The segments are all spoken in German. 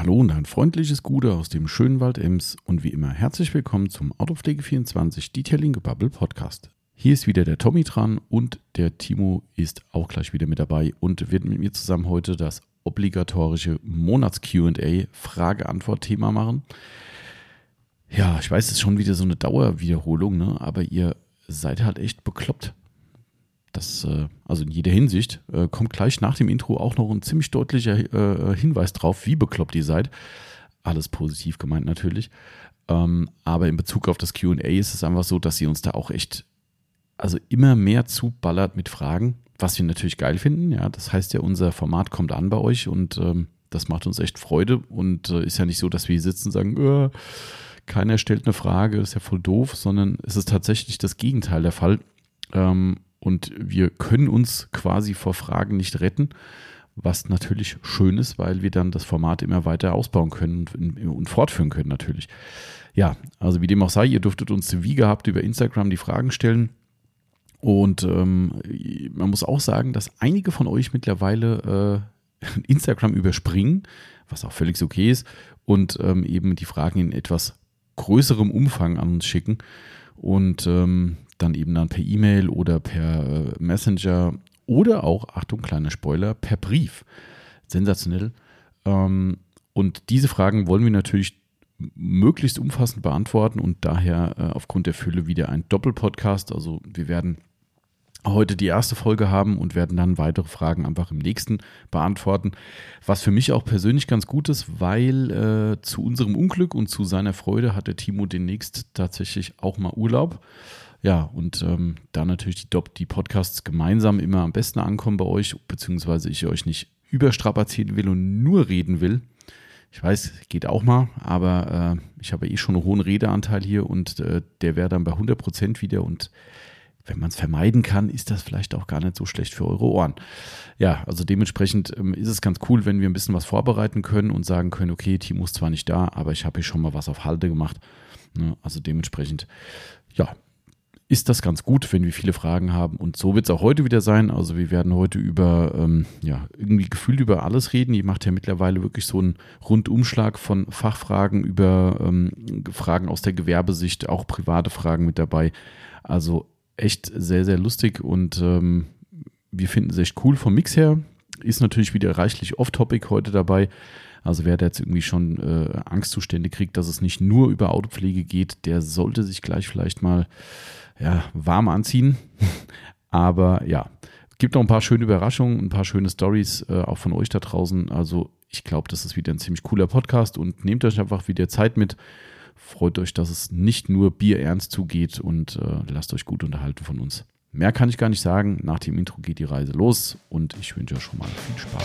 Hallo und ein freundliches Gute aus dem schönen Wald Ems und wie immer herzlich willkommen zum Autopflege24 Detailing Bubble Podcast. Hier ist wieder der Tommy dran und der Timo ist auch gleich wieder mit dabei und wird mit mir zusammen heute das obligatorische Monats-QA Frage-Antwort-Thema machen. Ja, ich weiß, es ist schon wieder so eine Dauerwiederholung, ne? aber ihr seid halt echt bekloppt. Das, äh, also in jeder Hinsicht, äh, kommt gleich nach dem Intro auch noch ein ziemlich deutlicher äh, Hinweis drauf, wie bekloppt ihr seid. Alles positiv gemeint natürlich. Ähm, aber in Bezug auf das QA ist es einfach so, dass ihr uns da auch echt, also immer mehr zuballert mit Fragen, was wir natürlich geil finden. Ja, das heißt ja, unser Format kommt an bei euch und ähm, das macht uns echt Freude und ist ja nicht so, dass wir hier sitzen und sagen, keiner stellt eine Frage, ist ja voll doof, sondern es ist tatsächlich das Gegenteil der Fall. Ähm, und wir können uns quasi vor Fragen nicht retten, was natürlich schön ist, weil wir dann das Format immer weiter ausbauen können und, und fortführen können natürlich. Ja, also wie dem auch sei, ihr dürftet uns wie gehabt über Instagram die Fragen stellen. Und ähm, man muss auch sagen, dass einige von euch mittlerweile äh, Instagram überspringen, was auch völlig okay ist, und ähm, eben die Fragen in etwas größerem Umfang an uns schicken. Und ähm, dann eben dann per E-Mail oder per äh, Messenger oder auch, Achtung, kleiner Spoiler, per Brief. Sensationell. Ähm, und diese Fragen wollen wir natürlich möglichst umfassend beantworten und daher äh, aufgrund der Fülle wieder ein Doppelpodcast. Also wir werden heute die erste Folge haben und werden dann weitere Fragen einfach im nächsten beantworten. Was für mich auch persönlich ganz gut ist, weil äh, zu unserem Unglück und zu seiner Freude hat der Timo demnächst tatsächlich auch mal Urlaub. Ja, und ähm, da natürlich die, die Podcasts gemeinsam immer am besten ankommen bei euch, beziehungsweise ich euch nicht überstrapazieren will und nur reden will. Ich weiß, geht auch mal, aber äh, ich habe eh schon einen hohen Redeanteil hier und äh, der wäre dann bei 100 Prozent wieder und wenn man es vermeiden kann, ist das vielleicht auch gar nicht so schlecht für eure Ohren. Ja, also dementsprechend ähm, ist es ganz cool, wenn wir ein bisschen was vorbereiten können und sagen können, okay, Timo ist zwar nicht da, aber ich habe hier schon mal was auf Halte gemacht. Ne? Also dementsprechend, ja, ist das ganz gut, wenn wir viele Fragen haben. Und so wird es auch heute wieder sein. Also wir werden heute über, ähm, ja, irgendwie gefühlt über alles reden. Ihr macht ja mittlerweile wirklich so einen Rundumschlag von Fachfragen über ähm, Fragen aus der Gewerbesicht, auch private Fragen mit dabei. Also echt sehr, sehr lustig und ähm, wir finden es echt cool vom Mix her. Ist natürlich wieder reichlich off-topic heute dabei. Also wer da jetzt irgendwie schon äh, Angstzustände kriegt, dass es nicht nur über Autopflege geht, der sollte sich gleich vielleicht mal ja, warm anziehen. Aber ja, gibt noch ein paar schöne Überraschungen, ein paar schöne Stories äh, auch von euch da draußen. Also ich glaube, das ist wieder ein ziemlich cooler Podcast und nehmt euch einfach wieder Zeit mit. Freut euch, dass es nicht nur bierernst zugeht und äh, lasst euch gut unterhalten von uns. Mehr kann ich gar nicht sagen. Nach dem Intro geht die Reise los und ich wünsche euch schon mal viel Spaß.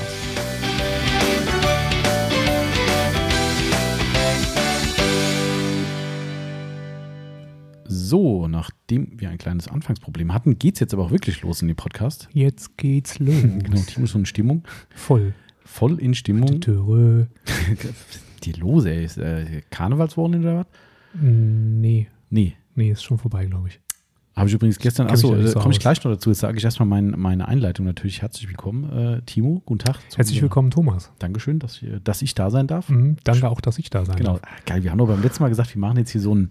So, nachdem wir ein kleines Anfangsproblem hatten, geht es jetzt aber auch wirklich los in den Podcast. Jetzt geht's los. genau, Timo ist schon in Stimmung. Voll. Voll in Stimmung. Die lose, ey. Ist äh, Karnevalswochenende oder was? Nee. Nee. Nee, ist schon vorbei, glaube ich. Habe ich übrigens gestern, achso, äh, komme ich gleich noch dazu. Jetzt sage ich erstmal mein, meine Einleitung natürlich. Herzlich willkommen, äh, Timo. Guten Tag. Herzlich willkommen, Thomas. Dankeschön, dass, dass ich da sein darf. Mhm, danke auch, dass ich da sein genau. darf. Genau. Geil, wir haben doch beim letzten Mal gesagt, wir machen jetzt hier so ein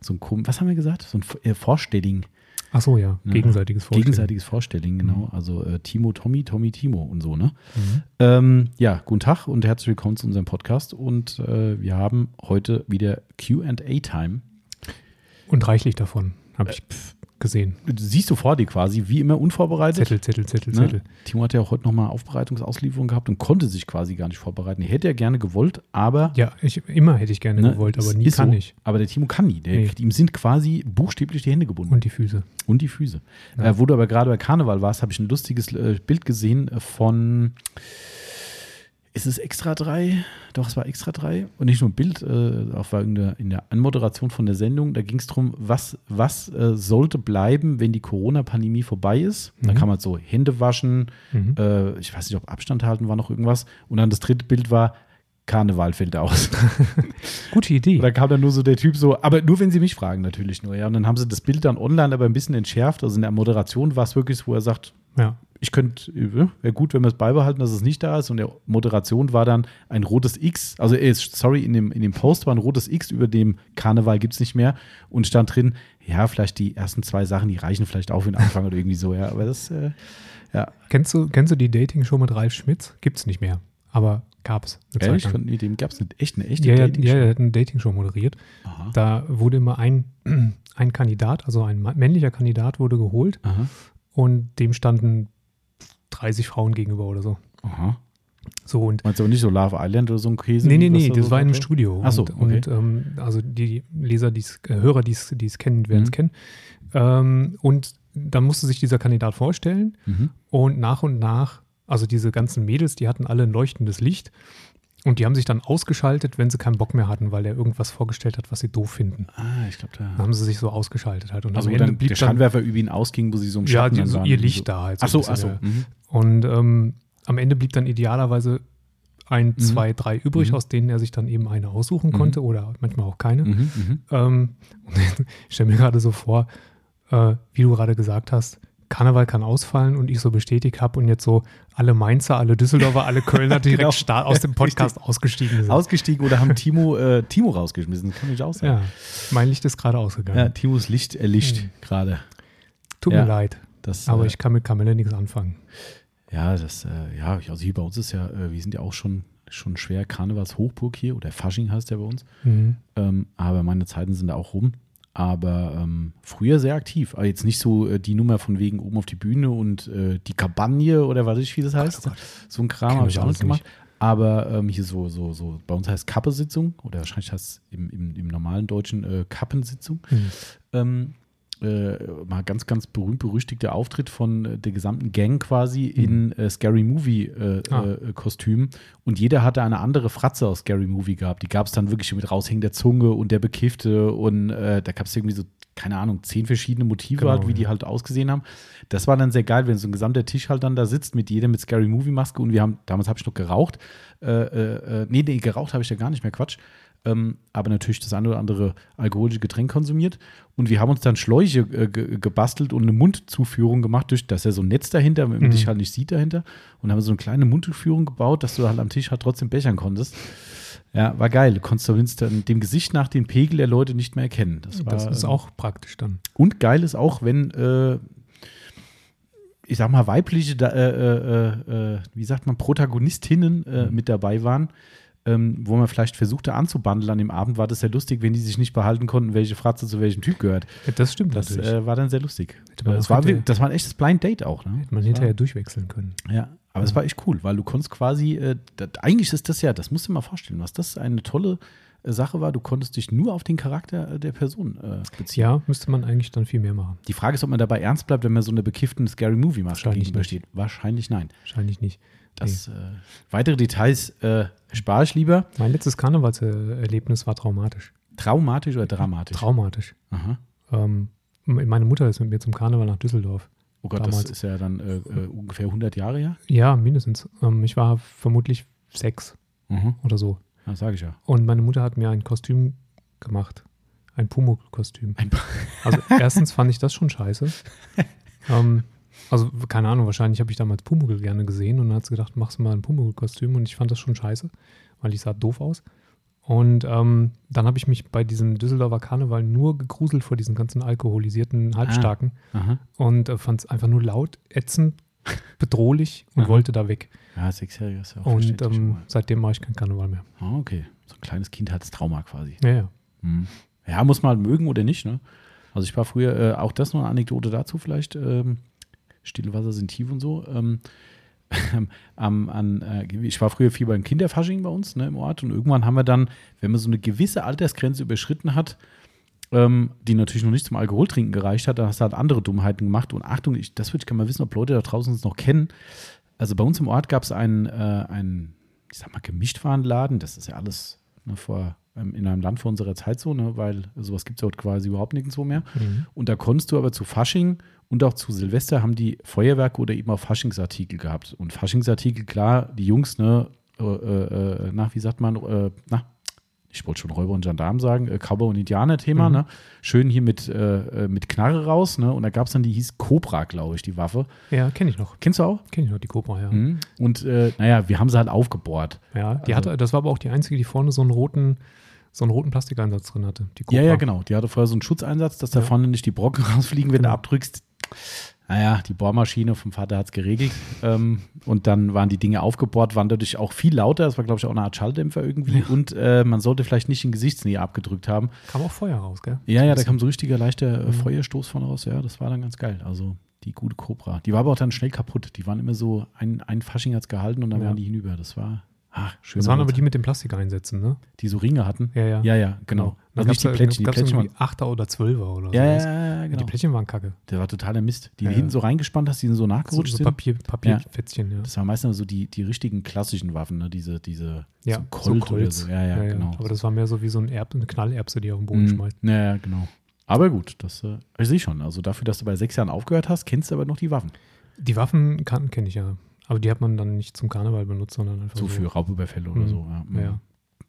so ein, was haben wir gesagt? So ein äh, Vorstelling. Ach so, ja. Gegenseitiges Vorstelling. Gegenseitiges Vorstelling, genau. Mhm. Also äh, Timo, Tommy, Tommy, Timo und so, ne? Mhm. Ähm, ja, guten Tag und herzlich willkommen zu unserem Podcast. Und äh, wir haben heute wieder QA-Time. Und reichlich davon, habe ich gesehen. Siehst du vor dir quasi, wie immer unvorbereitet. Zettel, Zettel, Zettel, ne? Zettel. Timo hat ja auch heute nochmal Aufbereitungsauslieferung gehabt und konnte sich quasi gar nicht vorbereiten. Er hätte ja gerne gewollt, aber. Ja, ich, immer hätte ich gerne ne, gewollt, aber nie kann so. ich. Aber der Timo kann nie. Der, nee. Ihm sind quasi buchstäblich die Hände gebunden. Und die Füße. Und die Füße. Ja. Äh, wo du aber gerade bei Karneval warst, habe ich ein lustiges äh, Bild gesehen von ist es extra drei? Doch, es war extra drei. Und nicht nur ein Bild, äh, auch war in der, in der Anmoderation von der Sendung. Da ging es darum, was, was äh, sollte bleiben, wenn die Corona-Pandemie vorbei ist. Mhm. Da kann man so Hände waschen, mhm. äh, ich weiß nicht, ob Abstand halten war noch irgendwas. Und dann das dritte Bild war, Karneval fällt aus. Gute Idee. da kam dann nur so der Typ so, aber nur wenn sie mich fragen natürlich nur, ja. Und dann haben sie das Bild dann online aber ein bisschen entschärft. Also in der Moderation war es wirklich, wo er sagt, Ja. ich könnte, wäre gut, wenn wir es beibehalten, dass es nicht da ist. Und der Moderation war dann ein rotes X, also äh, sorry, in dem, in dem Post war ein rotes X, über dem Karneval gibt es nicht mehr und stand drin, ja, vielleicht die ersten zwei Sachen, die reichen vielleicht auch für den Anfang oder irgendwie so, ja. Aber das, äh, ja. Kennst du, kennst du die Dating-Show mit Ralf Schmitz? Gibt es nicht mehr. Aber gab es. Ehrlich? Von dem gab es eine, echt eine echte ja, Dating-Show? ja, er hat eine Dating-Show moderiert. Aha. Da wurde immer ein, ein Kandidat, also ein männlicher Kandidat wurde geholt Aha. Und dem standen 30 Frauen gegenüber oder so. Aha. So und Meinst du aber nicht so Love Island oder so ein Käse? Nee, nee, nee, da das so war in einem? Studio. Ach so, und, okay. und ähm, also die Leser, die's, äh, Hörer, die es kennen, werden es Mhm. kennen. Ähm, und dann musste sich dieser Kandidat vorstellen Mhm. und nach und nach, also diese ganzen Mädels, die hatten alle ein leuchtendes Licht und die haben sich dann ausgeschaltet, wenn sie keinen Bock mehr hatten, weil er irgendwas vorgestellt hat, was sie doof finden. Ah, ich glaube, Dann da. haben sie sich so ausgeschaltet halt. Und Also, am Ende dann blieb der dann, Scheinwerfer über ihn ausging, wo sie so im ja, Schatten die, dann so ihr so. Licht da halt. Ach so, ach so. ja. Mhm. Und ähm, am Ende blieb dann idealerweise ein, Mhm. zwei, drei übrig, Mhm. aus denen er sich dann eben eine aussuchen Mhm. konnte oder manchmal auch keine. Mhm. Ähm, ich stelle mir gerade so vor, äh, wie du gerade gesagt hast, Karneval kann ausfallen und ich so bestätigt habe und jetzt so alle Mainzer, alle Düsseldorfer, alle Kölner direkt Genau. aus dem Podcast ausgestiegen sind. Ausgestiegen oder haben Timo, äh, Timo rausgeschmissen? Kann ich auch sagen. ja, mein Licht ist gerade ausgegangen. Ja, Timos Licht erlischt Mhm. gerade. Tut ja. mir leid, Das, aber äh, ich kann mit Kamelle nichts anfangen. Ja, das, äh, ja, also hier bei uns ist ja, äh, wir sind ja auch schon, schon schwer Karnevalshochburg hier, oder Fasching heißt der bei uns. Mhm. Ähm, aber meine Zeiten sind da auch rum. Aber ähm, früher sehr aktiv. Aber jetzt nicht so äh, die Nummer von wegen oben auf die Bühne und äh, die Kampagne oder was weiß ich, wie das heißt. oh Gott. So ein Kram habe ich auch nicht gemacht. Aber ähm, hier so, so, so, bei uns heißt Kappesitzung oder wahrscheinlich heißt es im, im, im normalen Deutschen äh, Kappensitzung. Mhm. Ähm, äh, mal ganz, ganz berühmt berüchtigter Auftritt von äh, der gesamten Gang quasi in äh, Scary Movie äh, Ah. äh, Kostüm. Und jeder hatte eine andere Fratze aus Scary Movie gehabt. Die gab es dann wirklich mit raushängender Zunge und der Bekiffte und äh, da gab es irgendwie so, keine Ahnung, zehn verschiedene Motive Genau, halt, wie die ja. halt ausgesehen haben. Das war dann sehr geil, wenn so ein gesamter Tisch halt dann da sitzt mit jeder mit Scary Movie Maske und wir haben, damals habe ich noch geraucht. Nee, nee, geraucht habe ich ja gar nicht mehr, Quatsch. Ähm, aber natürlich das eine oder andere alkoholische Getränk konsumiert. Und wir haben uns dann Schläuche äh, ge gebastelt und eine Mundzuführung gemacht, durch, dass er so ein Netz dahinter, wenn man Mhm. dich halt nicht sieht dahinter. Und haben so eine kleine Mundzuführung gebaut, dass du halt am Tisch halt trotzdem bechern konntest. Ja, war geil. Du konntest zumindest dann dem Gesicht nach den Pegel der Leute nicht mehr erkennen. Das, war, Das ist ähm, auch praktisch dann. und geil ist auch, wenn, äh, ich sag mal, weibliche, da, äh, äh, äh, wie sagt man, Protagonistinnen äh, mit dabei waren, ähm, wo man vielleicht versuchte anzubandeln an dem Abend, war das sehr lustig, wenn die sich nicht behalten konnten, welche Fratze zu welchem Typ gehört. Ja, das stimmt Das natürlich. äh, war dann sehr lustig. Das auch war, das war ein echtes Blind Date auch. Ne? Hätte man hinterher durchwechseln können. War, ja, aber es war echt cool, weil du konntest quasi, äh, das, eigentlich ist das ja, das musst du dir mal vorstellen, was das eine tolle äh, Sache war. Du konntest dich nur auf den Charakter äh, der Person äh, beziehen. Ja, müsste man eigentlich dann viel mehr machen. Die Frage ist, ob man dabei ernst bleibt, wenn man so eine bekifften Scary Movie Maske Wahrscheinlich gegenübersteht. Wahrscheinlich nein. Wahrscheinlich nicht. Das, äh, weitere Details äh, spare ich lieber. Mein letztes Karnevalserlebnis war traumatisch. Traumatisch oder dramatisch? Traumatisch. Aha. Ähm, meine Mutter ist mit mir zum Karneval nach Düsseldorf. Oh Gott, Damals. das ist ja dann äh, äh, ungefähr 100 Jahre her. Ja, mindestens. Ähm, ich war vermutlich sechs Mhm. oder so. Das sage ich ja. Und meine Mutter hat mir ein Kostüm gemacht. Ein Pumuckl-Kostüm. Also erstens fand ich das schon scheiße. ähm, also keine Ahnung, wahrscheinlich habe ich damals Pumuckl gerne gesehen und dann hat sie gedacht, machst du mal ein Pumuckl-Kostüm und ich fand das schon scheiße, weil ich sah doof aus. Und ähm, dann habe ich mich bei diesem Düsseldorfer Karneval nur gegruselt vor diesen ganzen alkoholisierten Halbstarken Aha. und äh, fand es einfach nur laut, ätzend, bedrohlich und Aha. wollte da weg. Ja, Sechsjähriger ist ja auch Und ähm, seitdem mache ich kein Karneval mehr. Ah, okay. So ein kleines Kind hat das Trauma quasi. Ja, ja. Mhm. Ja, muss man halt mögen oder nicht, ne? Also ich war früher, äh, auch das noch eine Anekdote dazu vielleicht, ähm, Stille Wasser sind tief und so. Ähm, am, an, äh, ich war früher viel beim Kinderfasching bei uns ne, im Ort und irgendwann haben wir dann, wenn man so eine gewisse Altersgrenze überschritten hat, ähm, die natürlich noch nicht zum Alkoholtrinken gereicht hat, dann hast du halt andere Dummheiten gemacht. Und Achtung, ich, das würde ich gerne mal wissen, ob Leute da draußen es noch kennen. Also bei uns im Ort gab es einen, äh, einen, ich sag mal, Gemischtwarenladen. Das ist ja alles ne, vor, ähm, in einem Land vor unserer Zeit so, ne, weil sowas gibt es dort quasi überhaupt nirgendwo mehr. Mhm. Und da konntest du aber zu Fasching und auch zu Silvester haben die Feuerwerke oder eben auch Faschingsartikel gehabt. Und Faschingsartikel, klar, die Jungs, ne, äh, äh, nach, wie sagt man, äh, na, ich wollte schon Räuber und Gendarm sagen, äh, Cowboy und Indianer-Thema, Mhm. ne? Schön hier mit, äh, äh, mit Knarre raus, ne? Und da gab es dann, die hieß Cobra, glaube ich, die Waffe. Ja, kenne ich noch. Kennst du auch? Kenne ich noch, die Cobra, ja. Mhm. Und äh, naja, wir haben sie halt aufgebohrt. Ja, die Also- hatte, das war aber auch die einzige, die vorne so einen roten, so einen roten Plastikeinsatz drin hatte. Die Ja, Cobra. ja, genau. Die hatte vorher so einen Schutzeinsatz, dass da Ja. vorne nicht die Brocken rausfliegen, wenn du Genau. abdrückst. Naja, die Bohrmaschine vom Vater hat es geregelt. ähm, und dann waren die Dinge aufgebohrt, waren dadurch auch viel lauter. Das war, glaube ich, auch eine Art Schalldämpfer irgendwie. Und äh, man sollte vielleicht nicht in Gesichtsnähe abgedrückt haben. Kam auch Feuer raus, gell? Ja, ja, da kam so richtiger leichter Mhm. äh, Feuerstoß von raus. Ja, das war dann ganz geil. Also die gute Cobra. Die war aber auch dann schnell kaputt. Die waren immer so, ein, ein Fasching hat es gehalten und dann Ja. waren die hinüber. Das war, ach, schön. Das waren aber die mit den Plastikeinsätzen, ne? die so Ringe hatten. Ja, ja. Ja, ja, genau. Da Also nicht die Plättchen. Die Plättchen waren, Achter oder Zwölfer oder ja, sowas. ja, ja, Die genau. Plättchen waren kacke. Der war totaler Mist. Die Ja, hinten so reingespannt hast, die so So, nachgerutscht so sind. Papier, Papierfetzchen, ja. Das waren meistens so die, die richtigen klassischen Waffen, ne? diese, diese Ja, so Colt oder so. Ja, ja, genau. Aber das war mehr so wie so ein Erb, eine Knallerbse, die auf den Boden Mhm. schmeißt. Ja, ja, genau. Aber gut, das äh, ich sehe schon. Also dafür, dass du bei sechs Jahren aufgehört hast, kennst du aber noch die Waffen. Die Waffen kenne ich ja. Aber die hat man dann nicht zum Karneval benutzt, sondern einfach So so. für Raubüberfälle oder Mhm. so. Ja, Ja, ja.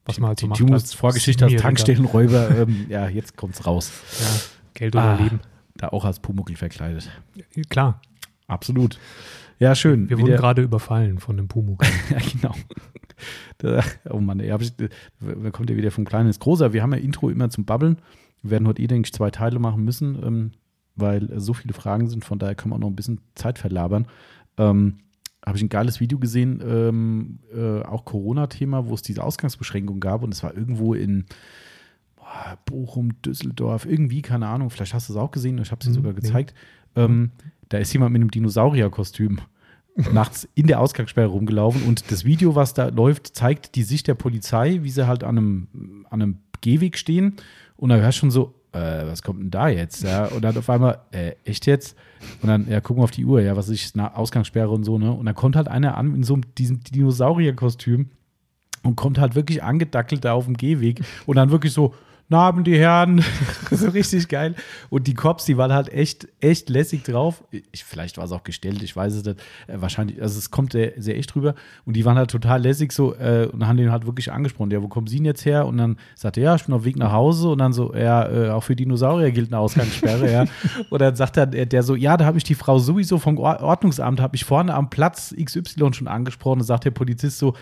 Was man halt so die macht. Als Vorgeschichte als. Tankstellenräuber. ähm, ja, jetzt kommt's raus. Ja, Geld oder Ah. Leben. Da auch als Pumuckl verkleidet. Klar, Absolut. Ja, schön. wir Wie wurden der- gerade überfallen von einem Pumuckl. Ja, genau. Da, oh Mann, ey, ich, da kommt ja wieder vom Kleinen ins Große. Wir haben ja Intro immer zum Babbeln. Wir werden heute eh, denke ich, zwei Teile machen müssen, ähm, weil so viele Fragen sind. Von daher können wir auch noch ein bisschen Zeit verlabern. Ähm, habe ich ein geiles Video gesehen, ähm, äh, auch Corona-Thema, wo es diese Ausgangsbeschränkung gab und es war irgendwo in boah, Bochum, Düsseldorf, irgendwie, keine Ahnung, vielleicht hast du es auch gesehen, ich habe es dir Hm, sogar nee. gezeigt. Ähm, da ist jemand mit einem Dinosaurier-Kostüm nachts in der Ausgangssperre rumgelaufen und das Video, was da läuft, zeigt die Sicht der Polizei, wie sie halt an einem, an einem Gehweg stehen und da hörst du schon so, äh, was kommt denn da jetzt? Ja, und dann auf einmal, äh, echt jetzt? Und dann, ja, gucken wir auf die Uhr, ja, was ist na, Ausgangssperre und so, ne? Und dann kommt halt einer an in so diesem Dinosaurier-Kostüm und kommt halt wirklich angedackelt da auf dem Gehweg und dann wirklich so, na, haben die Herren, so richtig geil. Und die Cops, die waren halt echt, echt lässig drauf. Ich, vielleicht war es auch gestellt, ich weiß es nicht. Äh, wahrscheinlich, also es kommt sehr, sehr echt rüber. Und die waren halt total lässig so äh, und haben den halt wirklich angesprochen. Ja, wo kommen Sie denn jetzt her? Und dann sagte er, ja, ich bin auf dem Weg nach Hause. Und dann so, ja, äh, auch für Dinosaurier gilt eine Ausgangssperre, ja. Und dann sagt er, der, so, ja, da habe ich die Frau sowieso vom Or- Ordnungsamt, habe ich vorne am Platz XY schon angesprochen. Und sagt der Polizist so,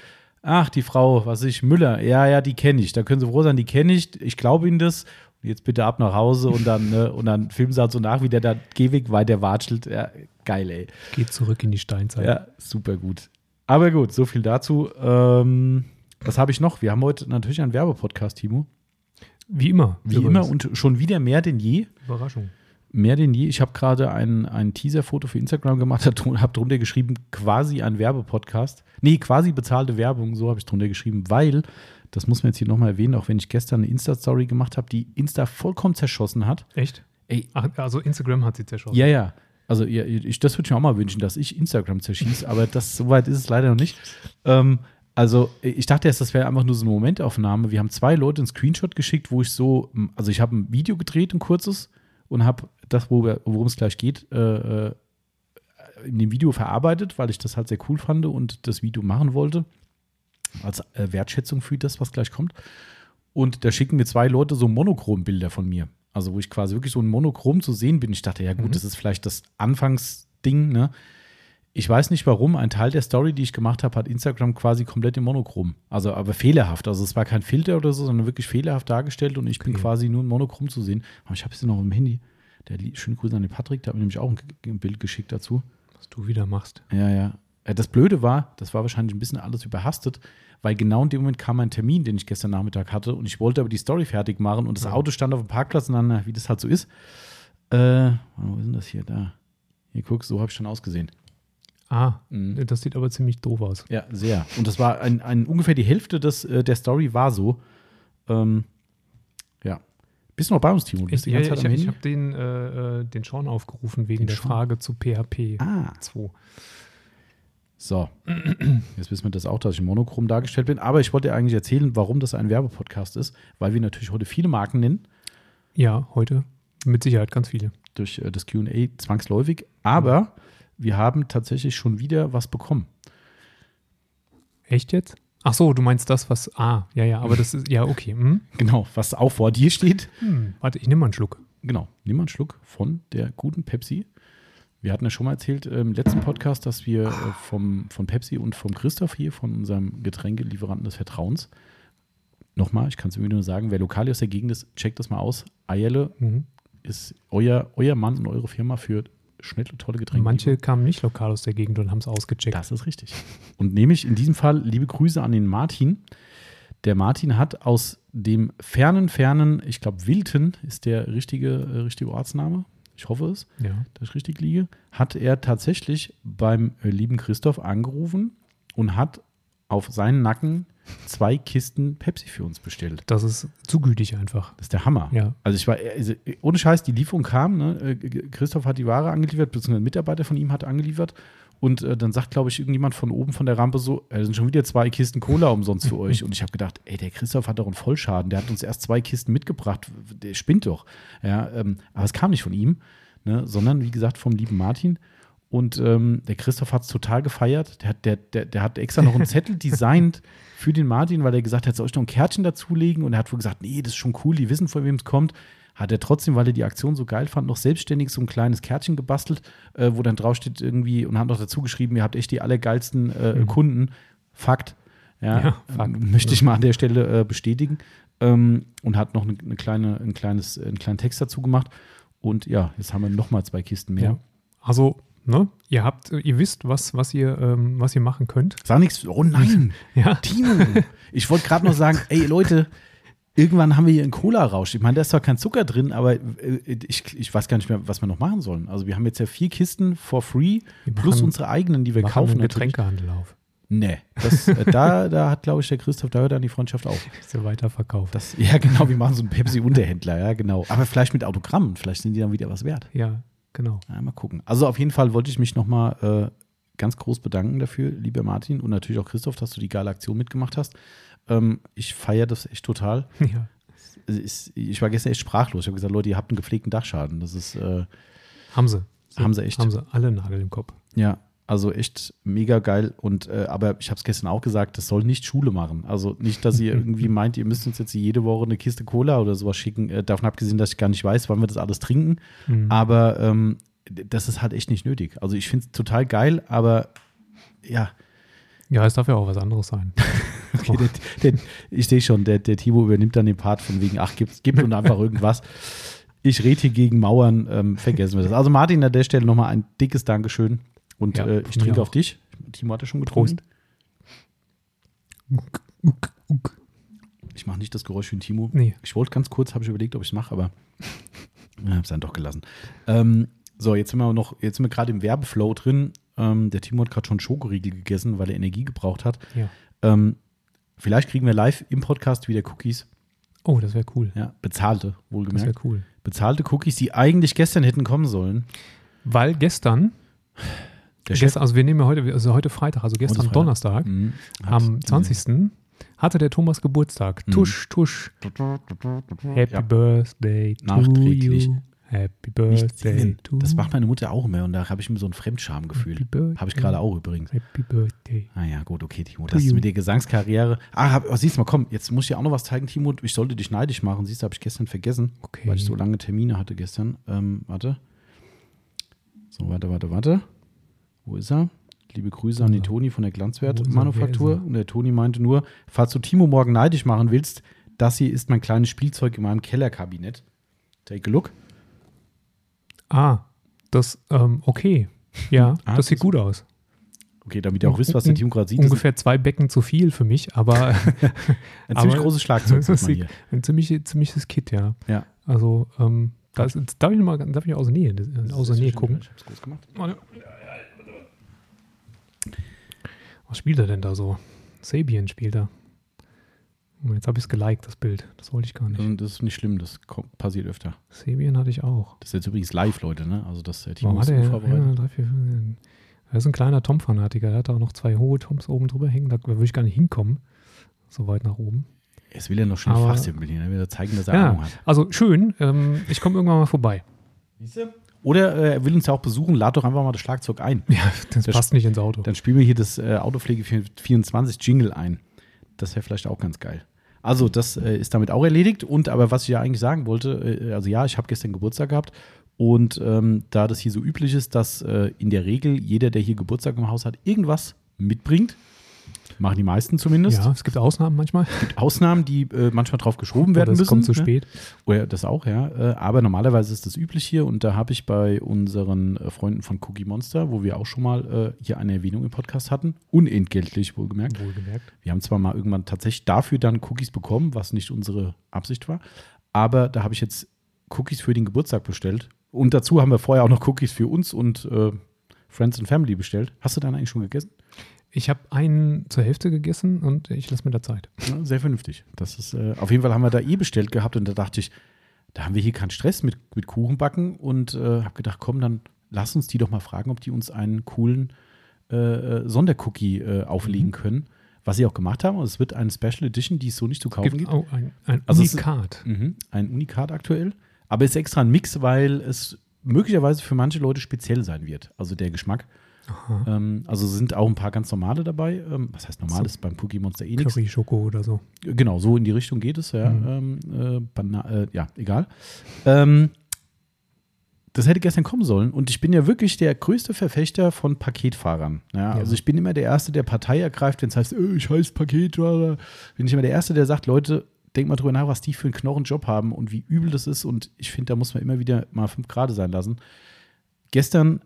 Ach, die Frau, was ich, Müller. Ja, ja, die kenne ich. Da können Sie froh sein, die kenne ich. Ich glaube Ihnen das. Jetzt bitte ab nach Hause und dann, ne, und dann filmen Sie halt so nach, wie der da Gehweg weiter watschelt. Ja, geil, ey. Geht zurück in die Steinzeit. Ja, super gut. Aber gut, so viel dazu. Ähm, was habe ich noch? Wir haben heute natürlich einen Werbepodcast, Timo. Wie immer. Wie übrigens. immer und schon wieder mehr denn je. Überraschung. Mehr denn je. Ich habe gerade ein, ein Teaser-Foto für Instagram gemacht, habe drunter geschrieben, quasi ein Werbepodcast. Nee, quasi bezahlte Werbung, so habe ich drunter geschrieben, weil, das muss man jetzt hier nochmal erwähnen, auch wenn ich gestern eine Insta-Story gemacht habe, die Insta vollkommen zerschossen hat. Echt? Ey, Ach, also Instagram hat sie zerschossen. ja, ja. Also ja, ich, das würde ich mir auch mal wünschen, dass ich Instagram zerschieße, aber das soweit ist es leider noch nicht. Ähm, also ich dachte erst, das wäre einfach nur so eine Momentaufnahme. Wir haben zwei Leute einen Screenshot geschickt, wo ich so, also ich habe ein Video gedreht, ein kurzes, und habe das, worum es gleich geht, äh, äh, in dem Video verarbeitet, weil ich das halt sehr cool fand und das Video machen wollte. Als äh, Wertschätzung für das, was gleich kommt. Und da schicken mir zwei Leute so Monochrom-Bilder von mir. Also, wo ich quasi wirklich so ein Monochrom zu sehen bin. Ich dachte, ja, gut, Mhm. das ist vielleicht das Anfangsding, ne? Ich weiß nicht warum. Ein Teil der Story, die ich gemacht habe, hat Instagram quasi komplett im Monochrom. Also, aber fehlerhaft. Also, es war kein Filter oder so, sondern wirklich fehlerhaft dargestellt und ich bin Okay. quasi nur in Monochrom zu sehen. Aber ich habe es noch im Handy. Der schöne Grüße an den Patrick, der hat mir nämlich auch ein, Bild geschickt dazu. Was du wieder machst. Ja, ja. Äh, Das Blöde war, das war wahrscheinlich ein bisschen alles überhastet, weil genau in dem Moment kam ein Termin, den ich gestern Nachmittag hatte und ich wollte aber die Story fertig machen und das. Auto stand auf dem Parkplatz und dann, na, wie das halt so ist. Äh, wo ist denn das hier? Da. Hier, guck, so habe ich schon ausgesehen. Ah, Mhm. das sieht aber ziemlich doof aus. Ja, sehr. Und das war ein, ein ungefähr die Hälfte des, äh, der Story war so. Ähm, ja. Bist du noch bei uns, Timo? Du bist Ich, die ich, am ich habe den, äh, äh, den Sean aufgerufen wegen Den der Sean? Frage zu PHP Ah, 2. so. Jetzt wissen wir das auch, dass ich monochrom dargestellt bin. Aber ich wollte dir eigentlich erzählen, warum das ein Werbepodcast ist, weil wir natürlich heute viele Marken nennen. Ja, heute mit Sicherheit ganz viele. durch äh, das QA zwangsläufig. Aber wir haben tatsächlich schon wieder was bekommen. Echt jetzt? Ach so, du meinst das, was. Ah, ja, ja, aber das ist. Ja, okay. Hm? Genau, was auch vor dir steht. Hm, warte, ich nehme mal einen Schluck. Genau, nimm mal einen Schluck von der guten Pepsi. Wir hatten ja schon mal erzählt im letzten Podcast, dass wir äh, vom, von Pepsi und vom Christoph hier, von unserem Getränkelieferanten des Vertrauens, nochmal, ich kann es mir nur sagen, wer lokal aus der Gegend ist, checkt das mal aus. Eierle Mhm. ist euer, euer Mann und eure Firma für schnelle, tolle Getränke. Manche kamen nicht lokal aus der Gegend und haben es ausgecheckt. Das ist richtig. Und nämlich in diesem Fall liebe Grüße an den Martin. Der Martin hat aus dem fernen, fernen, ich glaube Wilten ist der richtige, äh, richtige Ortsname. Ich hoffe es, Ja. dass ich richtig liege. Hat er tatsächlich beim äh, lieben Christoph angerufen und hat auf seinen Nacken zwei Kisten Pepsi für uns bestellt. Das ist zu gütig einfach. Das ist der Hammer. Ja. Also ich war, also ohne Scheiß, die Lieferung kam, ne? äh, Christoph hat die Ware angeliefert, beziehungsweise ein Mitarbeiter von ihm hat angeliefert. Und äh, dann sagt, glaube ich, irgendjemand von oben von der Rampe so, äh, sind schon wieder zwei Kisten Cola umsonst für euch. Und ich habe gedacht, ey, der Christoph hat doch einen Vollschaden. Der hat uns erst zwei Kisten mitgebracht. Der spinnt doch. Ja, ähm, aber es kam nicht von ihm, ne? sondern wie gesagt vom lieben Martin. Und ähm, der Christoph hat es total gefeiert. Der hat, der, der, der hat extra noch einen Zettel designt für den Martin, weil er gesagt hat, soll ich noch ein Kärtchen dazulegen? Und er hat wohl gesagt, nee, das ist schon cool, die wissen, von wem es kommt. Hat er trotzdem, weil er die Aktion so geil fand, noch selbstständig so ein kleines Kärtchen gebastelt, äh, wo dann draufsteht irgendwie und hat noch dazu geschrieben, ihr habt echt die allergeilsten äh, Mhm. Kunden. Fakt. Ja, Ja, Fakt. ähm, möchte ich mal an der Stelle äh, bestätigen. Ähm, und hat noch eine, eine kleine, ein kleines, einen kleinen Text dazu gemacht. Und ja, jetzt haben wir noch mal zwei Kisten mehr. Ja. Also, ne, ihr habt, ihr wisst, was, was ihr, ähm, was ihr machen könnt. Sag nichts. Oh nein, Ja. Timo. Ich wollte gerade noch sagen, ey Leute, irgendwann haben wir hier einen Cola-Rausch. Ich meine, da ist zwar kein Zucker drin, aber äh, ich, ich weiß gar nicht mehr, was wir noch machen sollen. Also wir haben jetzt ja vier Kisten for free, Wir plus machen- unsere eigenen, die wir Machen kaufen. einen. Getränkehandel auf. Nee, das, äh, da, da hat, glaube ich, der Christoph, da hört dann die Freundschaft auf. Ist ja weiterverkauft. Das, ja, genau, wir machen so einen Pepsi-Unterhändler, ja, genau. Aber vielleicht mit Autogrammen, vielleicht sind die dann wieder was wert. Ja, genau. Ja, mal gucken. Also auf jeden Fall wollte ich mich nochmal äh, ganz groß bedanken dafür, lieber Martin und natürlich auch Christoph, dass du die geile Aktion mitgemacht hast. Ähm, ich feiere das echt total. Ja. Ich war gestern echt sprachlos. Ich habe gesagt, Leute, ihr habt einen gepflegten Dachschaden. Das ist, äh, Haben sie. Haben sie echt. Haben sie alle Nagel im Kopf. ja, also echt mega geil. Und äh, aber ich habe es gestern auch gesagt, das soll nicht Schule machen. Also nicht, dass ihr irgendwie meint, ihr müsst uns jetzt jede Woche eine Kiste Cola oder sowas schicken. Äh, davon abgesehen, dass ich gar nicht weiß, wann wir das alles trinken. Mhm. Aber ähm, das ist halt echt nicht nötig. Also ich finde es total geil, aber ja, Ja, es darf ja auch was anderes sein. okay, der, der, ich sehe schon, der, der Timo übernimmt dann den Part von wegen, ach, gibt, gibt und einfach irgendwas. Ich rede hier gegen Mauern, ähm, vergessen wir das. Also Martin, an der Stelle nochmal ein dickes Dankeschön und Ja, äh, ich trinke auf dich. Timo hatte schon getrunken. Ich mache nicht das Geräusch wie ein Timo. Nee. Ich wollte ganz kurz, habe ich überlegt, ob ich es mache, aber habe es dann doch gelassen. Ähm, so, jetzt sind wir noch, jetzt sind wir gerade im Werbeflow drin. Ähm, der Timo hat gerade schon Schokoriegel gegessen, weil er Energie gebraucht hat. Ja. Ähm, vielleicht kriegen wir live im Podcast wieder Cookies. Oh, das wäre cool. Ja, bezahlte, Das wohlgemerkt. wäre cool. Bezahlte Cookies, die eigentlich gestern hätten kommen sollen. Weil gestern, gestern also wir nehmen ja heute, also heute Freitag, also gestern Freitag. Donnerstag, Mhm. Am 20. hatte der Thomas Geburtstag. Mhm. Tusch, tusch. Happy Ja. Birthday to Nachträglich. you. Happy Birthday to Das macht meine Mutter auch immer und da habe ich immer so ein Fremdschamgefühl. Happy Birthday. Habe ich gerade auch übrigens. Happy Birthday. Ah ja, gut, okay, Timo. Das ist mit der Gesangskarriere. Ah, hab, oh, siehst du mal, komm, jetzt muss ich dir auch noch was zeigen, Timo. Ich sollte dich neidisch machen. Siehst du, habe ich gestern vergessen, Okay. weil ich so lange Termine hatte gestern. Ähm, warte. So, warte, warte, warte. Wo ist er? Liebe Grüße an die Toni von der er? Glanzwert-Manufaktur. Er? Und der Toni meinte nur, falls du Timo morgen neidisch machen willst, das hier ist mein kleines Spielzeug in meinem Kellerkabinett. Take a look. Ah, das, ähm, okay. Ja, Ah, das sieht das- gut aus. Okay, damit ihr auch wisst, was der Timo gerade sieht. Ungefähr zwei Becken zu viel für mich, aber ein ziemlich aber- großes Schlagzeug. sieht ein ziemlich, ziemliches Kit, ja. Ja. Also, ähm, das, darf ich noch mal, darf ich aus der Nähe, aus der Nähe gucken? Ich hab's groß gemacht. Was spielt er denn da so? Sabian spielt er. Oh, jetzt habe ich es geliked, das Bild. Das wollte ich gar nicht. Das ist nicht schlimm, das kommt, passiert öfter. Sabian hatte ich auch. Das ist jetzt übrigens live, Leute, ne? Also das Timo Warum ist hat er? unvorbereitet. Ja, drei, vier, fünf, er ist ein kleiner Tom-Fanatiker. Er hat auch noch zwei hohe Toms oben drüber hängen. Da würde ich gar nicht hinkommen. So weit nach oben. Jetzt will er noch schnell Aber- Fachsimpel hier, ne? will er zeigen, dass er Ja, Ahnung hat. also schön. Ähm, ich komme irgendwann mal vorbei. Oder äh, er will uns ja auch besuchen, lad doch einfach mal das Schlagzeug ein. Ja, das Das- passt nicht ins Auto. Dann spielen wir hier das äh, Autopflege 24 Jingle ein. das wäre vielleicht auch ganz geil. Also, das äh, ist damit auch erledigt. Und aber was ich ja eigentlich sagen wollte, äh, also ja, ich habe gestern Geburtstag gehabt. Und ähm, da das hier so üblich ist, dass äh, in der Regel jeder, der hier Geburtstag im Haus hat, irgendwas mitbringt. Machen die meisten zumindest. Ja, es gibt Ausnahmen manchmal. Es gibt Ausnahmen, die äh, manchmal drauf geschoben werden Oder es müssen. kommt zu ne? spät. Oder das auch, ja. Äh, aber normalerweise ist das üblich hier und da habe ich bei unseren äh, Freunden von Cookie Monster, wo wir auch schon mal äh, hier eine Erwähnung im Podcast hatten, unentgeltlich wohlgemerkt. Wohlgemerkt. Wir haben zwar mal irgendwann tatsächlich dafür dann Cookies bekommen, was nicht unsere Absicht war, aber da habe ich jetzt Cookies für den Geburtstag bestellt. Und dazu haben wir vorher auch noch Cookies für uns und Friends and Family bestellt. Hast du dann eigentlich schon gegessen? Ich habe einen zur Hälfte gegessen und ich lasse mir da Zeit. Ja, sehr vernünftig. Das ist, äh, auf jeden Fall haben wir da eh bestellt gehabt und da dachte ich, da haben wir hier keinen Stress mit, mit Kuchenbacken und äh, habe gedacht, komm, dann lass uns die doch mal fragen, ob die uns einen coolen äh, äh, Sondercookie äh, auflegen Mhm. können. Was sie auch gemacht haben. Und es wird eine Special Edition, die es so nicht zu kaufen Gibt gibt. auch ein, ein Also Unikat. Mhm, ein Unikat aktuell. Aber es ist extra ein Mix, weil es möglicherweise für manche Leute speziell sein wird. Also der Geschmack. Ähm, also sind auch ein paar ganz normale dabei. Ähm, was heißt normales? Beim Cookie Monster eh nichts. Curry, Schoko oder so. Genau, so in die Richtung geht es, ja. Mhm. Ähm, äh, äh, ja, egal. Ähm, das hätte gestern kommen sollen. Und ich bin ja wirklich der größte Verfechter von Paketfahrern. Ja, Ja. Also ich bin immer der Erste, der Partei ergreift, wenn es heißt, äh, ich heiße Paketfahrer. Bin ich immer der Erste, der sagt, Leute, denkt mal drüber nach, was die für einen Knochenjob haben und wie übel das ist. Und ich finde, da muss man immer wieder mal fünf Grade sein lassen. Gestern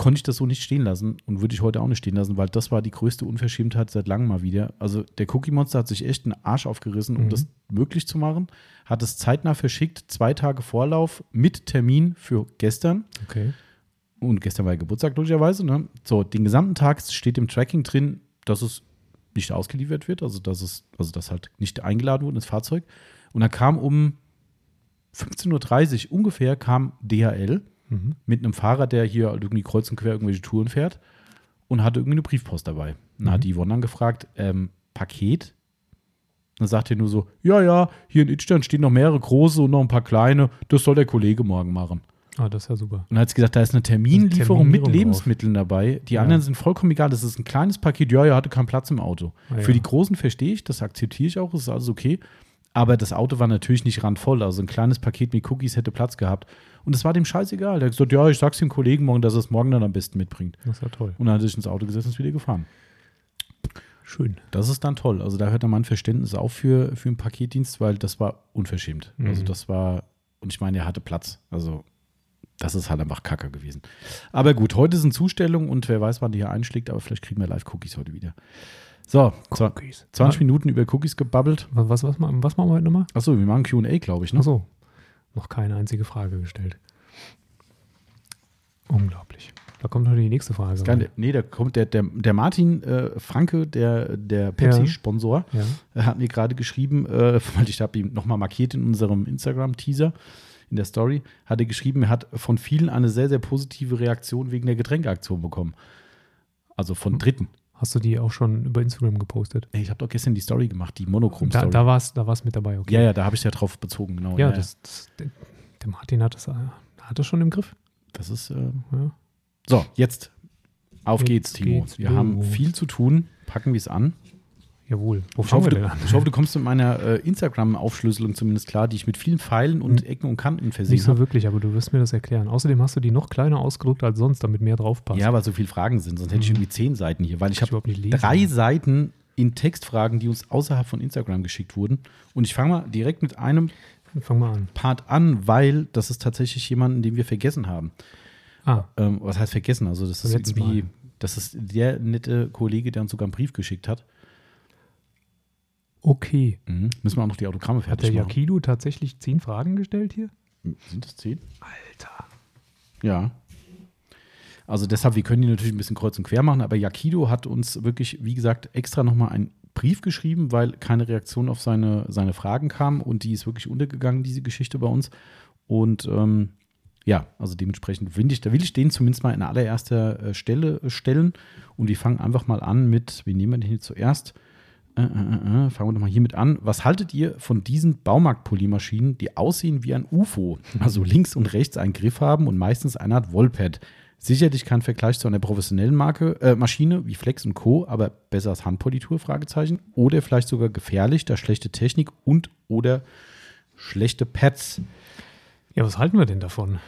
konnte ich das so nicht stehen lassen und würde ich heute auch nicht stehen lassen, weil das war die größte Unverschämtheit seit langem mal wieder. Also der Cookie Monster hat sich echt einen Arsch aufgerissen, um Mhm. das möglich zu machen, hat es zeitnah verschickt, zwei Tage Vorlauf mit Termin für gestern. Okay. Und gestern war ja Geburtstag logischerweise. Ne? So, den gesamten Tag steht im Tracking drin, dass es nicht ausgeliefert wird, also dass es, also dass halt nicht eingeladen wurde ins Fahrzeug. Und dann kam um 15.30 Uhr ungefähr kam DHL Mhm. mit einem Fahrer, der hier irgendwie kreuz und quer irgendwelche Touren fährt und hatte irgendwie eine Briefpost dabei. Dann Mhm. hat die Yvonne dann gefragt, ähm, Paket? Dann sagt er nur so, ja, ja, hier in Itstein stehen noch mehrere große und noch ein paar kleine, das soll der Kollege morgen machen. Ah, das ist ja super. Und dann hat sie gesagt, da ist eine Terminlieferung mit Lebensmitteln dabei. Die Ja. anderen sind vollkommen egal, das ist ein kleines Paket, ja, ja, hatte keinen Platz im Auto. Ah, Für ja. die Großen verstehe ich, das akzeptiere ich auch, ist alles okay. Aber das Auto war natürlich nicht randvoll. Also ein kleines Paket mit Cookies hätte Platz gehabt. Und es war dem scheißegal. Der hat gesagt, ja, ich sag's dem Kollegen morgen, dass er es morgen dann am besten mitbringt. Das ist ja toll. Und dann hat er sich ins Auto gesetzt und ist wieder gefahren. Schön. Das ist dann toll. Also da hört dann mein Verständnis auf für, für einen Paketdienst, weil das war unverschämt. Mhm. Also das war, und ich meine, er hatte Platz. Also das ist halt einfach Kacke gewesen. Aber gut, heute sind Zustellungen und wer weiß, wann die hier einschlägt, aber vielleicht kriegen wir Live-Cookies heute wieder. So, Cookies. 20 Minuten über Cookies gebabbelt. Was, was, was, was machen wir heute nochmal? Achso, wir machen QA, glaube ich. Ne? Achso. Noch keine einzige Frage gestellt. Unglaublich. Da kommt heute die nächste Frage. Geil. Nee, da kommt der, der, der Martin äh, Franke, der, der Pepsi-Sponsor, Ja. Er hat mir gerade geschrieben, äh, weil ich habe ihn nochmal markiert in unserem Instagram-Teaser, in der Story, hat er geschrieben, er hat von vielen eine sehr, sehr positive Reaktion wegen der Getränkeaktion bekommen. Also von Dritten. Hast du die auch schon über Instagram gepostet? Ich habe doch gestern die Story gemacht, die Da, Monochrom-Story. da war es da war's mit dabei, okay. ja, ja, da habe ich ja drauf bezogen, genau. Ja, das, das, der, der Martin hat das, äh, hat das schon im Griff. das ist. Äh Ja. so, jetzt. Auf Jetzt geht's, Timo. geht's wir haben los. viel zu tun. Packen wir es an. Jawohl. Wo Ich hoffe, wir du, ich hoffe, du kommst mit meiner äh, Instagram-Aufschlüsselung zumindest klar, die ich mit vielen Pfeilen und Ecken und Kanten versehen Nicht so habe. wirklich, aber du wirst mir das erklären. Außerdem hast du die noch kleiner ausgedruckt als sonst, damit mehr draufpasst. Ja, weil so viele Fragen sind, sonst hätte ich Mhm. irgendwie zehn Seiten hier, weil ich habe drei Seiten in Textfragen, die uns außerhalb von Instagram geschickt wurden. Und ich fange mal direkt mit einem Fang mal an. Part an, weil das ist tatsächlich jemanden, den wir vergessen haben. Ah, Ähm, was heißt vergessen? Also das ist irgendwie, Mal. das ist der nette Kollege, der uns sogar einen Brief geschickt hat. Okay. Mhm. Müssen wir auch noch die Autogramme Hat der fertig machen. Yakido tatsächlich zehn Fragen gestellt hier? Sind das zehn? Alter. Ja. Also deshalb, wir können die natürlich ein bisschen kreuz und quer machen, aber Yakido hat uns wirklich, wie gesagt, extra nochmal einen Brief geschrieben, weil keine Reaktion auf seine, seine Fragen kam und die ist wirklich untergegangen, diese Geschichte bei uns. Und ähm, ja, also dementsprechend will ich, da will ich den zumindest mal in allererster äh, Stelle äh, stellen. Und wir fangen einfach mal an mit, wie nehmen wir den hier zuerst? Äh, äh, äh, äh, fangen wir doch mal hiermit an. Was haltet ihr von diesen Baumarktpolymaschinen, die aussehen wie ein UFO? Also links und rechts einen Griff haben und meistens eine Art Wallpad. Sicherlich kein Vergleich zu einer professionellen Marke, äh, Maschine wie Flex und Co., aber besser als Handpolitur, Fragezeichen. Oder vielleicht sogar gefährlich, da schlechte Technik und oder schlechte Pads. Ja, was halten wir denn davon?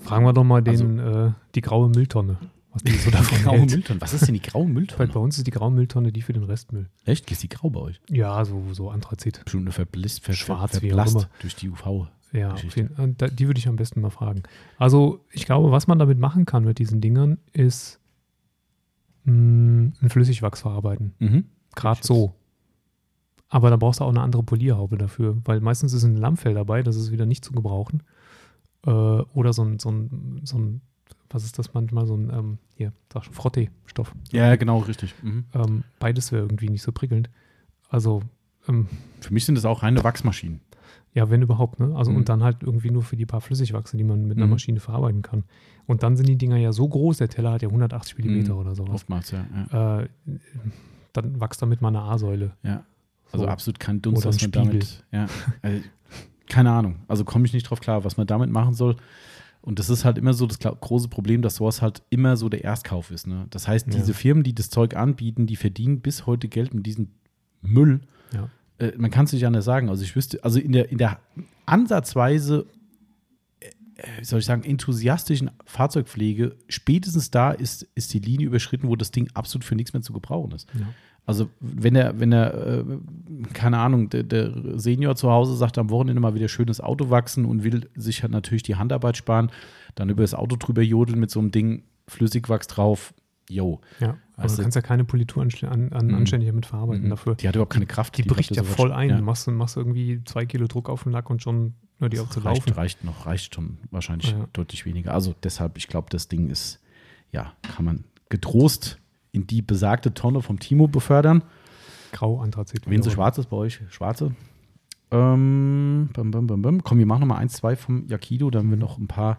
Fragen wir doch mal den, äh, die graue Mülltonne, was die so davon graue hält. Mülltonne. Was ist denn die graue Weil Mülltonne? bei uns ist die graue Mülltonne die für den Restmüll. Echt? Ist die grau bei euch? Ja, so, so Anthrazit. Bestimmt eine verblisst, ver Schwarz, wie auch verblasst immer. durch die UV. Ja, da- die würde ich am besten mal fragen. Also, ich glaube, was man damit machen kann mit diesen Dingern, ist mh, ein Flüssigwachs verarbeiten. Mhm. Gerade so. Aber da brauchst du auch eine andere Polierhaube dafür, weil meistens ist ein Lammfell dabei, das ist wieder nicht zu gebrauchen. Äh, oder so ein, so ein, so ein, was ist das manchmal, so ein, ähm, hier, sag schon, Frottee-Stoff. Ja, genau, richtig. Mhm. Ähm, beides wäre irgendwie nicht so prickelnd. Also, ähm, Für mich sind das auch reine Wachsmaschinen. ja, wenn überhaupt, ne? Also Mhm. und dann halt irgendwie nur für die paar Flüssigwachse, die man mit einer Mhm. Maschine verarbeiten kann. Und dann sind die Dinger ja so groß, der Teller hat ja 180 Millimeter Mhm. oder sowas. Oftmals, ja. ja. Äh, dann wächst damit mal eine A-Säule. ja. Also So. absolut kein Dunst, was man Spiegel. damit. Ja. Also, keine Ahnung. Also komme ich nicht drauf klar, was man damit machen soll. Und das ist halt immer so das große Problem, dass sowas halt immer so der Erstkauf ist. Ne? Das heißt, Ja. diese Firmen, die das Zeug anbieten, die verdienen bis heute Geld mit diesem Müll. Ja. Äh, man kann es nicht anders sagen. Also ich wüsste, also in der, in der ansatzweise, äh, wie soll ich sagen, enthusiastischen Fahrzeugpflege, spätestens da ist, ist die Linie überschritten, wo das Ding absolut für nichts mehr zu gebrauchen ist. Ja. Also wenn er, wenn er, äh, keine Ahnung, der, der Senior zu Hause sagt am Wochenende mal wieder schönes Auto wachsen und will sich halt natürlich die Handarbeit sparen, dann über das Auto drüber jodeln mit so einem Ding, Flüssigwachs drauf, yo. Ja, aber Also- du kannst ja keine Politur an, an, Mhm. anständig damit verarbeiten Mhm. dafür. Die hat überhaupt keine Kraft. Die, bricht bleibt ja voll ein. Ja. Du machst, machst irgendwie zwei Kilo Druck auf den Lack und schon nur die auch zu reicht, laufen. reicht noch, reicht schon wahrscheinlich Ja. deutlich weniger. Also deshalb, ich glaube, das Ding ist, ja, kann man getrost in die besagte Tonne vom Timo befördern. Grau Anthrazit. Wen so schwarz ist bei euch? Schwarze? Ähm, bam, bam, bam. Komm, wir machen nochmal eins, zwei vom Yakido, damit wir noch ein paar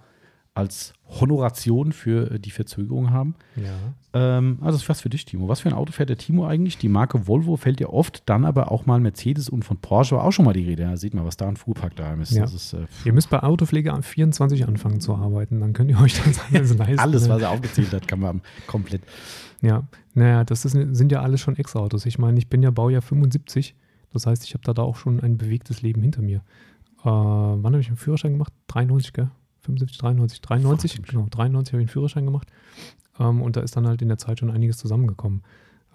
als Honoration für äh, die Verzögerung haben. Ja. Ähm, also das ist was für dich, Timo. Was für ein Auto fährt der Timo eigentlich? Die Marke Volvo fällt ja oft, dann aber auch mal Mercedes und von Porsche war auch schon mal die Rede. Ja, sieht man, was da ein Fuhrpark daheim ist. Ja. Ist äh, Ihr müsst bei Autopflege am 24 anfangen zu arbeiten, dann könnt ihr euch das alles leisten. alles, was er aufgezählt hat, kann man komplett. Ja, naja, das ist, sind ja alles schon Ex-Autos. Ich meine, ich bin ja Baujahr 75. Das heißt, ich habe da, da auch schon ein bewegtes Leben hinter mir. Äh, wann habe ich einen Führerschein gemacht? 93, gell? 75, 93, 93, Verrückt. genau, 93 habe ich einen Führerschein gemacht. Ähm, und da ist dann halt in der Zeit schon einiges zusammengekommen.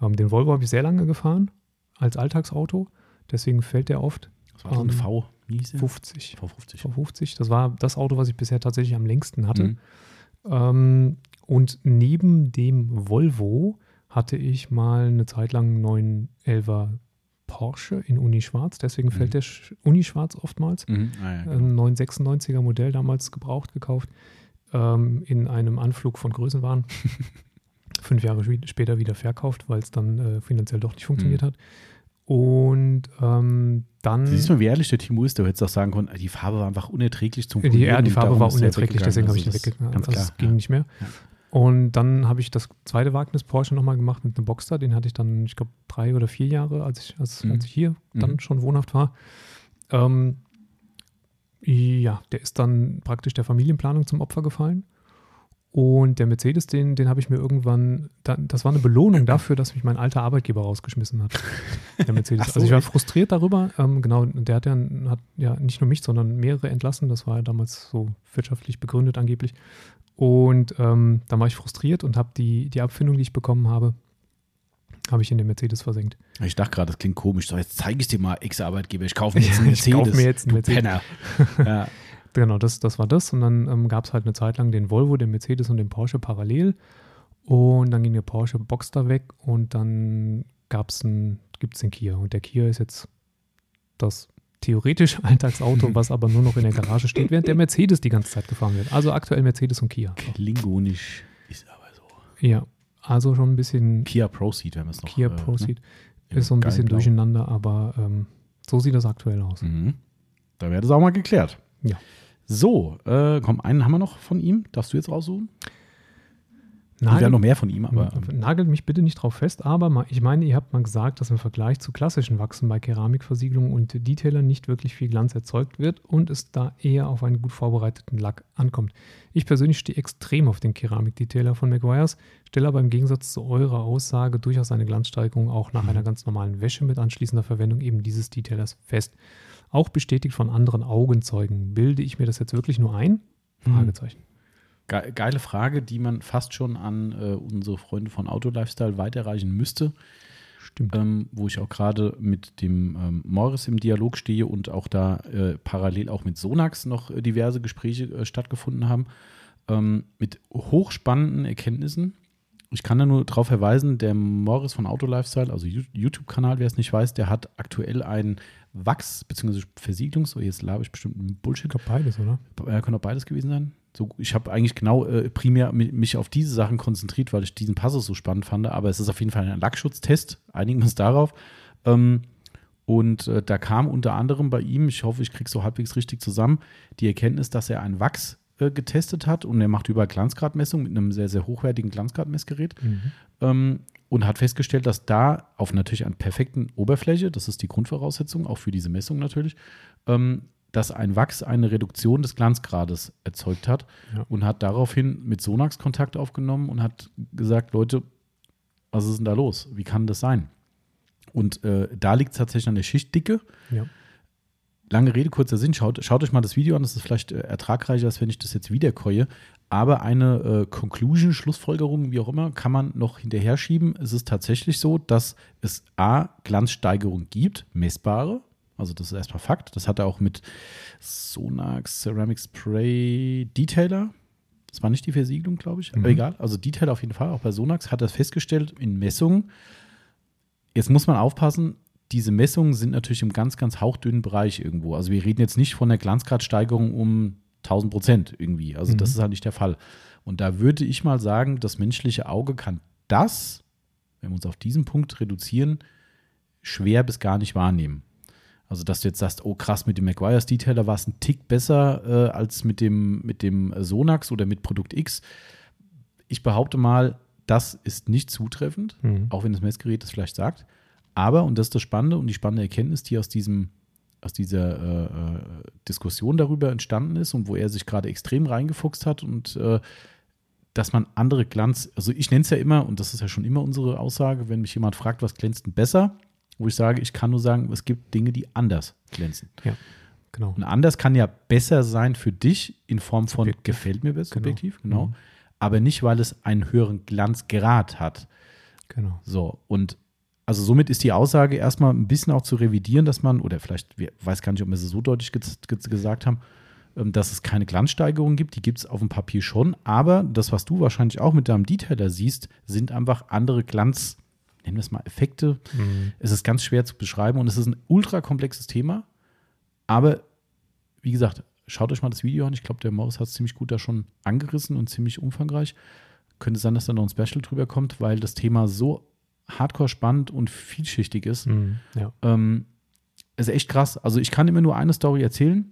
Ähm, den Volvo habe ich sehr lange gefahren, als Alltagsauto. Deswegen fällt der oft Das war so ein Ähm, V. Wie hieß der? 50. V50. V50. Das war das Auto, was ich bisher tatsächlich am längsten hatte. Mhm. Ähm, und neben dem Volvo hatte ich mal eine Zeit lang einen 911er Porsche in Uni Schwarz. Deswegen Mhm. fällt der Sch- Uni Schwarz oftmals. Mhm. Ah, ja, genau. Ein 996er Modell, damals gebraucht gekauft, ähm, in einem Anflug von Größenwahn. Fünf Jahre sp- später wieder verkauft, weil es dann äh, finanziell doch nicht funktioniert Mhm. hat. Und ähm, dann. Siehst du, wie ehrlich der Timo ist? Der hätte auch sagen können, die Farbe war einfach unerträglich zum Polieren ja, die Farbe war der unerträglich, deswegen habe ich ihn weggegangen. weggegangen. Also das ist Also Ganz es klar. ging nicht mehr. Und dann habe ich das zweite Wagnis Porsche nochmal gemacht mit einem Boxster. Den hatte ich dann, ich glaube, drei oder vier Jahre, als ich, als, Mhm. als ich hier dann Mhm. schon wohnhaft war. Ähm, ja, der ist dann praktisch der Familienplanung zum Opfer gefallen. Und der Mercedes, den, den habe ich mir irgendwann, da, das war eine Belohnung dafür, dass mich mein alter Arbeitgeber rausgeschmissen hat. Der Mercedes. So, also ich war frustriert darüber. Ähm, genau, der hat ja, hat ja nicht nur mich, sondern mehrere entlassen. Das war ja damals so wirtschaftlich begründet angeblich. Und ähm, dann war ich frustriert und habe die, die Abfindung, die ich bekommen habe, habe ich in den Mercedes versenkt. Ich dachte gerade, das klingt komisch. So, jetzt zeige ich dir mal, Ex-Arbeitgeber, ich kaufe mir jetzt einen Ich Mercedes. kauf mir jetzt einen du Mercedes. Penner. ja. Genau, das, das war das. Und dann ähm, gab es halt eine Zeit lang den Volvo, den Mercedes und den Porsche parallel. Und dann ging der Porsche Boxster weg und dann gab's ein, gibt es den Kia. Und der Kia ist jetzt das theoretische Alltagsauto, was aber nur noch in der Garage steht, während der Mercedes die ganze Zeit gefahren wird. Also aktuell Mercedes und Kia. Klingonisch ist aber so. Ja, also schon ein bisschen Kia Proceed, wenn wir es noch. Kia äh, Proceed. Ne? Ist so ein Geil bisschen durcheinander, aber ähm, so sieht das aktuell aus. Mhm. Da wäre das auch mal geklärt. Ja. So, äh, komm, einen haben wir noch von ihm. Darfst du jetzt raussuchen? Nagel, werden noch mehr von ihm, aber. Nagelt mich bitte nicht drauf fest, aber ich meine, ihr habt mal gesagt, dass im Vergleich zu klassischen Wachsen bei Keramikversiegelungen und Detailern nicht wirklich viel Glanz erzeugt wird und es da eher auf einen gut vorbereiteten Lack ankommt. Ich persönlich stehe extrem auf den Keramik-Detailer von McGuire's, stelle aber im Gegensatz zu eurer Aussage durchaus eine Glanzsteigerung auch nach mhm. einer ganz normalen Wäsche mit anschließender Verwendung eben dieses Detailers fest. Auch bestätigt von anderen Augenzeugen. Bilde ich mir das jetzt wirklich nur ein? Mhm. Fragezeichen geile Frage, die man fast schon an äh, unsere Freunde von Auto Lifestyle weiterreichen müsste. Stimmt. Ähm, wo ich auch gerade mit dem ähm, Morris im Dialog stehe und auch da äh, parallel auch mit Sonax noch äh, diverse Gespräche äh, stattgefunden haben. Ähm, mit hochspannenden Erkenntnissen. Ich kann da nur darauf verweisen, der Morris von Auto Lifestyle, also YouTube-Kanal, wer es nicht weiß, der hat aktuell einen Wachs- bzw. Versiegelungs-, oh, jetzt labe ich bestimmt Bullshit. Ich glaube beides, oder? Ja, kann auch beides gewesen sein so, ich habe eigentlich genau äh, primär mich auf diese Sachen konzentriert, weil ich diesen Passus so spannend fand. Aber es ist auf jeden Fall ein Lackschutztest. Einigen wir uns darauf. Ähm, und äh, da kam unter anderem bei ihm, ich hoffe, ich kriege es so halbwegs richtig zusammen, die Erkenntnis, dass er ein Wachs äh, getestet hat und er macht überall Glanzgradmessung mit einem sehr, sehr hochwertigen Glanzgradmessgerät. Mhm. Ähm, und hat festgestellt, dass da auf natürlich einer perfekten Oberfläche, das ist die Grundvoraussetzung, auch für diese Messung natürlich, ähm, dass ein Wachs eine Reduktion des Glanzgrades erzeugt hat ja. und hat daraufhin mit Sonax Kontakt aufgenommen und hat gesagt, Leute, was ist denn da los? Wie kann das sein? Und äh, da liegt es tatsächlich an der Schichtdicke. Ja. Lange Rede, kurzer Sinn. Schaut, schaut, euch mal das Video an. Das ist vielleicht äh, ertragreicher, als wenn ich das jetzt wiederkäue. Aber eine äh, Conclusion, Schlussfolgerung, wie auch immer, kann man noch hinterher schieben. Es ist tatsächlich so, dass es A, Glanzsteigerung gibt, messbare, also das ist erstmal Fakt. Das hat er auch mit Sonax Ceramic Spray Detailer. Das war nicht die Versiegelung, glaube ich. Mhm. Aber egal. Also Detailer auf jeden Fall. Auch bei Sonax hat er festgestellt in Messungen. Jetzt muss man aufpassen. Diese Messungen sind natürlich im ganz, ganz hauchdünnen Bereich irgendwo. Also wir reden jetzt nicht von der Glanzgradsteigerung um 1000 Prozent irgendwie. Also mhm. das ist halt nicht der Fall. Und da würde ich mal sagen, das menschliche Auge kann das, wenn wir uns auf diesen Punkt reduzieren, schwer bis gar nicht wahrnehmen. Also, dass du jetzt sagst, oh krass, mit dem McGuire's Detailer war es ein Tick besser äh, als mit dem, mit dem Sonax oder mit Produkt X. Ich behaupte mal, das ist nicht zutreffend, mhm. auch wenn das Messgerät das vielleicht sagt. Aber, und das ist das Spannende und die spannende Erkenntnis, die aus diesem aus dieser äh, äh Diskussion darüber entstanden ist und wo er sich gerade extrem reingefuchst hat und äh, dass man andere Glanz, also ich nenne es ja immer, und das ist ja schon immer unsere Aussage, wenn mich jemand fragt, was glänzt denn besser, wo ich sage, ich kann nur sagen, es gibt Dinge, die anders glänzen. Ja, genau. Und anders kann ja besser sein für dich in Form von subjektiv. gefällt mir besser, genau. subjektiv, genau. Mhm. Aber nicht, weil es einen höheren Glanzgrad hat. Genau. So, und also somit ist die Aussage erstmal ein bisschen auch zu revidieren, dass man, oder vielleicht, ich weiß gar nicht, ob wir es so deutlich ge ge gesagt haben, ähm, dass es keine Glanzsteigerung gibt. Die gibt es auf dem Papier schon, aber das, was du wahrscheinlich auch mit deinem Detailer siehst, sind einfach andere Glanz nennen wir es mal Effekte. Mhm. Es ist ganz schwer zu beschreiben und es ist ein ultra komplexes Thema. Aber wie gesagt, schaut euch mal das Video an. Ich glaube, der Morris hat es ziemlich gut da schon angerissen und ziemlich umfangreich. Könnte sein, dass da noch ein Special drüber kommt, weil das Thema so hardcore spannend und vielschichtig ist. Mhm, ja. ähm, ist echt krass. Also ich kann immer nur eine Story erzählen.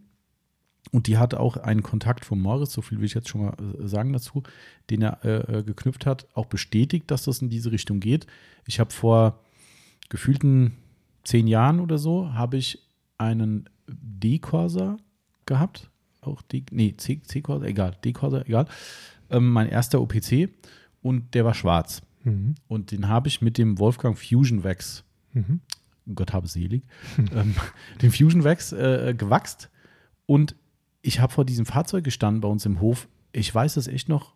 Und die hat auch einen Kontakt von Morris, so viel will ich jetzt schon mal äh, sagen dazu, den er äh, äh, geknüpft hat, auch bestätigt, dass das in diese Richtung geht. Ich habe vor gefühlten zehn Jahren oder so, habe ich einen D-Corsa gehabt. Auch D, nee, C-Corsa, egal, D-Corsa, egal. Ähm, mein erster OPC und der war schwarz. Mhm. Und den habe ich mit dem Wolfgang Fusion Wax, mhm. Gott habe selig, ähm, den Fusion Wax äh, gewachst. Und ich habe vor diesem Fahrzeug gestanden bei uns im Hof. Ich weiß das echt noch.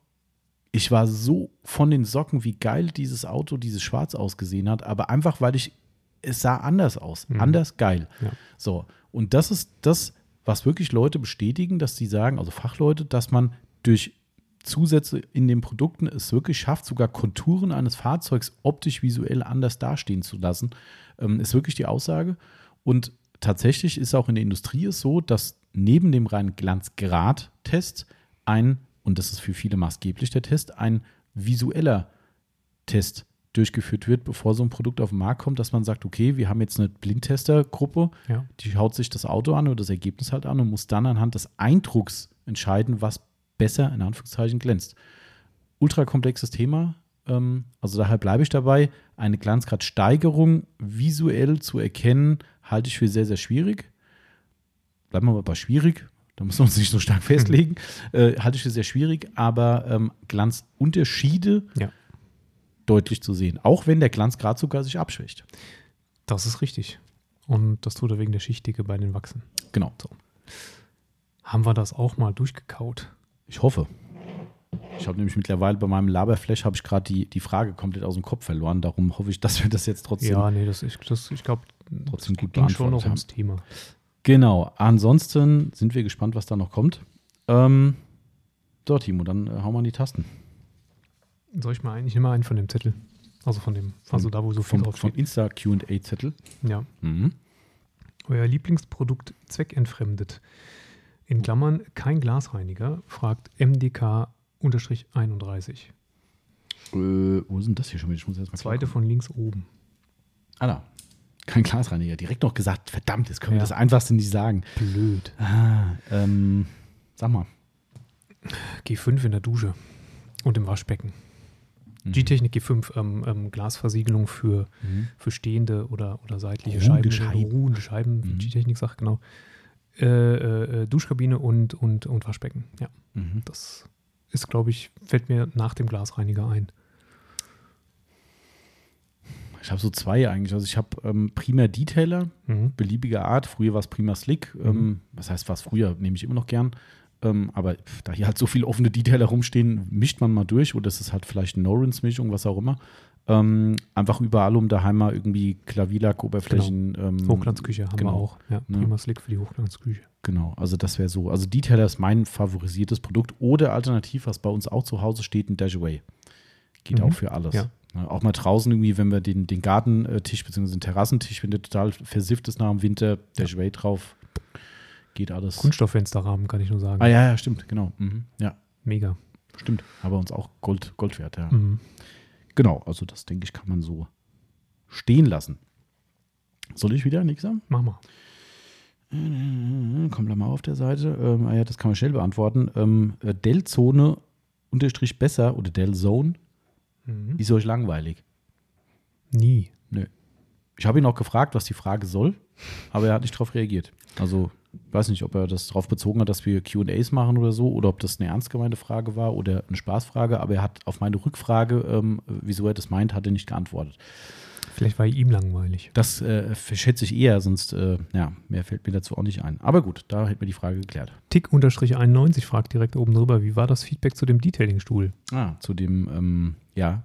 Ich war so von den Socken, wie geil dieses Auto, dieses Schwarz ausgesehen hat, aber einfach, weil ich, es sah anders aus. Mhm. Anders geil. Ja. So. Und das ist das, was wirklich Leute bestätigen, dass sie sagen, also Fachleute, dass man durch Zusätze in den Produkten es wirklich schafft, sogar Konturen eines Fahrzeugs optisch visuell anders dastehen zu lassen, ähm, ist wirklich die Aussage. Und tatsächlich ist auch in der Industrie es so, dass neben dem reinen Glanzgrad-Test ein, und das ist für viele maßgeblich der Test, ein visueller Test durchgeführt wird, bevor so ein Produkt auf den Markt kommt, dass man sagt, okay, wir haben jetzt eine Blindtestergruppe, ja. die schaut sich das Auto an oder das Ergebnis halt an und muss dann anhand des Eindrucks entscheiden, was besser in Anführungszeichen glänzt. ultra komplexes Thema. Ähm, also daher bleibe ich dabei. Eine Glanzgradsteigerung visuell zu erkennen, halte ich für sehr, sehr schwierig. Bleiben wir mal bei schwierig. Da müssen wir uns nicht so stark festlegen. Äh, halte ich für sehr schwierig, aber ähm, Glanzunterschiede Ja. deutlich zu sehen. Auch wenn der Glanzgrad sogar sich abschwächt. Das ist richtig. Und das tut er wegen der Schichtdicke bei den Wachsen. Genau. Haben wir das auch mal durchgekaut? Ich hoffe. Ich habe nämlich mittlerweile bei meinem Laberflash habe ich gerade die, die Frage komplett aus dem Kopf verloren. Darum hoffe ich, dass wir das jetzt trotzdem. Ja, nee, das, ich, das, ich glaube, Trotzdem gut ging schon noch beantwortet ums Thema. Genau. Ansonsten sind wir gespannt, was da noch kommt. Ähm, so, Timo, dann äh, hauen wir an die Tasten. Soll ich mal einen? Ich nehme mal einen von dem Zettel. Also von dem, also da, wo so viel Vom, drauf vom steht. Insta QA-Zettel. Ja. Mhm. Euer Lieblingsprodukt zweckentfremdet. In Klammern kein Glasreiniger, fragt MDK-31. Äh, wo ist denn das hier schon wieder? Ich muss erst mal Zweite von links oben. Ah, da. Kein Glasreiniger. Direkt noch gesagt, verdammt, jetzt können wir Ja. das Einfachste nicht sagen. Blöd. Ah, ähm, sag mal. G5 in der Dusche und im Waschbecken. Mhm. G-Technik G5, ähm, ähm, Glasversiegelung für, Mhm. für stehende oder, oder seitliche Ruhende Scheiben. Scheiben. Ruhende Scheiben, Mhm. G-Technik sagt genau. Äh, äh, äh, Duschkabine und, und, und Waschbecken. Ja, Mhm. das ist, glaube ich, fällt mir nach dem Glasreiniger ein. Ich habe so zwei eigentlich. Also ich habe ähm, primär Detailer, Mhm. beliebiger Art. Früher war es prima Slick. Ähm, was heißt was früher? Nehme ich immer noch gern. Ähm, aber da hier halt so viele offene Detailer rumstehen, mischt man mal durch. Oder das ist halt vielleicht eine No-Rinse-Mischung, was auch immer. Ähm, einfach überall um daheim mal irgendwie Klavierlack-Oberflächen. Ähm, Hochglanzküche haben genau. wir auch. Ja, Ja. prima Slick für die Hochglanzküche. Genau, also das wäre so. Also Detailer ist mein favorisiertes Produkt. Oder alternativ, was bei uns auch zu Hause steht, ein Dashaway. Geht Mhm. auch für alles. Ja. Ja, auch mal draußen irgendwie, wenn wir den, den Gartentisch bzw. den Terrassentisch, wenn der total versifft ist nach dem Winter, Dashaway drauf. Geht alles. Kunststofffensterrahmen, kann ich nur sagen. Ah ja, ja, stimmt, genau. Mhm. Ja, Mega. stimmt. Aber uns auch Gold, Gold wert, ja. Mhm. Genau, also das denke ich, kann man so stehen lassen. Soll ich wieder nichts sagen? Mach mal. Kommt da mal auf der Seite. Ähm, ah ja, das kann man schnell beantworten. Ähm, äh, Dell-Zone unterstrich besser oder Dell-Zone Mhm. ist euch langweilig. Nie. Nö. Ich habe ihn auch gefragt, was die Frage soll, aber er hat nicht darauf reagiert. Also, weiß nicht, ob er das darauf bezogen hat, dass wir QAs machen oder so, oder ob das eine ernst gemeinte Frage war oder eine Spaßfrage, aber er hat auf meine Rückfrage, ähm, wieso er das meint, hat er nicht geantwortet. Vielleicht war ihm langweilig. Das äh, schätze ich eher, sonst, äh, ja, mehr fällt mir dazu auch nicht ein. Aber gut, da hätten wir die Frage geklärt. Tick-91 fragt direkt oben drüber, wie war das Feedback zu dem Detailing-Stuhl? Ah, zu dem, ähm, ja.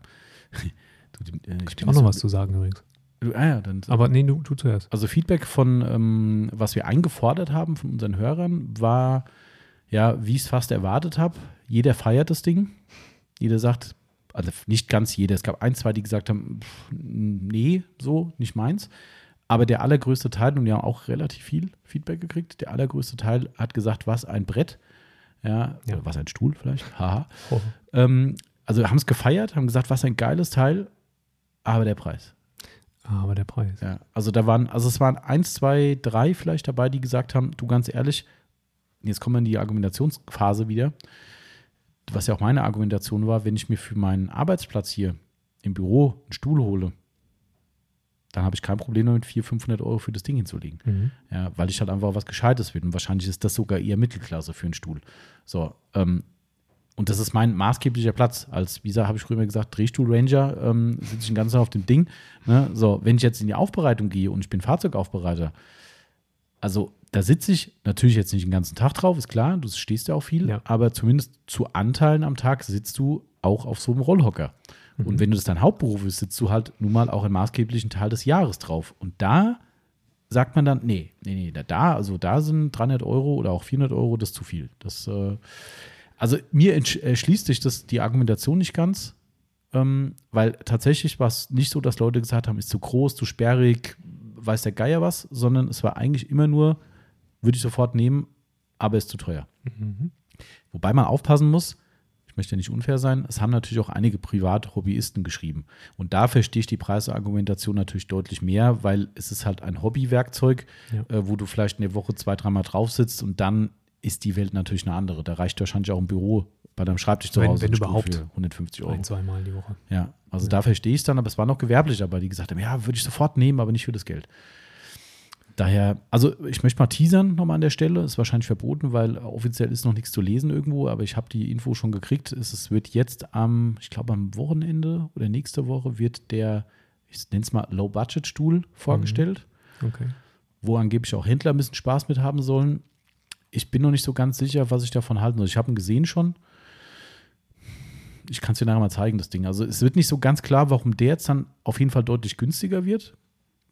zu dem, äh, ich auch noch was zu sagen übrigens. Ah ja, dann. Aber nee, du, du zuerst. Also Feedback von, ähm, was wir eingefordert haben von unseren Hörern, war, ja, wie ich es fast erwartet habe. Jeder feiert das Ding. Jeder sagt, also nicht ganz jeder. Es gab ein, zwei, die gesagt haben, pff, nee, so, nicht meins. Aber der allergrößte Teil, und wir haben auch relativ viel Feedback gekriegt, der allergrößte Teil hat gesagt, was ein Brett, ja, Ja. was ein Stuhl vielleicht, haha. Oh. Ähm, also haben es gefeiert, haben gesagt, was ein geiles Teil, aber der Preis. Aber der Preis. Ja, also da waren, also es waren eins, zwei, drei vielleicht dabei, die gesagt haben, du ganz ehrlich, jetzt kommen wir in die Argumentationsphase wieder, was ja auch meine Argumentation war, wenn ich mir für meinen Arbeitsplatz hier im Büro einen Stuhl hole, dann habe ich kein Problem damit, 400, 500 Euro für das Ding hinzulegen. Mhm. Ja, weil ich halt einfach was Gescheites will. Und wahrscheinlich ist das sogar eher Mittelklasse für einen Stuhl. So, ähm, und das ist mein maßgeblicher Platz. Als, wie gesagt, habe ich früher immer gesagt, Drehstuhl-Ranger, ähm, sitze ich den ganzen Tag auf dem Ding. Ne? So, wenn ich jetzt in die Aufbereitung gehe und ich bin Fahrzeugaufbereiter, also da sitze ich natürlich jetzt nicht den ganzen Tag drauf, ist klar, du stehst ja auch viel, Ja. aber zumindest zu Anteilen am Tag sitzt du auch auf so einem Rollhocker. Und wenn du das dein Hauptberuf ist, sitzt du halt nun mal auch einen maßgeblichen Teil des Jahres drauf. Und da sagt man dann, nee, nee, nee, da- da, also da sind 300 Euro oder auch 400 Euro, das ist zu viel. Das, äh, also mir erschließt sich das die Argumentation nicht ganz, ähm, weil tatsächlich war es nicht so, dass Leute gesagt haben, ist zu groß, zu sperrig, weiß der Geier was, sondern es war eigentlich immer nur, würde ich sofort nehmen, aber ist zu teuer. Mhm. Wobei man aufpassen muss, ich möchte nicht unfair sein, es haben natürlich auch einige Privat-Hobbyisten geschrieben. Und da verstehe ich die Preisargumentation natürlich deutlich mehr, weil es ist halt ein Hobbywerkzeug, Ja. äh, wo du vielleicht in der Woche zwei, dreimal drauf sitzt und dann ist die Welt natürlich eine andere. Da reicht wahrscheinlich auch ein Büro bei deinem Schreibtisch zu Wenn- Hause wenn überhaupt. für 150 Euro. Ein, zweimal die Woche. Ja, also Ja. da verstehe ich es dann, aber es war noch gewerblich, aber die gesagt haben, ja, würde ich sofort nehmen, aber nicht für das Geld. Daher, also ich möchte mal teasern nochmal an der Stelle, ist wahrscheinlich verboten, weil offiziell ist noch nichts zu lesen irgendwo, aber ich habe die Info schon gekriegt. Es, wird jetzt am, ich glaube am Wochenende oder nächste Woche wird der, ich nenne es mal Low-Budget-Stuhl vorgestellt, Okay. wo angeblich auch Händler ein bisschen Spaß mit haben sollen. Ich bin noch nicht so ganz sicher, was ich davon halten soll. Ich habe ihn gesehen schon. Ich kann es dir nachher mal zeigen, das Ding. Also es wird nicht so ganz klar, warum der jetzt dann auf jeden Fall deutlich günstiger wird.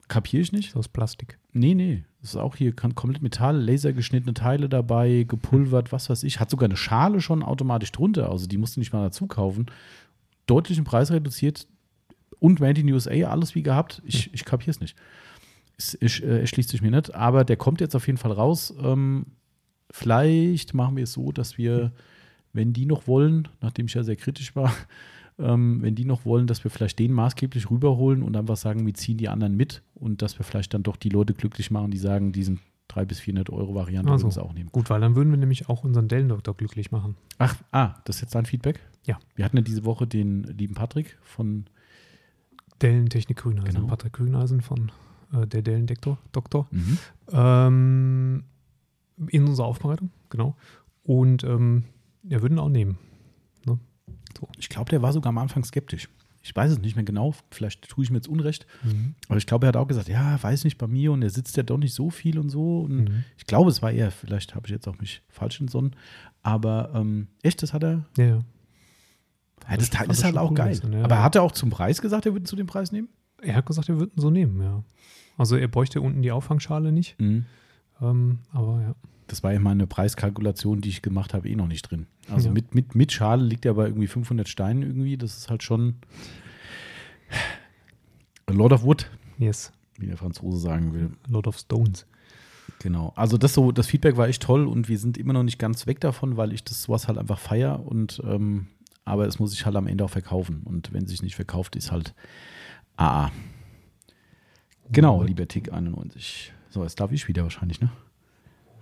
Kapiere ich nicht. Aus Plastik. Nee, nee. Das ist auch hier komplett Metall, lasergeschnittene Teile dabei, gepulvert, was weiß ich. Hat sogar eine Schale schon automatisch drunter. Also die musst du nicht mal dazu kaufen. Deutlich im Preis reduziert und Made in USA, alles wie gehabt. Ich, ich kapiere es nicht. Es, es äh, erschließt sich mir nicht. Aber der kommt jetzt auf jeden Fall raus. Ähm, vielleicht machen wir es so, dass wir, wenn die noch wollen, nachdem ich ja sehr kritisch war, ähm, wenn die noch wollen, dass wir vielleicht den maßgeblich rüberholen und einfach sagen, wir ziehen die anderen mit und dass wir vielleicht dann doch die Leute glücklich machen, die sagen, diesen 300 bis 400 Euro Variante Ach würden auch nehmen. Gut, weil dann würden wir nämlich auch unseren Dellendoktor glücklich machen. Ach, ah, das ist jetzt dein Feedback? Ja. Wir hatten ja diese Woche den lieben Patrick von, Dellentechnik Grüneisen. Genau. Patrick Grüneisen von äh, der Dellendoktor. Doktor. mhm. Ähm, in unserer Aufbereitung, genau. Und ähm, er würde ihn auch nehmen. ich glaube, der war sogar am Anfang skeptisch. Ich weiß es nicht mehr genau, vielleicht tue ich mir jetzt Unrecht, Mhm. aber ich glaube, er hat auch gesagt, ja, weiß nicht bei mir und er sitzt ja doch nicht so viel und so. Und Mhm. ich glaube, es war er, vielleicht habe ich jetzt auch mich falsch entsonnen, aber ähm, echt, das hat er, Ja, ja. ja, das Teil Hat ist halt auch cool geil. gewesen, ja. Aber hat er auch zum Preis gesagt, er würde ihn zu dem Preis nehmen? Er hat gesagt, er würde ihn so nehmen, ja. Also er bräuchte unten die Auffangschale nicht. Mhm. Ähm, aber ja. Das war ja meine Preiskalkulation, die ich gemacht habe, eh noch nicht drin. Also Ja. mit, mit, mit Schale liegt er bei irgendwie 500 Steinen irgendwie. Das ist halt schon a lot of wood, Yes. wie der Franzose sagen will. A lot of stones. Genau. Also das so, das Feedback war echt toll und wir sind immer noch nicht ganz weg davon, weil ich das sowas halt einfach feier und ähm, aber es muss sich halt am Ende auch verkaufen. Und wenn es sich nicht verkauft, ist halt AA. Genau, lieber Tick 91. So, jetzt darf ich wieder wahrscheinlich, ne?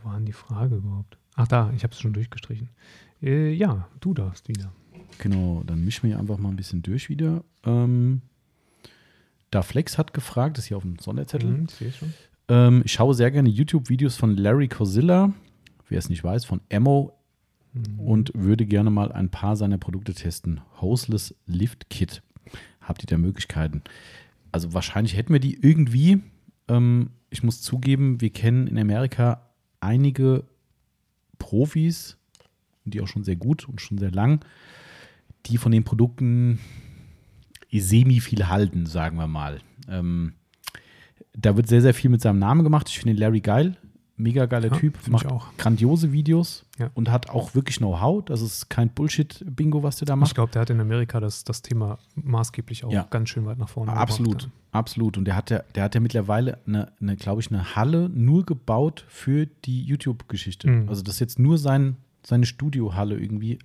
Wo war denn die Frage überhaupt? Ach da, ich habe es schon durchgestrichen. Äh, ja, du darfst wieder. Genau, dann mischen wir einfach mal ein bisschen durch wieder. Ähm, da Flex hat gefragt, das ist hier auf dem Sonderzettel. Mhm, ich schon. Ähm, ich schaue sehr gerne YouTube-Videos von Larry Cozilla, wer es nicht weiß, von Emo Mhm. und würde gerne mal ein paar seiner Produkte testen. Hoseless Lift Kit. Habt ihr da Möglichkeiten? Also wahrscheinlich hätten wir die irgendwie. Ähm, ich muss zugeben, wir kennen in Amerika einige Profis, die auch schon sehr gut und schon sehr lang, die von den Produkten semi viel halten, sagen wir mal. Ähm, da wird sehr, sehr viel mit seinem Namen gemacht. Ich finde den Larry geil. Mega geiler Ja, Typ. ich Macht auch. grandiose Videos Ja. und hat auch wirklich Know-how. Das ist kein Bullshit-Bingo, was der da Ich macht. glaube, der hat in Amerika das, das Thema maßgeblich auch Ja. ganz schön weit nach vorne Absolut, gebracht. absolut. Und der hat ja, der hat ja mittlerweile eine, eine glaube ich, eine Halle nur gebaut für die YouTube-Geschichte. Mhm. Also das ist jetzt nur sein, seine Studiohalle irgendwie.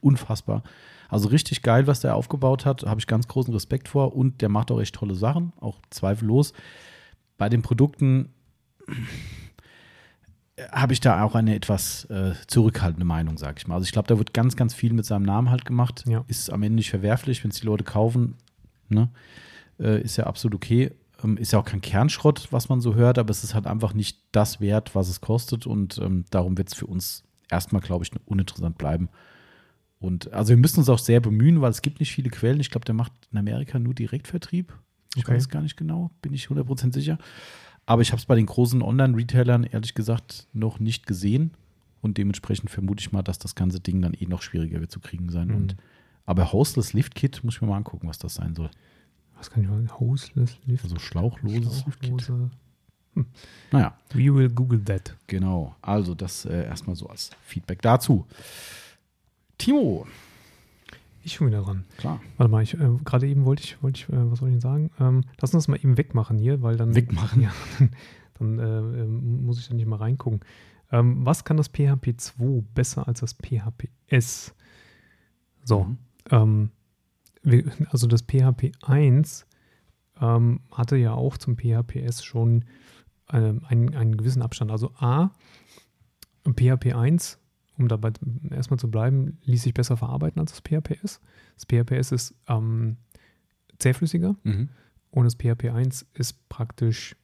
Unfassbar. Also richtig geil, was der aufgebaut hat. Habe ich ganz großen Respekt vor. Und der macht auch echt tolle Sachen, auch zweifellos. Bei den Produkten habe ich da auch eine etwas äh, zurückhaltende Meinung, sage ich mal. Also ich glaube, da wird ganz, ganz viel mit seinem Namen halt gemacht. Ja. Ist am Ende nicht verwerflich, wenn es die Leute kaufen. Ne? Äh, ist ja absolut okay. Ähm, ist ja auch kein Kernschrott, was man so hört, aber es ist halt einfach nicht das wert, was es kostet. Und ähm, darum wird es für uns erstmal, glaube ich, uninteressant bleiben. Und also wir müssen uns auch sehr bemühen, weil es gibt nicht viele Quellen. Ich glaube, der macht in Amerika nur Direktvertrieb. Ich Okay. weiß gar nicht genau, bin ich 100% sicher. Aber ich habe es bei den großen Online-Retailern ehrlich gesagt noch nicht gesehen. Und dementsprechend vermute ich mal, dass das ganze Ding dann eh noch schwieriger wird zu kriegen sein. Mhm. Und, aber Hostless Lift Kit muss ich mir mal angucken, was das sein soll. Was kann ich sagen? Hoseless Lift. Also schlauchloses Lift Kit. Schlauchlose. Naja, We will Google that. genau. Also das äh, erstmal so als Feedback dazu. Timo, Ich schon wieder dran. klar. Warte mal, ich, äh, gerade eben wollte ich, wollte ich, äh, was soll ich denn sagen? Ähm, lass uns das mal eben wegmachen hier, weil dann. Wegmachen? Ja, dann äh, ähm, muss ich da nicht mal reingucken. Ähm, was kann das PHP 2 besser als das PHP-S? So, Mhm. ähm, wir, also das PHP 1 ähm, hatte ja auch zum PHPS schon ähm, einen, einen gewissen Abstand. Also A, PHP 1, um dabei erstmal zu bleiben, ließ sich besser verarbeiten als das PHPS. Das PHPS ist ähm, zähflüssiger Mhm. und das PHP 1 ist praktisch,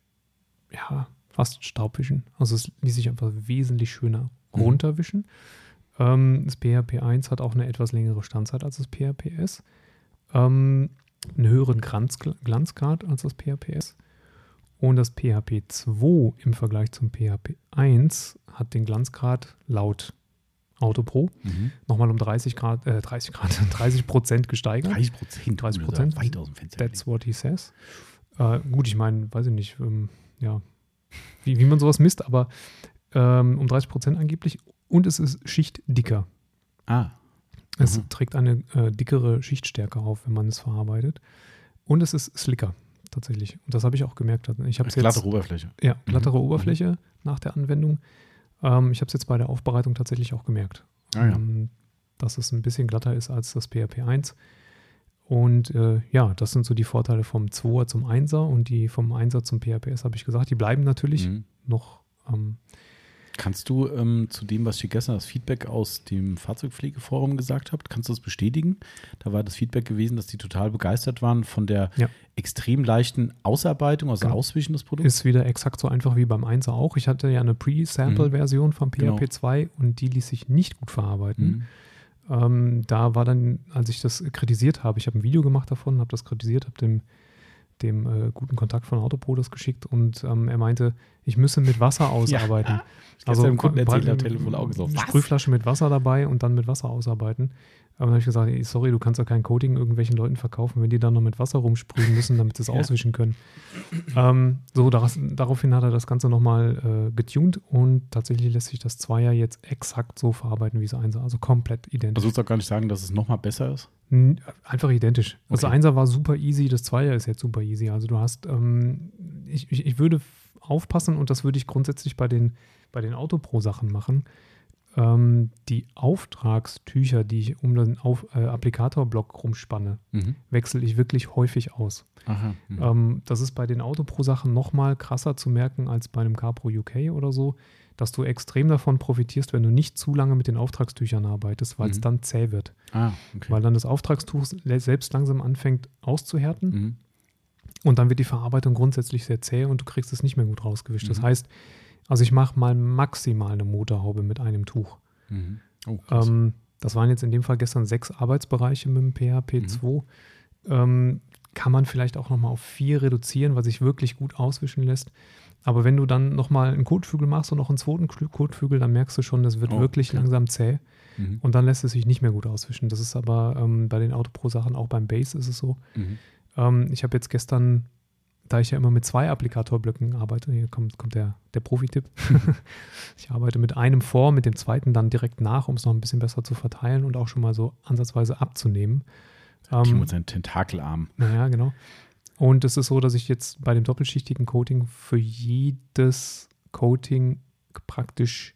ja, fast Staubwischen. Also es ließ sich einfach wesentlich schöner Mhm. runterwischen. Ähm, das PHP 1 hat auch eine etwas längere Standzeit als das PHPS. Ähm, einen höheren Glanz, Glanzgrad als das PHPS. Und das PHP 2 im Vergleich zum PHP 1 hat den Glanzgrad laut Autopro Mhm. nochmal um 30 Grad, äh, 30 Grad, 30 Prozent gesteigert. 30 Prozent. 30%? Weit aus dem Fenster. That's what he says. Äh, gut, ich meine, weiß ich nicht, ähm, ja, wie, wie man sowas misst, aber ähm, um 30 Prozent angeblich. Und es ist schichtdicker. ah. Es Mhm. trägt eine äh, dickere Schichtstärke auf, wenn man es verarbeitet. Und es ist slicker, tatsächlich. Und das habe ich auch gemerkt. Ich habe es Glatte jetzt, Oberfläche. ja, glattere Mhm. Oberfläche nach der Anwendung. Ähm, ich habe es jetzt bei der Aufbereitung tatsächlich auch gemerkt. Ah ja. ähm, dass es ein bisschen glatter ist als das PHP 1. Und äh, ja, das sind so die Vorteile vom 2er zum 1er und die vom 1er zum PHPS habe ich gesagt. Die bleiben natürlich Mhm. noch. Ähm, Kannst du ähm, zu dem, was ihr gestern das Feedback aus dem Fahrzeugpflegeforum gesagt habt, kannst du das bestätigen? Da war das Feedback gewesen, dass die total begeistert waren von der Ja. extrem leichten Ausarbeitung, also Genau. Auswischen des Produkts. ist wieder exakt so einfach wie beim 1er auch. Ich hatte ja eine Pre-Sample-Version vom Genau. PHP 2 und die ließ sich nicht gut verarbeiten. Mhm. Ähm, da war dann, als ich das kritisiert habe, ich habe ein Video gemacht davon, habe das kritisiert, habe dem, dem äh, guten Kontakt von Autopro das geschickt und ähm, er meinte, ich müsse mit Wasser ausarbeiten. Also im Kunden erzählt am Telefon auch so? Sprühflasche mit Wasser dabei und dann mit Wasser ausarbeiten. Aber dann habe ich gesagt, ey, sorry, du kannst ja kein Coating irgendwelchen Leuten verkaufen, wenn die dann noch mit Wasser rumsprühen müssen, damit sie es Ja. auswischen können. Ähm, so, daraus, daraufhin hat er das Ganze nochmal äh, getuned und tatsächlich lässt sich das Zweier jetzt exakt so verarbeiten wie das Einser, also komplett identisch. Also willst du gar nicht sagen, dass es nochmal besser ist? Einfach identisch. Das Okay. Einser war super easy, das Zweier ist jetzt super easy. Also du hast, ähm, ich, ich, ich würde aufpassen und das würde ich grundsätzlich bei den, bei den Autopro-Sachen machen. Ähm, die Auftragstücher, die ich um den Auf, äh, Applikatorblock rumspanne, Mhm. wechsle ich wirklich häufig aus. Mhm. Ähm, das ist bei den Autopro-Sachen nochmal krasser zu merken als bei einem CarPro UK oder so, dass du extrem davon profitierst, wenn du nicht zu lange mit den Auftragstüchern arbeitest, weil es Mhm. dann zäh wird ah, okay. weil dann das Auftragstuch selbst langsam anfängt auszuhärten Mhm. und dann wird die Verarbeitung grundsätzlich sehr zäh und du kriegst es nicht mehr gut rausgewischt. Das Mhm. heißt, also ich mache mal maximal eine Motorhaube mit einem Tuch. Mhm. Oh. Ähm, das waren jetzt in dem Fall gestern sechs Arbeitsbereiche mit dem PHP 2. Ähm, kann man vielleicht auch nochmal auf vier reduzieren, was sich wirklich gut auswischen lässt. Aber wenn du dann nochmal einen Kotflügel machst und noch einen zweiten Kotflügel, dann merkst du schon, das wird Oh, wirklich okay. langsam zäh. Mhm. Und dann lässt es sich nicht mehr gut auswischen. Das ist aber ähm, bei den Autopro-Sachen, auch beim Base ist es so. Mhm. Ähm, ich habe jetzt gestern, da ich ja immer mit zwei Applikatorblöcken arbeite, hier kommt, kommt der, der Profi-Tipp. ich arbeite mit einem vor, mit dem zweiten dann direkt nach, um es noch ein bisschen besser zu verteilen und auch schon mal so ansatzweise abzunehmen. Timo Ähm, mit seinen Tentakelarm. naja, genau. Und es ist so, dass ich jetzt bei dem doppelschichtigen Coating für jedes Coating praktisch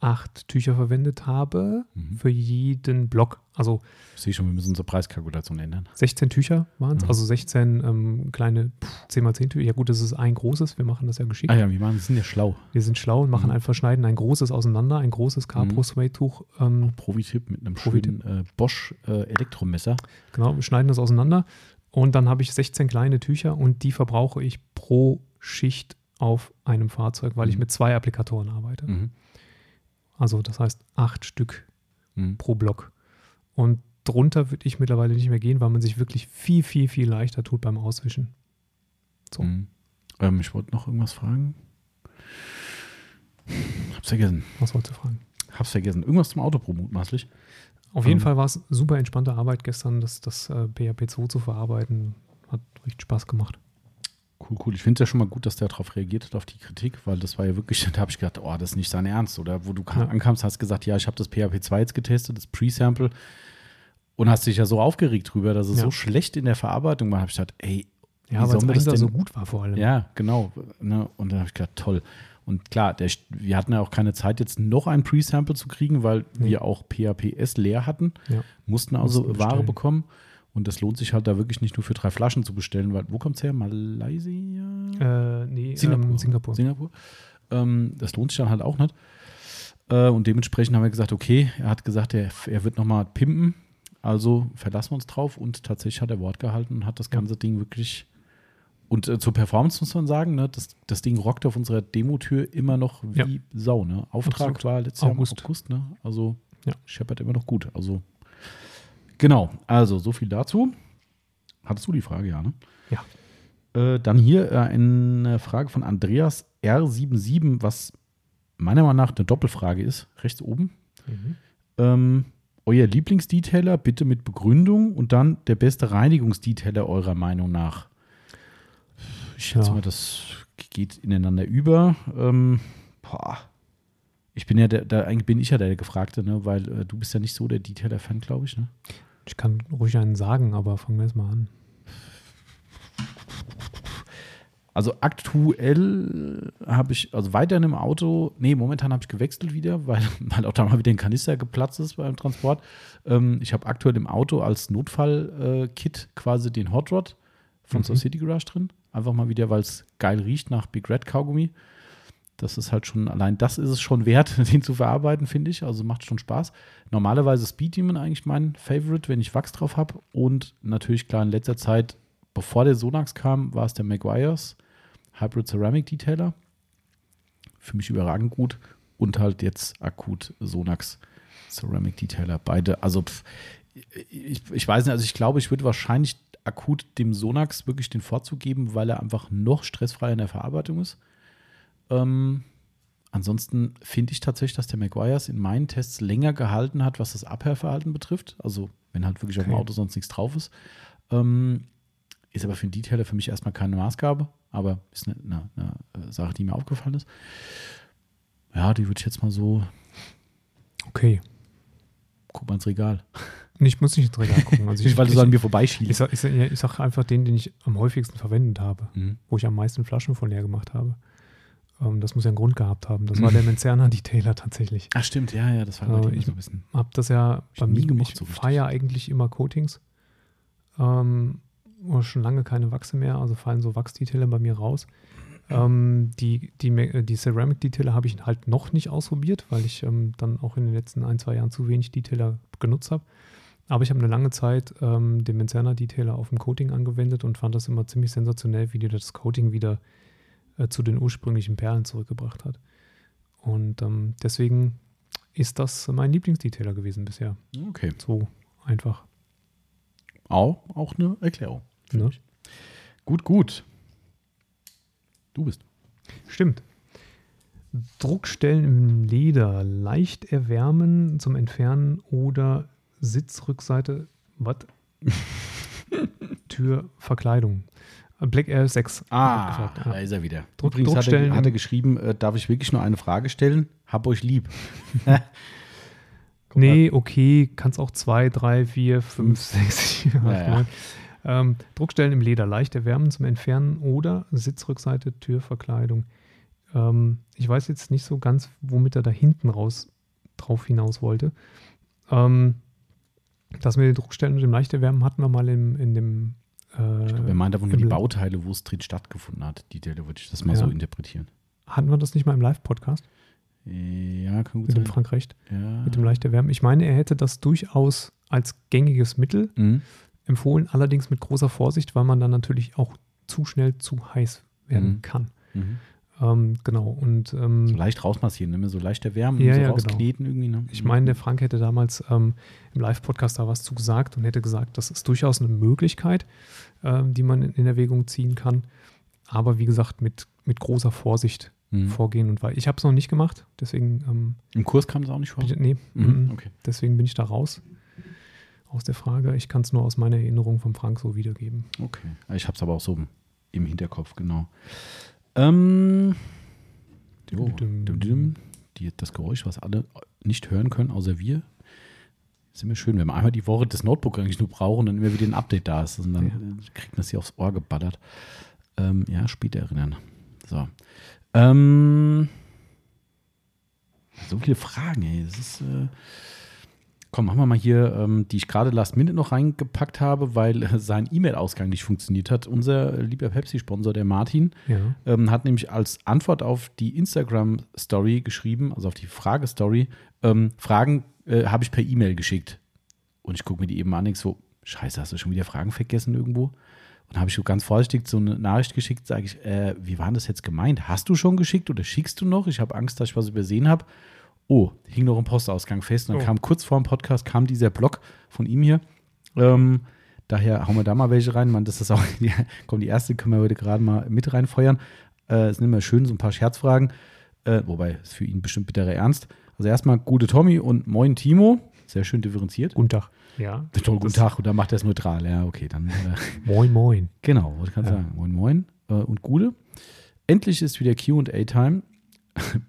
acht Tücher verwendet habe, Mhm. für jeden Block. Also Ich sehe schon, wir müssen unsere Preiskalkulation ändern. 16 Tücher waren es, Mhm. also 16 ähm, kleine 10x10 Tücher. Ja gut, das ist ein großes, wir machen das ja geschickt. Ah ja, wir machen, wir sind ja schlau. Wir sind schlau und machen Mhm. einfach, schneiden ein großes auseinander, ein großes Carpro Suede Tuch. Ähm, Profi-Tipp mit einem Profi-Tipp. schönen äh, Bosch äh, Elektromesser. genau, wir schneiden das auseinander und dann habe ich 16 kleine Tücher und die verbrauche ich pro Schicht auf einem Fahrzeug, weil ich Mhm. mit zwei Applikatoren arbeite. Also das heißt acht Stück Mhm. pro Block. Und drunter würde ich mittlerweile nicht mehr gehen, weil man sich wirklich viel, viel, viel leichter tut beim Auswischen. So. Mhm. Ähm, ich wollte noch irgendwas fragen. Hab's vergessen. Was wolltest du fragen? Hab's vergessen. Irgendwas zum Autopro mutmaßlich. Auf jeden Ähm. Fall war es super entspannte Arbeit gestern, das, das äh, PHP 2 zu verarbeiten. Hat richtig Spaß gemacht. Cool, cool. Ich finde es ja schon mal gut, dass der darauf reagiert hat, auf die Kritik, weil das war ja wirklich, da habe ich gedacht, oh, das ist nicht sein Ernst. Oder wo du Ja. ankamst, hast gesagt, ja, ich habe das PHP 2 jetzt getestet, das Pre-Sample. Und hast dich ja so aufgeregt drüber, dass es Ja. so schlecht in der Verarbeitung war. habe ich gedacht, ey, Ja, Wie weil es das so denn- gut war vor allem. Ja, genau. Ne? Und dann habe ich gedacht, toll. Und klar, der, wir hatten ja auch keine Zeit, jetzt noch ein Pre-Sample zu kriegen, weil Nee. wir auch PHPS leer hatten, Ja. mussten also Mussten Ware bekommen. Und das lohnt sich halt da wirklich nicht nur für drei Flaschen zu bestellen, weil wo kommt es her? Malaysia? Äh, nee, Singapur. Ähm, Singapur. Singapur. Ähm, das lohnt sich dann halt auch nicht. Äh, und dementsprechend haben wir gesagt, okay, er hat gesagt, er, er wird nochmal pimpen. Also verlassen wir uns drauf und tatsächlich hat er Wort gehalten und hat das ganze Ding wirklich. Und äh, zur Performance muss man sagen, ne, das, das Ding rockt auf unserer Demotür immer noch wie Ja. Sau. Ne? Auftrag Absolut. war letztes Jahr im August. August. Ne? Also Ja. scheppert immer noch gut. Also genau, also so viel dazu. Hattest du die Frage, ja, ne? Ja. Äh, dann hier äh, eine Frage von Andreas R77, was meiner Meinung nach eine Doppelfrage ist, rechts oben. Mhm. Ähm, euer Lieblingsdetailer bitte mit Begründung und dann der beste Reinigungsdetailer eurer Meinung nach. Ich schätze Ja. mal, das geht ineinander über. Ähm, boah. Ich bin ja der, der, eigentlich bin ich ja der Gefragte, ne? weil äh, du bist ja nicht so der Detailer-Fan, glaube ich. Ne? Ich kann ruhig einen sagen, aber fangen wir jetzt mal an. Also aktuell habe ich, also weiterhin im Auto, nee, momentan habe ich gewechselt wieder, weil, weil auch da mal wieder ein Kanister geplatzt ist beim Transport. Ähm, ich habe aktuell im Auto als Notfall-Kit quasi den Hot Rod von Mhm. Soul City Garage drin. Einfach mal wieder, weil es geil riecht nach Big Red Kaugummi. Das ist halt schon, allein das ist es schon wert, den zu verarbeiten, finde ich. Also macht schon Spaß. Normalerweise Speed Demon eigentlich mein Favorite, wenn ich Wachs drauf habe. Und natürlich klar in letzter Zeit, bevor der Sonax kam, war es der Maguires Hybrid Ceramic Detailer. Für mich überragend gut. Und halt jetzt akut Sonax Ceramic Detailer. Beide, also pff, ich, ich weiß nicht, also ich glaube, ich würde wahrscheinlich akut dem Sonax wirklich den Vorzug geben, weil er einfach noch stressfreier in der Verarbeitung ist. Ähm, ansonsten finde ich tatsächlich, dass der Maguires in meinen Tests länger gehalten hat, was das Abhörverhalten betrifft. Also wenn halt wirklich auf dem Okay. Auto sonst nichts drauf ist. Ähm, ist aber für einen Detailer für mich erstmal keine Maßgabe, aber ist eine, eine, eine Sache, die mir aufgefallen ist. Ja, die würde ich jetzt mal so, Okay. guck mal ins Regal. Ich muss nicht ins Regal gucken. Also ich, weil du ich, so an mir ich, vorbeischielst. sag, ich, sag, ja, ich sag einfach den, den ich am häufigsten verwendet habe, Mhm. wo ich am meisten Flaschen von leer gemacht habe. Ähm, das muss ja einen Grund gehabt haben. Das war der Menzerner Detailer tatsächlich. Ach stimmt, ja, ja, das war Äh, ich- so ein bisschen. Hab das ja ich bei mir gemocht Ich so fahre ja eigentlich immer Coatings. Ähm, oder schon lange keine Wachse mehr, also fallen so Wachsdetailer bei mir raus. Ähm, die, die, die Ceramic-Detailer habe ich halt noch nicht ausprobiert, weil ich ähm, dann auch in den letzten ein, zwei Jahren zu wenig Detailer genutzt habe. Aber ich habe eine lange Zeit ähm, den Menzerner Detailer auf dem Coating angewendet und fand das immer ziemlich sensationell, wie dir das Coating wieder äh, zu den ursprünglichen Perlen zurückgebracht hat. Und ähm, deswegen ist das mein Lieblingsdetailer gewesen bisher. Okay. So einfach. Auch, auch eine Erklärung. Ne? Gut, gut. Du bist. Stimmt. Druckstellen im Leder leicht erwärmen zum Entfernen oder Sitzrückseite, was? Türverkleidung. Black Air 6. Ah, gefragt, ja. da ist er wieder. Druck- Übrigens hat er, Druckstellen hat er geschrieben, äh, darf ich wirklich nur eine Frage stellen? Hab euch lieb. Nee, okay, kannst auch 2, 3, 4, 5, 6, 7, 8, Ja, ja. 9. Ähm, Druckstellen im Leder leicht erwärmen zum Entfernen oder Sitzrückseite, Türverkleidung. Ähm, ich weiß jetzt nicht so ganz, womit er da hinten raus drauf hinaus wollte. Ähm, das mit den Druckstellen und dem Leichterwärmen hatten wir mal im, in dem. Äh, Ich glaube, er meint einfach nur die im- Bauteile, wo es drin stattgefunden hat. Die Teile würde ich das mal Ja. so interpretieren. hatten wir das nicht mal im Live-Podcast Ja, kann gut mit dem sein. Frank Recht, Ja. mit dem Leichterwärmen? Ich meine, er hätte das durchaus als gängiges Mittel Mhm. empfohlen, allerdings mit großer Vorsicht, weil man dann natürlich auch zu schnell zu heiß werden Mhm. kann. Mhm. Ähm, genau, und ähm, So leicht rausmassieren, ne? so leicht erwärmen Ja, so ja, genau. rauskneten irgendwie. Ne? ich meine, der Frank hätte damals ähm, im Live-Podcast da was zu gesagt und hätte gesagt, das ist durchaus eine Möglichkeit, ähm, die man in, Erwägung ziehen kann. Aber wie gesagt, mit, mit großer Vorsicht Mhm. vorgehen und weil ich habe es noch nicht gemacht, deswegen ähm, Im Kurs kam das auch nicht vor. nee, Mhm. mhm. Okay. deswegen bin ich da raus aus der Frage. Ich kann es nur aus meiner Erinnerung vom Frank so wiedergeben. Okay. Ich habe es aber auch so im Hinterkopf, genau. Ähm, jo, düm, düm. Die, das Geräusch, was alle nicht hören können, außer wir. Ist immer schön, wenn wir einmal die Woche das Notebook eigentlich nur brauchen und dann immer wieder ein Update da ist. Und dann Ja. kriegt man das hier aufs Ohr geballert. Ähm, ja, später erinnern. So. Ähm, so viele Fragen, ey. Das ist. Äh, Komm, machen wir mal hier, ähm, die ich gerade last minute noch reingepackt habe, weil äh, sein E-Mail-Ausgang nicht funktioniert hat. Unser lieber Pepsi-Sponsor, der Martin, Ja. ähm, hat nämlich als Antwort auf die Instagram-Story geschrieben, also auf die Fragestory, ähm, Fragen äh, habe ich per E-Mail geschickt. Und ich gucke mir die eben an, denk so, scheiße, hast du schon wieder Fragen vergessen irgendwo? Und habe ich so ganz vorsichtig so eine Nachricht geschickt, sage ich, äh, wie war denn das jetzt gemeint? Hast du schon geschickt oder schickst du noch? Ich habe Angst, dass ich was übersehen habe. Oh, hing noch im Postausgang fest. Und dann Oh. kam kurz vor dem Podcast kam dieser Blog von ihm hier. Ähm, daher hauen wir da mal welche rein. Man, das ist auch, die, komm, die erste können wir heute gerade mal mit reinfeuern. Äh, es sind immer schön so ein paar Scherzfragen. Äh, wobei, ist für ihn bestimmt bitterer Ernst. Also erstmal gute Tommy und moin Timo. Sehr schön differenziert. Guten Tag. Ja. Toll, guten Tag. Und dann macht er es neutral. Ja, okay, dann. Äh, Moin, moin. Genau, wollte ich gerade Ja. sagen. Moin, moin äh, und Gude. Endlich ist wieder QA-Time.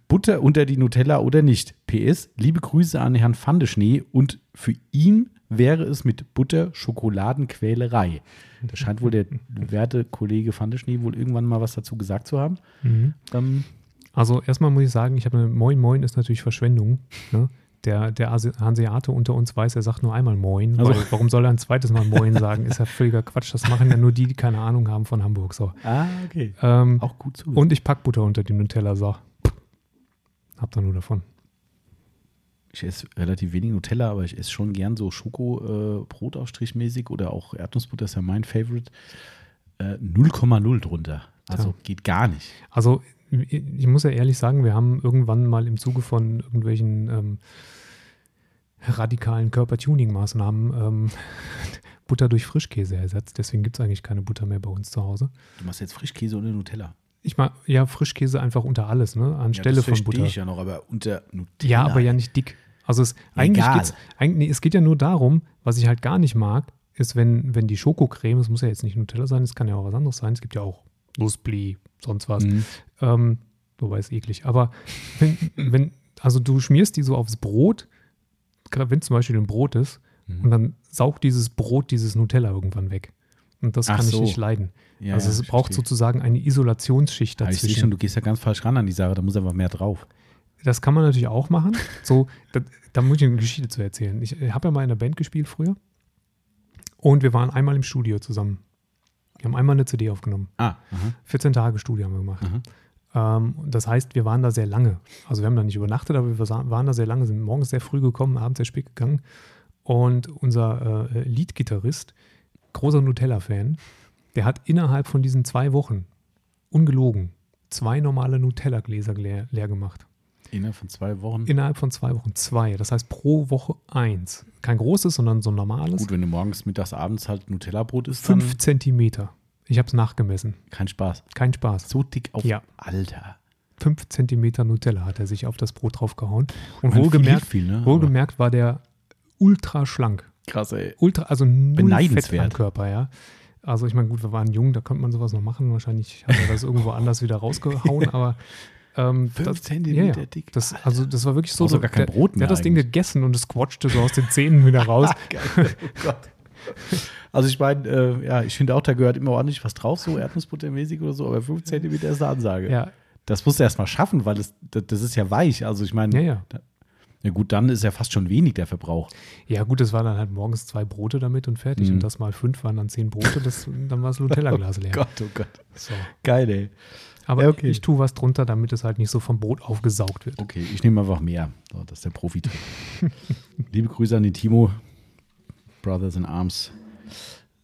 Butter unter die Nutella oder nicht? PS, liebe Grüße an Herrn Pfandeschnee und für ihn wäre es mit Butter Schokoladenquälerei. Da scheint wohl der werte Kollege Pfandeschnee wohl irgendwann mal was dazu gesagt zu haben. Mhm. Ähm, Also erstmal muss ich sagen, ich habe eine Moin Moin ist natürlich Verschwendung. Ne? Der, der Hanseate unter uns weiß, er sagt nur einmal Moin. Also- Weil, warum soll er ein zweites Mal Moin sagen? Ist ja völliger Quatsch. Das machen ja nur die, die keine Ahnung haben von Hamburg. So. ah, okay. Ähm, Auch gut zu. und ich pack Butter unter die Nutella. So. Hab da nur davon. Ich esse relativ wenig Nutella, aber ich esse schon gern so Schoko-Brotaufstrich-mäßig oder auch Erdnussbutter ist ja mein Favorite. Äh, 0,0 drunter. Also Ja. geht gar nicht. Also ich ich muss ja ehrlich sagen, wir haben irgendwann mal im Zuge von irgendwelchen ähm, radikalen Körpertuning-Maßnahmen ähm, Butter durch Frischkäse ersetzt. Deswegen gibt es eigentlich keine Butter mehr bei uns zu Hause. Du machst jetzt Frischkäse oder Nutella. Ich mag ja Frischkäse einfach unter alles, ne? Anstelle das von Butter. ich ja noch, aber unter Nutella. Ja, aber ja nicht dick. Also es, eigentlich geht's, eigentlich, es geht ja nur darum, was ich halt gar nicht mag, ist, wenn, wenn die Schokocreme, es muss ja jetzt nicht Nutella sein, es kann ja auch was anderes sein, es gibt ja auch Nussbli, sonst was. Mhm. Ähm, wobei ist eklig. Aber wenn, wenn, also du schmierst die so aufs Brot, wenn zum Beispiel ein Brot ist, Mhm. und dann saugt dieses Brot dieses Nutella irgendwann weg. Und das Ach kann ich so. nicht leiden. Ja, also ja, es ich braucht verstehe. sozusagen eine Isolationsschicht Aber ich sehe dazwischen. schon, du gehst ja ganz falsch ran an die Sache, da muss einfach mehr drauf. Das kann man natürlich auch machen. So, da, da muss ich eine Geschichte zu erzählen. Ich habe ja mal in einer Band gespielt früher. Und wir waren einmal im Studio zusammen. Wir haben einmal eine CD aufgenommen. Ah, aha, 14 Tage Studio haben wir gemacht. Ähm, das heißt, wir waren da sehr lange. Also wir haben da nicht übernachtet, aber wir waren da sehr lange, sind morgens sehr früh gekommen, abends sehr spät gegangen. Und unser äh, Lead-Gitarrist, großer Nutella-Fan, der hat innerhalb von diesen zwei Wochen, ungelogen, zwei normale Nutella-Gläser leer, leer gemacht. Innerhalb von zwei Wochen. Innerhalb von zwei Wochen zwei. Das heißt pro Woche eins. Kein großes, sondern so ein normales. Gut, wenn du morgens, mittags, abends halt Nutella-Brot isst, Fünf Zentimeter. Ich habe es nachgemessen. kein Spaß. Kein Spaß. So dick auf Ja. Alter. Fünf Zentimeter Nutella hat er sich auf das Brot draufgehauen. Und wohlgemerkt, viel, ne? wohlgemerkt war der ultra schlank. Krass, ey. Ultra, also null Fett am Körper, ja. Also ich meine, gut, wir waren jung, da konnte man sowas noch machen. Wahrscheinlich hat er das irgendwo anders wieder rausgehauen, aber ähm, Fünf das, Zentimeter ja, ja. dick. Das, also das war wirklich so. So gar kein der, Brot der mehr hat das Ding gegessen und es quatschte so aus den Zähnen wieder raus. Oh Gott. Also ich meine, äh, ja, ich finde auch, da gehört immer ordentlich was drauf, so Erdnussbuttermäßig oder so, aber 5 cm ist eine Ansage. ja, Das musst du erst mal schaffen, weil das, das, das ist ja weich. Also ich meine, ja, ja. Ja gut, dann ist ja fast schon wenig der Verbrauch. Ja, gut, das waren dann halt morgens zwei Brote damit und fertig. Mhm. Und das mal fünf waren dann zehn Brote, das, dann war das Nutella-Glas leer. Gott, oh Gott. So. Geil, ey. Aber okay. ich tue was drunter, damit es halt nicht so vom Brot aufgesaugt wird. Okay, ich nehme einfach mehr. So, das ist der profi Liebe Grüße an den Timo. Brothers in Arms.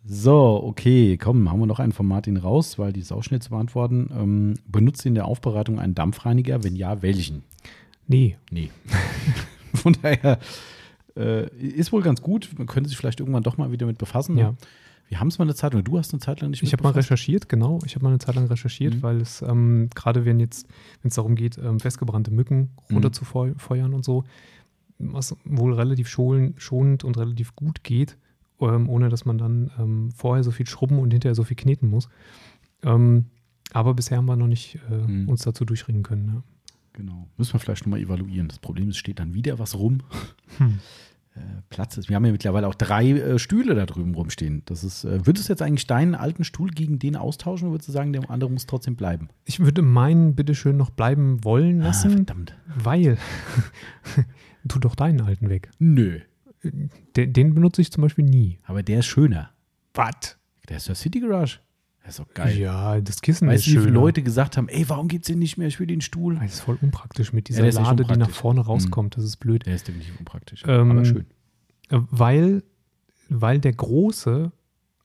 So, okay, komm, haben wir noch einen von Martin raus, weil die ist auch schnell zu beantworten. Ähm, benutzt in der Aufbereitung einen Dampfreiniger? Wenn ja, welchen? Nee, Nee. Von daher äh, ist wohl ganz gut. Man könnte sich vielleicht irgendwann doch mal wieder mit befassen. Ja. Wir haben es mal eine Zeit lang, du hast eine Zeit lang nicht ich habe mal recherchiert, genau. Ich habe mal eine Zeit lang recherchiert, Mhm. weil es ähm, gerade wenn jetzt, wenn es darum geht, ähm, festgebrannte Mücken Mhm. runterzufeuern und so, was wohl relativ schonend und relativ gut geht, ähm, ohne dass man dann ähm, vorher so viel schrubben und hinterher so viel kneten muss. Ähm, aber bisher haben wir noch nicht äh, Mhm. uns dazu durchringen können. Ja. Genau. Müssen wir vielleicht nochmal evaluieren. Das Problem ist, es steht dann wieder was rum. Hm. Äh, Platz ist. Wir haben ja mittlerweile auch drei äh, Stühle da drüben rumstehen. Das ist, äh, würdest du jetzt eigentlich deinen alten Stuhl gegen den austauschen oder würdest du sagen, der andere muss trotzdem bleiben? Ich würde meinen bitteschön noch bleiben wollen Ah, lassen, verdammt. weil tu doch deinen alten weg. Nö. Den, den benutze ich zum Beispiel nie. Aber der ist schöner. Was? Der ist der City Garage. Der ist doch geil. Ja, das Kissen weißt ist du, wie viele. Leute gesagt haben, ey, warum geht's denn nicht mehr? Ich will den Stuhl. Das ist voll unpraktisch mit Ja, dieser echt Lade, die nach vorne rauskommt. Das ist blöd. Der ist definitiv unpraktisch. Ähm, aber schön. Weil, weil der große,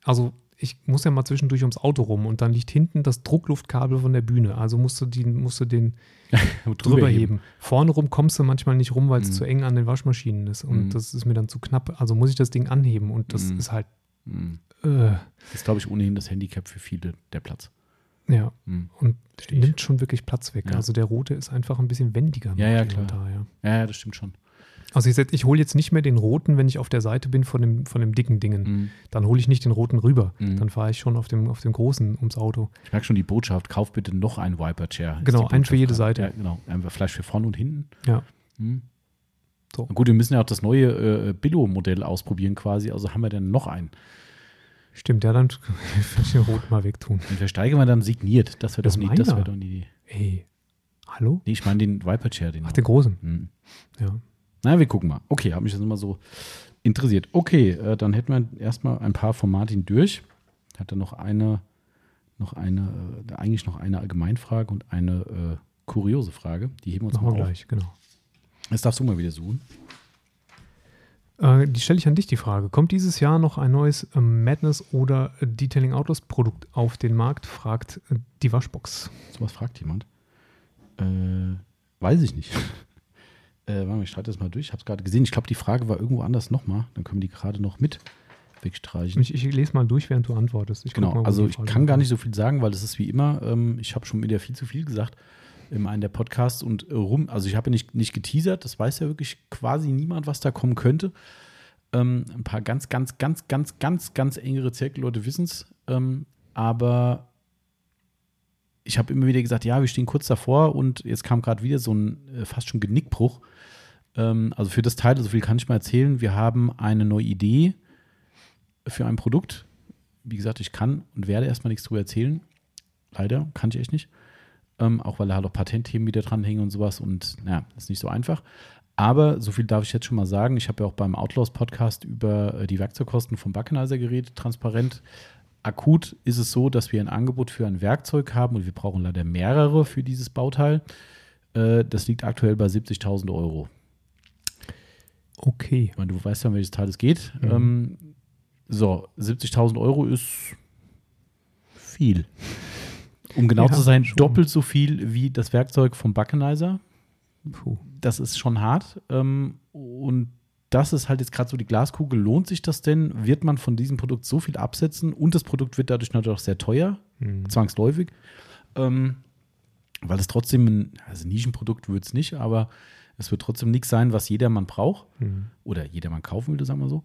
also ich muss ja mal zwischendurch ums Auto rum und dann liegt hinten das Druckluftkabel von der Bühne. Also musst du, die, musst du den drüber heben. Vorne rum kommst du manchmal nicht rum, weil es Mhm. zu eng an den Waschmaschinen ist. Und Mhm. das ist mir dann zu knapp. Also muss ich das Ding anheben und das Mhm. ist halt, Mhm. äh, Das ist, glaube ich, ohnehin das Handicap für viele, der Platz. ja. Mhm. Und Versteh ich. nimmt schon wirklich Platz weg. Ja. Also der rote ist einfach ein bisschen wendiger. Ja, ja, klar. Da, ja. Ja, ja, das stimmt schon. Also ich, ich hole jetzt nicht mehr den roten, wenn ich auf der Seite bin von dem, von dem dicken Dingen. Mhm. Dann hole ich nicht den roten rüber. Mhm. Dann fahre ich schon auf dem, auf dem großen ums Auto. Ich merke schon die Botschaft, kauf bitte noch ein Viper-Chair. ist Genau, einen für jede. Seite. Ja, genau. Einfach vielleicht für vorne und hinten. Ja. Mhm. So. Gut, wir müssen ja auch das neue äh, Billo-Modell ausprobieren quasi. Also haben wir dann noch einen. Stimmt, ja, dann ich den roten mal wegtun. Den versteigern wir dann signiert. Das wäre doch, nie- das wär doch nie. Ey, hallo? Nee, ich meine den Viper-Chair. Den Ach, den großen. Mhm. Ja. Na, wir gucken mal. Okay, habe mich das immer so interessiert. Okay, äh, dann hätten wir erstmal ein paar von Martin durch. Hat er noch eine, noch eine, äh, eigentlich noch eine Allgemeinfrage und eine äh, kuriose Frage. Die heben wir uns Machen mal auf. gleich, genau. Jetzt darfst du mal wieder suchen. Äh, die stelle ich an dich die Frage. Kommt dieses Jahr noch ein neues ähm, Madness oder Detailing Autos Produkt auf den Markt? Fragt äh, die Waschbox. Sowas fragt jemand. Äh, weiß ich nicht. äh, warte mal, ich streite das mal durch. Ich habe es gerade gesehen. Ich glaube, die Frage war irgendwo anders nochmal. Dann können wir die gerade noch mit wegstreichen. Ich, ich lese mal durch, während du antwortest. Ich Genau, mal, also ich kann gar nicht so viel sagen, weil es ist wie immer, ähm, ich habe schon wieder viel zu viel gesagt in einem der Podcasts und rum, also ich habe nicht, nicht geteasert, das weiß ja wirklich quasi niemand, was da kommen könnte. Ähm, ein paar ganz, ganz, ganz, ganz, ganz, ganz engere Zirkelleute wissen es, ähm, aber ich habe immer wieder gesagt, ja, wir stehen kurz davor und jetzt kam gerade wieder so ein äh, fast schon Genickbruch. Ähm, also für das Teil, so viel kann ich mal erzählen, wir haben eine neue Idee für ein Produkt. Wie gesagt, ich kann und werde erstmal nichts drüber erzählen. Leider, kann ich echt nicht. Ähm, auch weil da halt auch Patentthemen wieder dranhängen und sowas und naja, ist nicht so einfach. Aber so viel darf ich jetzt schon mal sagen. Ich habe ja auch beim Outlaws Podcast über äh, die Werkzeugkosten vom Backenizer geredet, transparent. Akut ist es so, dass wir ein Angebot für ein Werkzeug haben und wir brauchen leider mehrere für dieses Bauteil. Äh, das liegt aktuell bei 70.000 Euro. Okay. Ich meine, du weißt ja, um welches Teil es geht. Mhm. Ähm, so, 70.000 Euro ist viel. Um genau Ja, zu sein, schon. doppelt so viel wie das Werkzeug vom Backenizer. Puh. Das ist schon hart. Ähm, und das ist halt jetzt gerade so die Glaskugel. Lohnt sich das denn? Wird man von diesem Produkt so viel absetzen? Und das Produkt wird dadurch natürlich auch sehr teuer, Hm. zwangsläufig. Ähm, weil es trotzdem ein also Nischenprodukt wird es nicht, aber es wird trotzdem nichts sein, was jedermann braucht Hm. oder jedermann kaufen will, sagen wir so.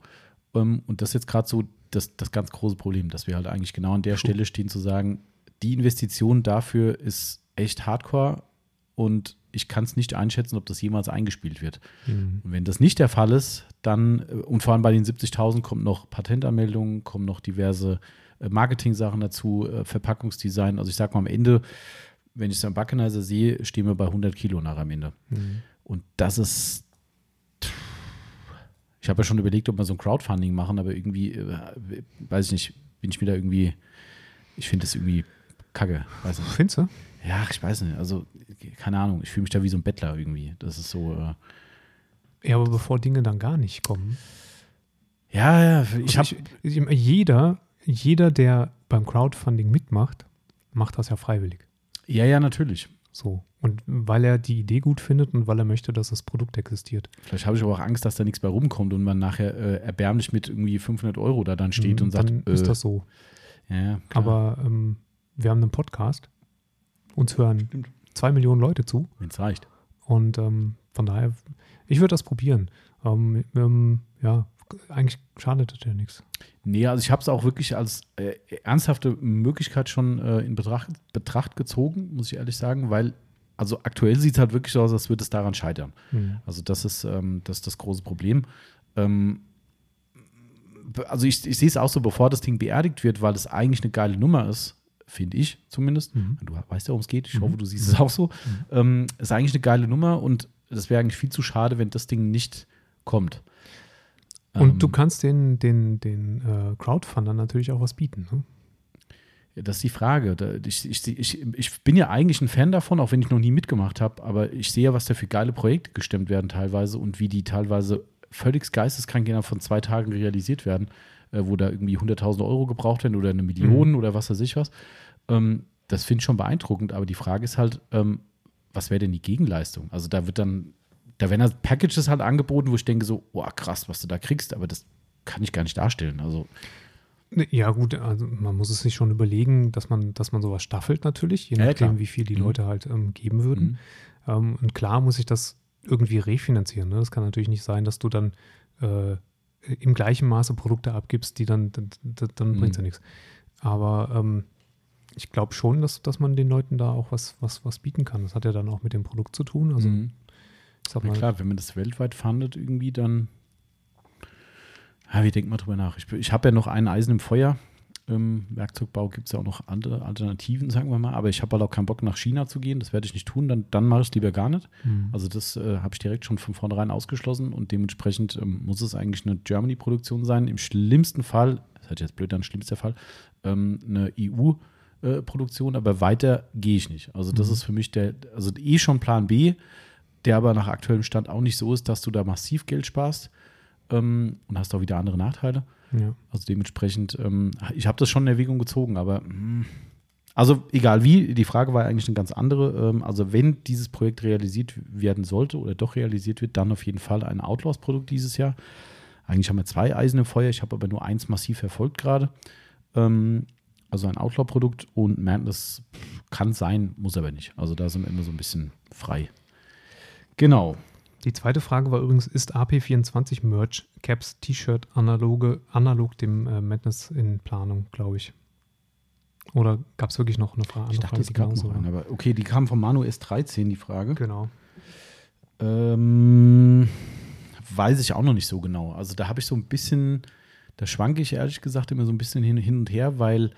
Ähm, und das ist jetzt gerade so das, das ganz große Problem, dass wir halt eigentlich genau an der Puh. Stelle stehen, zu sagen, die Investition dafür ist echt hardcore und ich kann es nicht einschätzen, ob das jemals eingespielt wird. Hm. Und wenn das nicht der Fall ist, dann, äh, und vor allem bei den 70.000 kommt noch Patentanmeldungen, kommen noch diverse äh, Marketing-Sachen dazu, äh, Verpackungsdesign. Also ich sag mal am Ende, wenn ich es am Backenizer sehe, stehen wir bei 100 Kilo nach am Ende. Hm. Und das ist. Ich habe ja schon überlegt, ob wir so ein Crowdfunding machen, aber irgendwie, weiß ich nicht, bin ich mir da irgendwie. Ich finde das irgendwie kacke. Weiß nicht. Findest du? Ja, ich weiß nicht. Also, keine Ahnung. Ich fühle mich da wie so ein Bettler irgendwie. Das ist so. Äh, Ja, aber bevor Dinge dann gar nicht kommen. ja, ja. Ich habe. Also ich, ich, jeder, jeder, der beim Crowdfunding mitmacht, macht das ja freiwillig. Ja, ja, natürlich. So. Und weil er die Idee gut findet und weil er möchte, dass das Produkt existiert. Vielleicht habe ich aber auch Angst, dass da nichts bei rumkommt und man nachher äh, erbärmlich mit irgendwie 500 Euro da dann steht Mhm, und sagt, dann äh, ist das so. ja, ja, klar. Aber ähm, wir haben einen Podcast. Uns hören Stimmt. zwei Millionen Leute zu. wenn es reicht. Und ähm, von daher, ich würde das probieren. Ähm, ähm, ja, eigentlich schadet das ja nichts. Nee, also ich habe es auch wirklich als äh, ernsthafte Möglichkeit schon äh, in Betracht, Betracht gezogen, muss ich ehrlich sagen, weil, also aktuell sieht es halt wirklich so aus, als würde es daran scheitern. Hm. Also das ist, ähm, das, ist das große Problem. Ähm, also ich, ich sehe es auch so, bevor das Ding beerdigt wird, weil es eigentlich eine geile Nummer ist, finde ich zumindest. Mhm. Du weißt ja, worum es geht. Ich Mhm. hoffe, du siehst es auch so. Ähm, ist eigentlich eine geile Nummer und das wäre eigentlich viel zu schade, wenn das Ding nicht kommt. Und Ähm, du kannst den, den, den äh, Crowdfundern natürlich auch was bieten. Ne? Ja, das ist die Frage. Ich, ich, ich, ich bin ja eigentlich ein Fan davon, auch wenn ich noch nie mitgemacht habe, aber ich sehe ja, was da für geile Projekte gestemmt werden teilweise und wie die teilweise völlig geisteskrank innerhalb von zwei Tagen realisiert werden, äh, wo da irgendwie 100.000 Euro gebraucht werden oder eine Million oder was weiß ich was. Ähm, das finde ich schon beeindruckend, aber die Frage ist halt, ähm, was wäre denn die Gegenleistung? Also da wird dann, da werden halt Packages halt angeboten, wo ich denke so, oh krass, was du da kriegst, aber das kann ich gar nicht darstellen. Also Ne, Ja, gut, also man muss es sich schon überlegen, dass man, dass man sowas staffelt natürlich, je Ja, nachdem, klar. wie viel die Mhm. Leute halt ähm, geben würden. Ähm, und klar muss ich das irgendwie refinanzieren. Ne? Das kann natürlich nicht sein, dass du dann äh, im gleichen Maße Produkte abgibst, die dann, dann, dann, Mhm. bringt es ja nichts. Aber ähm, ich glaube schon, dass, dass man den Leuten da auch was, was, was bieten kann. Das hat ja dann auch mit dem Produkt zu tun. Also, Mhm. mal, klar, wenn man das weltweit fundet, irgendwie dann. Ja, wie denkt man drüber nach? Ich, ich habe ja noch ein Eisen im Feuer. Im Werkzeugbau gibt es ja auch noch andere Alternativen, sagen wir mal. Aber ich habe halt auch keinen Bock, nach China zu gehen. Das werde ich nicht tun. Dann, dann mache ich es lieber gar nicht. Mhm. Also, das äh, habe ich direkt schon von vornherein ausgeschlossen. Und dementsprechend ähm, muss es eigentlich eine Germany-Produktion sein. Im schlimmsten Fall, das hört jetzt blöd an, schlimmster Fall, ähm, eine EU-Produktion. aber weiter gehe ich nicht. Also, das Mhm. ist für mich der, also eh schon Plan B der aber nach aktuellem Stand auch nicht so ist, dass du da massiv Geld sparst ähm, und hast auch wieder andere Nachteile. Ja. Also dementsprechend, ähm, ich habe das schon in Erwägung gezogen, aber mh, also egal wie, die Frage war eigentlich eine ganz andere. Ähm, also wenn dieses Projekt realisiert werden sollte oder doch realisiert wird, dann auf jeden Fall ein Outlaws-Produkt dieses Jahr. Eigentlich haben wir zwei Eisen im Feuer, ich habe aber nur eins massiv verfolgt gerade. Ähm, also ein Outlaw-Produkt und Madness kann sein, muss aber nicht. Also da sind wir immer so ein bisschen frei. Genau. Die zweite Frage war übrigens, ist AP24 Merch, Caps, T-Shirt analoge, analog dem äh, Madness in Planung, glaube ich. Oder gab es wirklich noch eine Frage? Ich dachte, Frage, es die gab noch war? einen, aber okay, die kam vom Manu S13, die Frage. Genau. Ähm, weiß ich auch noch nicht so genau. Also da habe ich so ein bisschen, da schwanke ich ehrlich gesagt immer so ein bisschen hin, hin und her, weil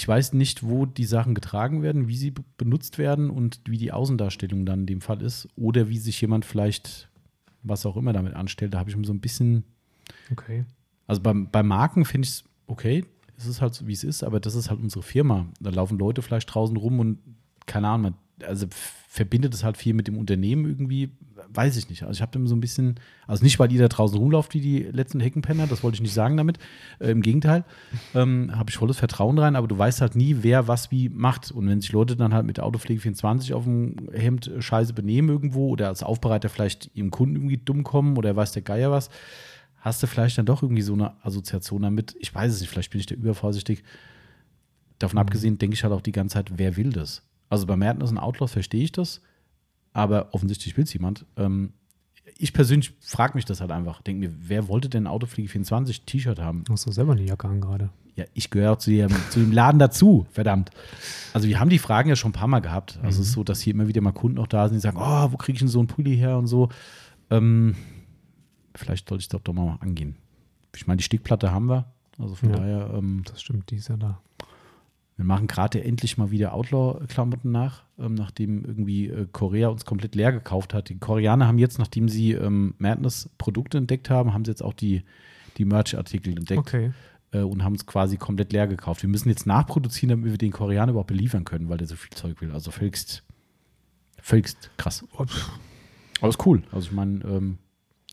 ich weiß nicht, wo die Sachen getragen werden, wie sie be- benutzt werden und wie die Außendarstellung dann in dem Fall ist. Oder wie sich jemand vielleicht, was auch immer damit anstellt. Da habe ich mir so ein bisschen, Okay. also bei, bei Marken finde ich es okay, es ist halt so, wie es ist, aber das ist halt unsere Firma. Da laufen Leute vielleicht draußen rum und keine Ahnung, man, also verbindet es halt viel mit dem Unternehmen irgendwie, weiß ich nicht. Also ich habe dem so ein bisschen, also nicht, weil ihr da draußen rumlauft wie die letzten Heckenpenner, das wollte ich nicht sagen damit. Äh, Im Gegenteil, ähm, habe ich volles Vertrauen rein, aber du weißt halt nie, wer was wie macht. Und wenn sich Leute dann halt mit Autopflege 24 auf dem Hemd äh, scheiße benehmen irgendwo oder als Aufbereiter vielleicht ihrem Kunden irgendwie dumm kommen oder weiß der Geier was, hast du vielleicht dann doch irgendwie so eine Assoziation damit. Ich weiß es nicht, vielleicht bin ich da übervorsichtig. Davon abgesehen denke ich halt auch die ganze Zeit, wer will das? Also bei Madness und Outlaws verstehe ich das, aber offensichtlich will es jemand. Ähm, ich persönlich frage mich das halt einfach. Denke mir, wer wollte denn ein Autopflege 24 T-Shirt haben? Du hast doch selber eine Jacke an gerade. Ja, ich gehöre auch zu, dem- zu dem Laden dazu, verdammt. Also wir haben die Fragen ja schon ein paar Mal gehabt. Also es ist so, dass hier immer wieder mal Kunden auch da sind, die sagen, oh, wo kriege ich denn so einen Pulli her und so. Ähm, vielleicht sollte ich das doch mal angehen. Ich meine, die Stickplatte haben wir. Also von Ja. daher, ähm, Das stimmt, die ist ja da. Wir machen gerade endlich mal wieder Outlaw-Klamotten nach, ähm, nachdem irgendwie äh, Korea uns komplett leer gekauft hat. Die Koreaner haben jetzt, nachdem sie ähm, Madness-Produkte entdeckt haben, haben sie jetzt auch die, die Merch-Artikel entdeckt Okay. äh, und haben es quasi komplett leer gekauft. Wir müssen jetzt nachproduzieren, damit wir den Koreanern überhaupt beliefern können, weil der so viel Zeug will. Also völligst, völligst krass. Aber ist cool. Also ich meine, ähm,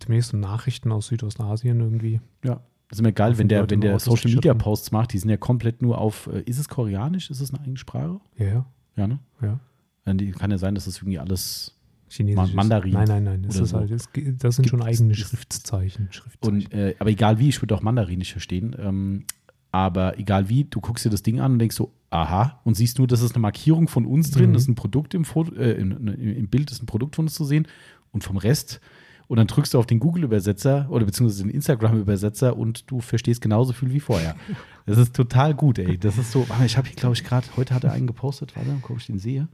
Demnächst Nachrichten aus Südostasien irgendwie. ja, das ist mir geil, wenn der, wenn der Social Media. Posts macht, die sind ja komplett nur auf, äh, ist es koreanisch? Ist es eine eigene Sprache? Ja, ja. Ja, ne? ja. Äh, die- Kann ja sein, dass das irgendwie alles Chinesisch. ist- Mandarin Nein, nein, nein. Das, so. halt, das, das sind schon Gibt- eigene ist- Schriftzeichen. Schriftzeichen. Und, äh, aber egal wie, ich würde auch Mandarinisch verstehen. Ähm, aber egal wie, du guckst dir das Ding an und denkst so, aha, und siehst nur, das ist eine Markierung von uns drin, Mhm. das ist ein Produkt im, Foto, äh, im, im Bild ist ein Produkt von uns zu sehen und vom Rest. Und dann drückst du auf den Google-Übersetzer oder beziehungsweise den Instagram-Übersetzer und du verstehst genauso viel wie vorher. Das ist total gut, ey. Das ist so, ich habe hier, glaube ich, gerade, heute hat er einen gepostet, warte, ob ich den sehe.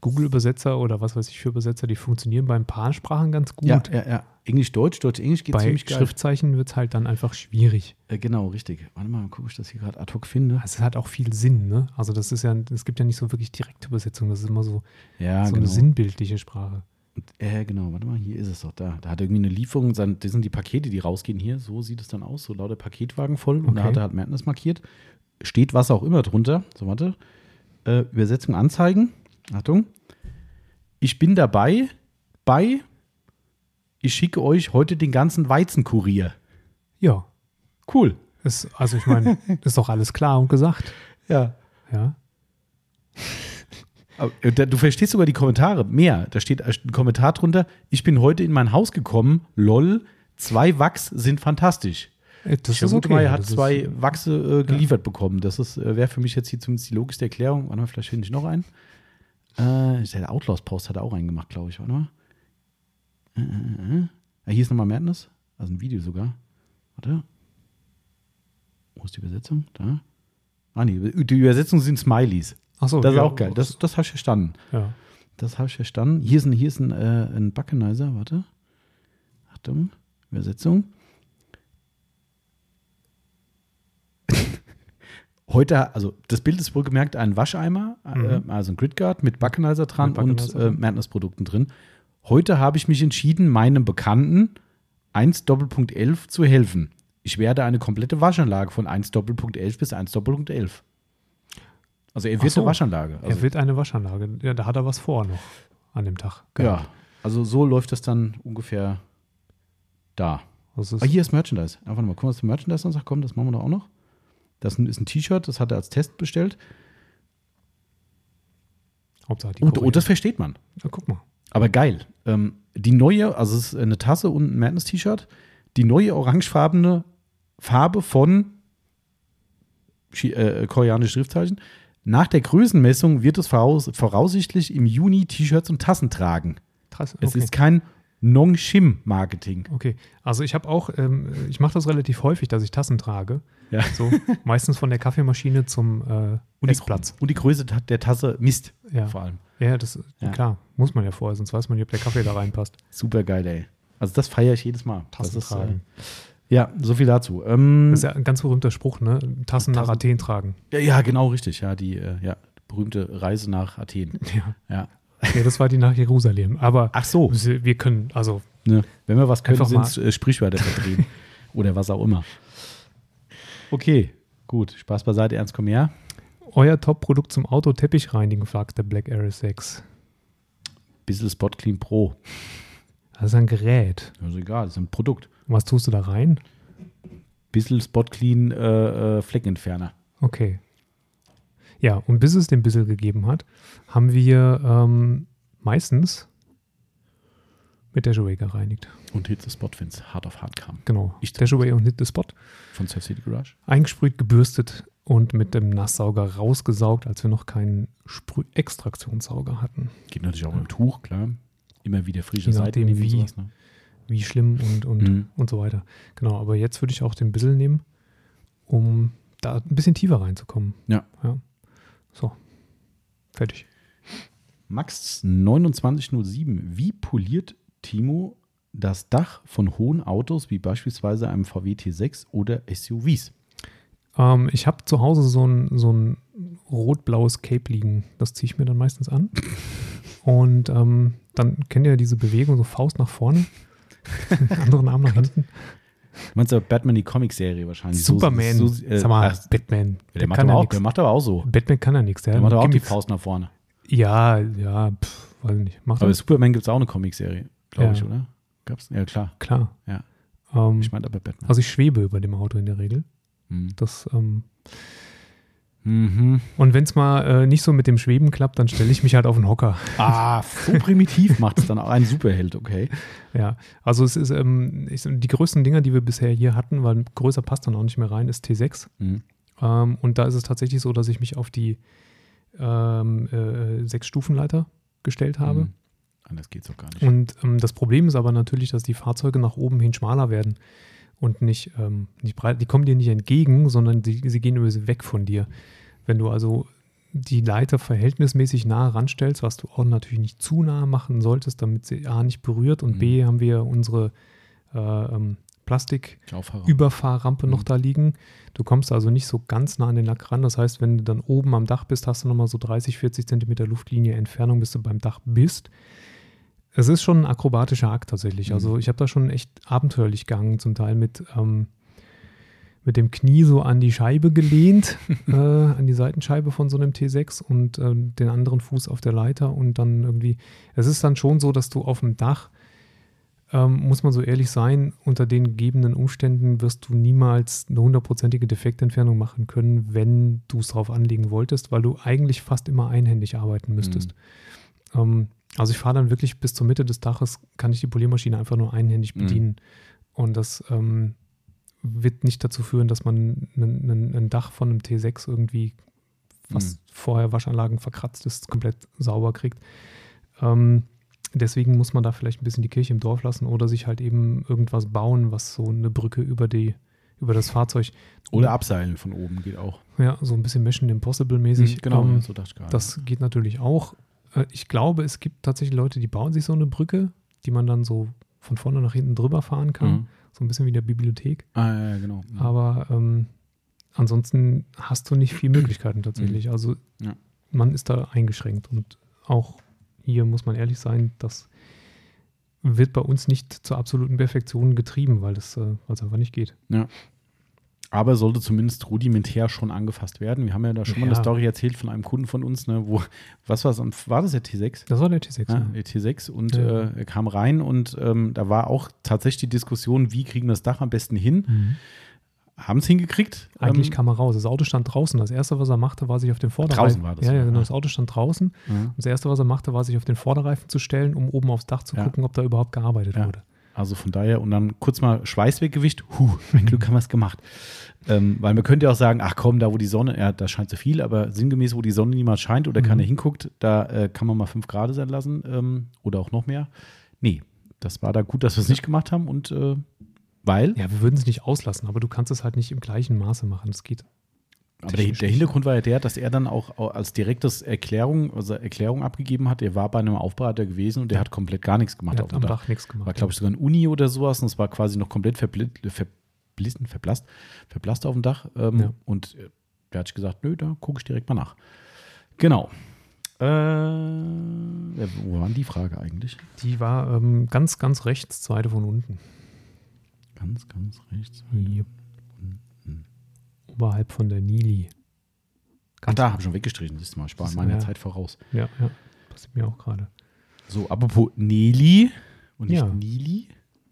Google-Übersetzer oder was weiß ich für Übersetzer, die funktionieren bei ein paar Sprachen ganz gut. Ja, ja, ja. Englisch, Deutsch, Deutsch, Englisch geht bei ziemlich geil. Schriftzeichen wird es halt dann einfach schwierig. Äh, genau, richtig. Warte mal, gucke ich das hier gerade ad hoc finde. Es hat auch viel Sinn, ne? Also das ist ja, es gibt ja nicht so wirklich direkte Übersetzung, das ist immer so, Ja, so genau. eine sinnbildliche Sprache. Äh, genau, warte mal, hier ist es doch da. Da hat er irgendwie eine Lieferung, das sind die Pakete, die rausgehen hier. So sieht es dann aus, so lauter Paketwagen voll. Und da Okay. hat er halt Madness markiert. Steht was auch immer drunter. So, warte. Äh, Übersetzung anzeigen. Achtung. Ich bin dabei bei, ich schicke euch heute den ganzen Weizenkurier. Ja. Cool. Ist, also ich meine, ist doch alles klar und gesagt. Ja. Ja. Äh, Du verstehst sogar die Kommentare mehr. Da steht ein Kommentar drunter. Ich bin heute in mein Haus gekommen. Lol. Zwei Wachs sind fantastisch. Äh, Das Ich vermute okay. er hat Das ist- zwei Wachse äh, geliefert bekommen. Das ist, äh, wäre für mich jetzt hier zumindest die logischste Erklärung. Warte mal, vielleicht finde ich noch einen. Äh, der Outlaws-Post hat er auch reingemacht, glaube ich. Warte mal. Äh, äh, äh. Ah, hier ist nochmal Madness. Also ein Video sogar. Warte. Wo ist die Übersetzung? Da. Ah, nee, die Übersetzung sind Smileys. Ach so, Das ist ja, auch geil. Das, das habe ich verstanden. ja. Das habe ich verstanden. Hier ist ein, hier ist ein, äh, ein Buckenizer. Warte. Achtung. Übersetzung. Heute, also das Bild ist wohlgemerkt ein Wascheimer, äh, also ein Gridguard mit Buckenizer dran Mit und äh. Madness-Produkten drin. Heute habe ich mich entschieden, meinem Bekannten 1 Doppelpunkt 11 zu helfen. Ich werde eine komplette Waschanlage von 1 Doppelpunkt 11 bis 1 Doppelpunkt 11. Also er wird so. eine Waschanlage. Also, er will eine Waschanlage. Ja, da hat er was vor noch an dem Tag. ja, also so läuft das dann ungefähr da. Es Ah, ist, hier ist Merchandise. Einfach mal gucken, was zum Merchandise noch sagt. Komm, das machen wir doch auch noch. Das ist ein T-Shirt, das hat er als Test bestellt. Hauptsache die Und, und das versteht man. Ja, guck mal. Aber geil. Ähm, die neue, also es ist eine Tasse und ein Madness-T-Shirt. Die neue orangefarbene Farbe von äh, koreanische Schriftzeichen. Nach der Größenmessung wird es voraus, voraussichtlich im Juni T-Shirts und Tassen tragen. Krass. Es okay. ist kein Nong-Shim-Marketing. Okay, also ich habe auch, ähm, ich mache das relativ häufig, dass ich Tassen trage. Ja. So, meistens von der Kaffeemaschine zum äh, Und die, Essplatz. und die Größe der Tasse misst Ja. vor allem. Ja, das Ja. klar, muss man ja vorher, sonst weiß man nicht, ob der Kaffee da reinpasst. Super geil, ey. Also das feiere ich jedes Mal. Tassen das ist, tragen. Äh, ja, so viel dazu. Ähm, Das ist ja ein ganz berühmter Spruch, ne? Tassen nach Tassen- Athen tragen. ja, ja, genau, richtig. Ja, die äh, ja, berühmte Reise nach Athen. Ja. Ja. ja, das war die nach Jerusalem. Aber Ach so, wir können, also ne, wenn wir was können, sind äh, Sprichwörter verdrehen. Oder was auch immer. Okay, gut. Spaß beiseite, Ernst, komm her. euer Top-Produkt zum Auto-Teppich-Reinigen, fragt der Black Arrow 6. Bissel Spot Clean Pro. Das ist ein Gerät. Also egal, das ist ein Produkt. Und was tust du da rein? Bissel Spot Clean äh, äh, Fleckenentferner. Okay. Ja, und bis es den Bissel gegeben hat, haben wir ähm, meistens mit Dashaway gereinigt. Und Hit the Spot, wenn es hart auf hart kam. Genau. Ich- Dashaway und Hit the Spot. Von Surf City Garage. Eingesprüht, gebürstet und mit dem Nasssauger rausgesaugt, als wir noch keinen Sprüh-Extraktionssauger hatten. Geht natürlich auch mit dem Tuch, klar. Immer wieder frische Seiten wie. sowas, ne? Wie schlimm und, und, Mhm. und so weiter. Genau, aber jetzt würde ich auch den Bissel nehmen, um da ein bisschen tiefer reinzukommen. Ja. ja. So. Fertig. Max 2907. Wie poliert Timo das Dach von hohen Autos wie beispielsweise einem VW T6 oder SUVs? Ähm, ich habe zu Hause so ein, so ein rot-blaues Cape liegen. Das ziehe ich mir dann meistens an. Und ähm, dann kennt ihr diese Bewegung, so Faust nach vorne, anderen Arm nach hinten. Meinst du Batman die Comic-Serie wahrscheinlich? So- Superman, So, äh, sag mal, ach, Batman. der, macht kann aber ja auch, der macht aber auch so. Batman kann ja nichts. Der, Der macht aber auch die. Faust nach vorne. Ja, ja, pff, weiß nicht. Macht Aber er? Superman gibt es auch eine Comic-Serie, glaube Ja. ich, oder? Gab's? Ja, klar. Klar. Ja. Ähm, Ich meinte aber Batman. also ich schwebe über dem Auto in der Regel. Mhm. Das, ähm, Mhm. und wenn es mal äh, nicht so mit dem Schweben klappt, dann stelle ich mich halt auf den Hocker. Ah, so primitiv macht es dann auch ein Superheld, okay. Ja, also es ist ähm, ich, die größten Dinger, die wir bisher hier hatten, weil größer passt dann auch nicht mehr rein, ist T6. Mhm. Ähm, und da ist es tatsächlich so, dass ich mich auf die ähm, äh, sechs Stufenleiter gestellt habe. Mhm. Anders geht's doch gar nicht. Und ähm, das Problem ist aber natürlich, dass die Fahrzeuge nach oben hin schmaler werden und nicht, ähm, nicht breit. Die kommen dir nicht entgegen, sondern die, sie gehen über weg von dir. Wenn du also die Leiter verhältnismäßig nah ranstellst, was du auch natürlich nicht zu nah machen solltest, damit sie A nicht berührt und Mhm. B haben wir unsere äh, ähm. Plastiküberfahrrampe noch Mhm. da liegen. Du kommst also nicht so ganz nah an den Lack ran. Das heißt, wenn du dann oben am Dach bist, hast du nochmal so 30, 40 Zentimeter Luftlinie Entfernung, bis du beim Dach bist. Es ist schon ein akrobatischer Akt tatsächlich. Mhm. Also ich habe da schon echt abenteuerlich gegangen, zum Teil mit, ähm, mit dem Knie so an die Scheibe gelehnt, äh, an die Seitenscheibe von so einem T6 und ähm, den anderen Fuß auf der Leiter und dann irgendwie, es ist dann schon so, dass du auf dem Dach, ähm, muss man so ehrlich sein, unter den gegebenen Umständen wirst du niemals eine hundertprozentige Defektentfernung machen können, wenn du es drauf anlegen wolltest, weil du eigentlich fast immer einhändig arbeiten müsstest. Ähm, also ich fahre dann wirklich bis zur Mitte des Daches, kann ich die Poliermaschine einfach nur einhändig Mhm. bedienen. Und das ähm, wird nicht dazu führen, dass man ein, Dach von einem T6 irgendwie, was Mhm. vorher Waschanlagen verkratzt ist, komplett sauber kriegt. Ähm, deswegen muss man da vielleicht ein bisschen die Kirche im Dorf lassen oder sich halt eben irgendwas bauen, was so eine Brücke über die über das Fahrzeug, Oder abseilen von oben geht auch. ja, so ein bisschen Mission Impossible mäßig. genau, ähm, ja, so dachte ich gerade. das geht natürlich auch. Äh, Ich glaube, es gibt tatsächlich Leute, die bauen sich so eine Brücke, die man dann so von vorne nach hinten drüber fahren kann. Mhm. So ein bisschen wie in der Bibliothek. Ah, ja, ja, genau. Mhm. Aber ähm, ansonsten hast du nicht viel Möglichkeiten tatsächlich. Also Mhm. Ja. man ist da eingeschränkt. Und auch hier muss man ehrlich sein, das wird bei uns nicht zur absoluten Perfektion getrieben, weil es äh, es einfach nicht geht. Aber sollte zumindest rudimentär schon angefasst werden. Wir haben ja da schon mal eine Ja. Story erzählt von einem Kunden von uns, ne, wo, was war es, war das der T6? Das war der T6. Ja, Ja. der T6 und Ja. äh, er kam rein und ähm, da war auch tatsächlich die Diskussion, wie kriegen wir das Dach am besten hin? Mhm. Haben es hingekriegt. Eigentlich ähm, kam er raus. Das Auto stand draußen. Das erste, was er machte, war sich auf den Vorderreifen. Draußen war das, Ja, ja, ja. genau. Das Auto stand draußen. ja. Das erste, was er machte, war sich auf den Vorderreifen zu stellen, um oben aufs Dach zu Ja. gucken, ob da überhaupt gearbeitet Ja. wurde. Also von daher und dann kurz mal Schweißweggewicht. Huh, mein Glück haben wir es gemacht. Ähm, weil man könnte ja auch sagen, ach komm, da wo die Sonne, ja, da scheint zu viel, aber sinngemäß, wo die Sonne niemals scheint oder Mhm. keiner hinguckt, da äh, kann man mal fünf Grad sein lassen ähm, oder auch noch mehr. Nee, das war da gut, dass wir es nicht gemacht haben und äh, weil, Ja, wir würden es nicht auslassen, aber du kannst es halt nicht im gleichen Maße machen. Das geht. Aber der, der. Hintergrund war ja der, dass er dann auch au- als direktes Erklärung, also Erklärung abgegeben hat, er war bei einem Aufbereiter gewesen und der hat komplett gar nichts gemacht Er hat am Dach. Dach nichts gemacht. War, glaube ich, sogar ein Uni oder sowas und es war quasi noch komplett verblissen, verblasst, verblasst auf dem Dach. Ähm, Ja. Und äh, der hat sich gesagt, nö, da gucke ich direkt mal nach. Genau. Äh, wo war die Frage eigentlich? Die war ähm, ganz, ganz rechts, zweite von unten. Ganz, ganz rechts. Hier. Oberhalb von der Nili. Ach, da habe ich schon weggestrichen, siehst du mal. Das ist- meiner. Zeit voraus. Ja, ja. Passiert mir auch gerade. So, apropos Nelly und nicht Ja. Nili,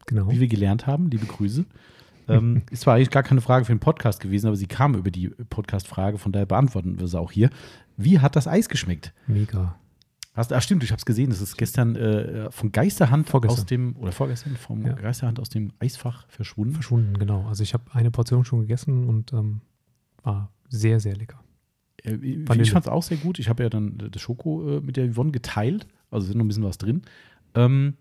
Genau. wie wir gelernt haben, liebe Grüße. ähm, ist zwar eigentlich gar keine Frage für den Podcast gewesen, aber sie kam über die Podcast-Frage, von daher beantworten wir sie auch hier. Wie hat das Eis geschmeckt? Mega. Hast, ach stimmt, ich habe es gesehen. Das ist gestern äh, von Geisterhand Vorgestern. aus dem, oder vorgestern, vom Ja. Geisterhand aus dem Eisfach verschwunden. Verschwunden, genau. Also ich habe eine Portion schon gegessen und ähm, war sehr, sehr lecker. Äh, ich fand es auch sehr gut. Ich habe ja dann das Schoko äh, mit der Yvonne geteilt. Also ist noch ein bisschen was drin. Ähm,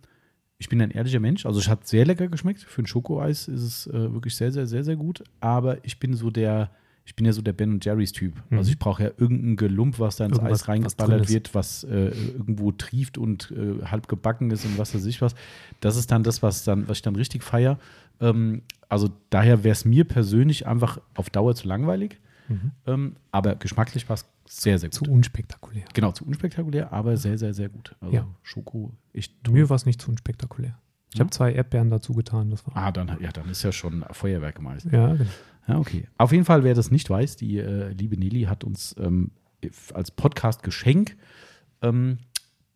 ich bin ein ehrlicher Mensch. Also es hat sehr lecker geschmeckt. Für ein Schokoeis ist es äh, wirklich sehr, sehr, sehr, sehr gut. Aber ich bin so der, ich bin ja so der Ben Jerry's Typ. Mhm. Also ich brauche ja irgendein Gelump, was da ins Irgendwas, Eis was reingeballert ist. wird, was äh, irgendwo trieft und äh, halb gebacken ist und was weiß ich was. Das ist dann das, was dann, was ich dann richtig feier. Ähm, also daher wäre es mir persönlich einfach auf Dauer zu langweilig. Mhm. Ähm, aber geschmacklich war es sehr, sehr Zu gut. unspektakulär. Genau, zu unspektakulär, aber sehr, sehr, sehr gut. Also Ja. Schoko, toll. Mir war es nicht zu unspektakulär. Ich Ja? habe zwei Erdbeeren dazu getan. Das war. Ah, dann, ja, dann ist ja schon Feuerwerk gemeistert. Ja, genau. Ja, okay. Auf jeden Fall, wer das nicht weiß, die äh, liebe Nelly hat uns ähm, als Podcast-Geschenk, ähm,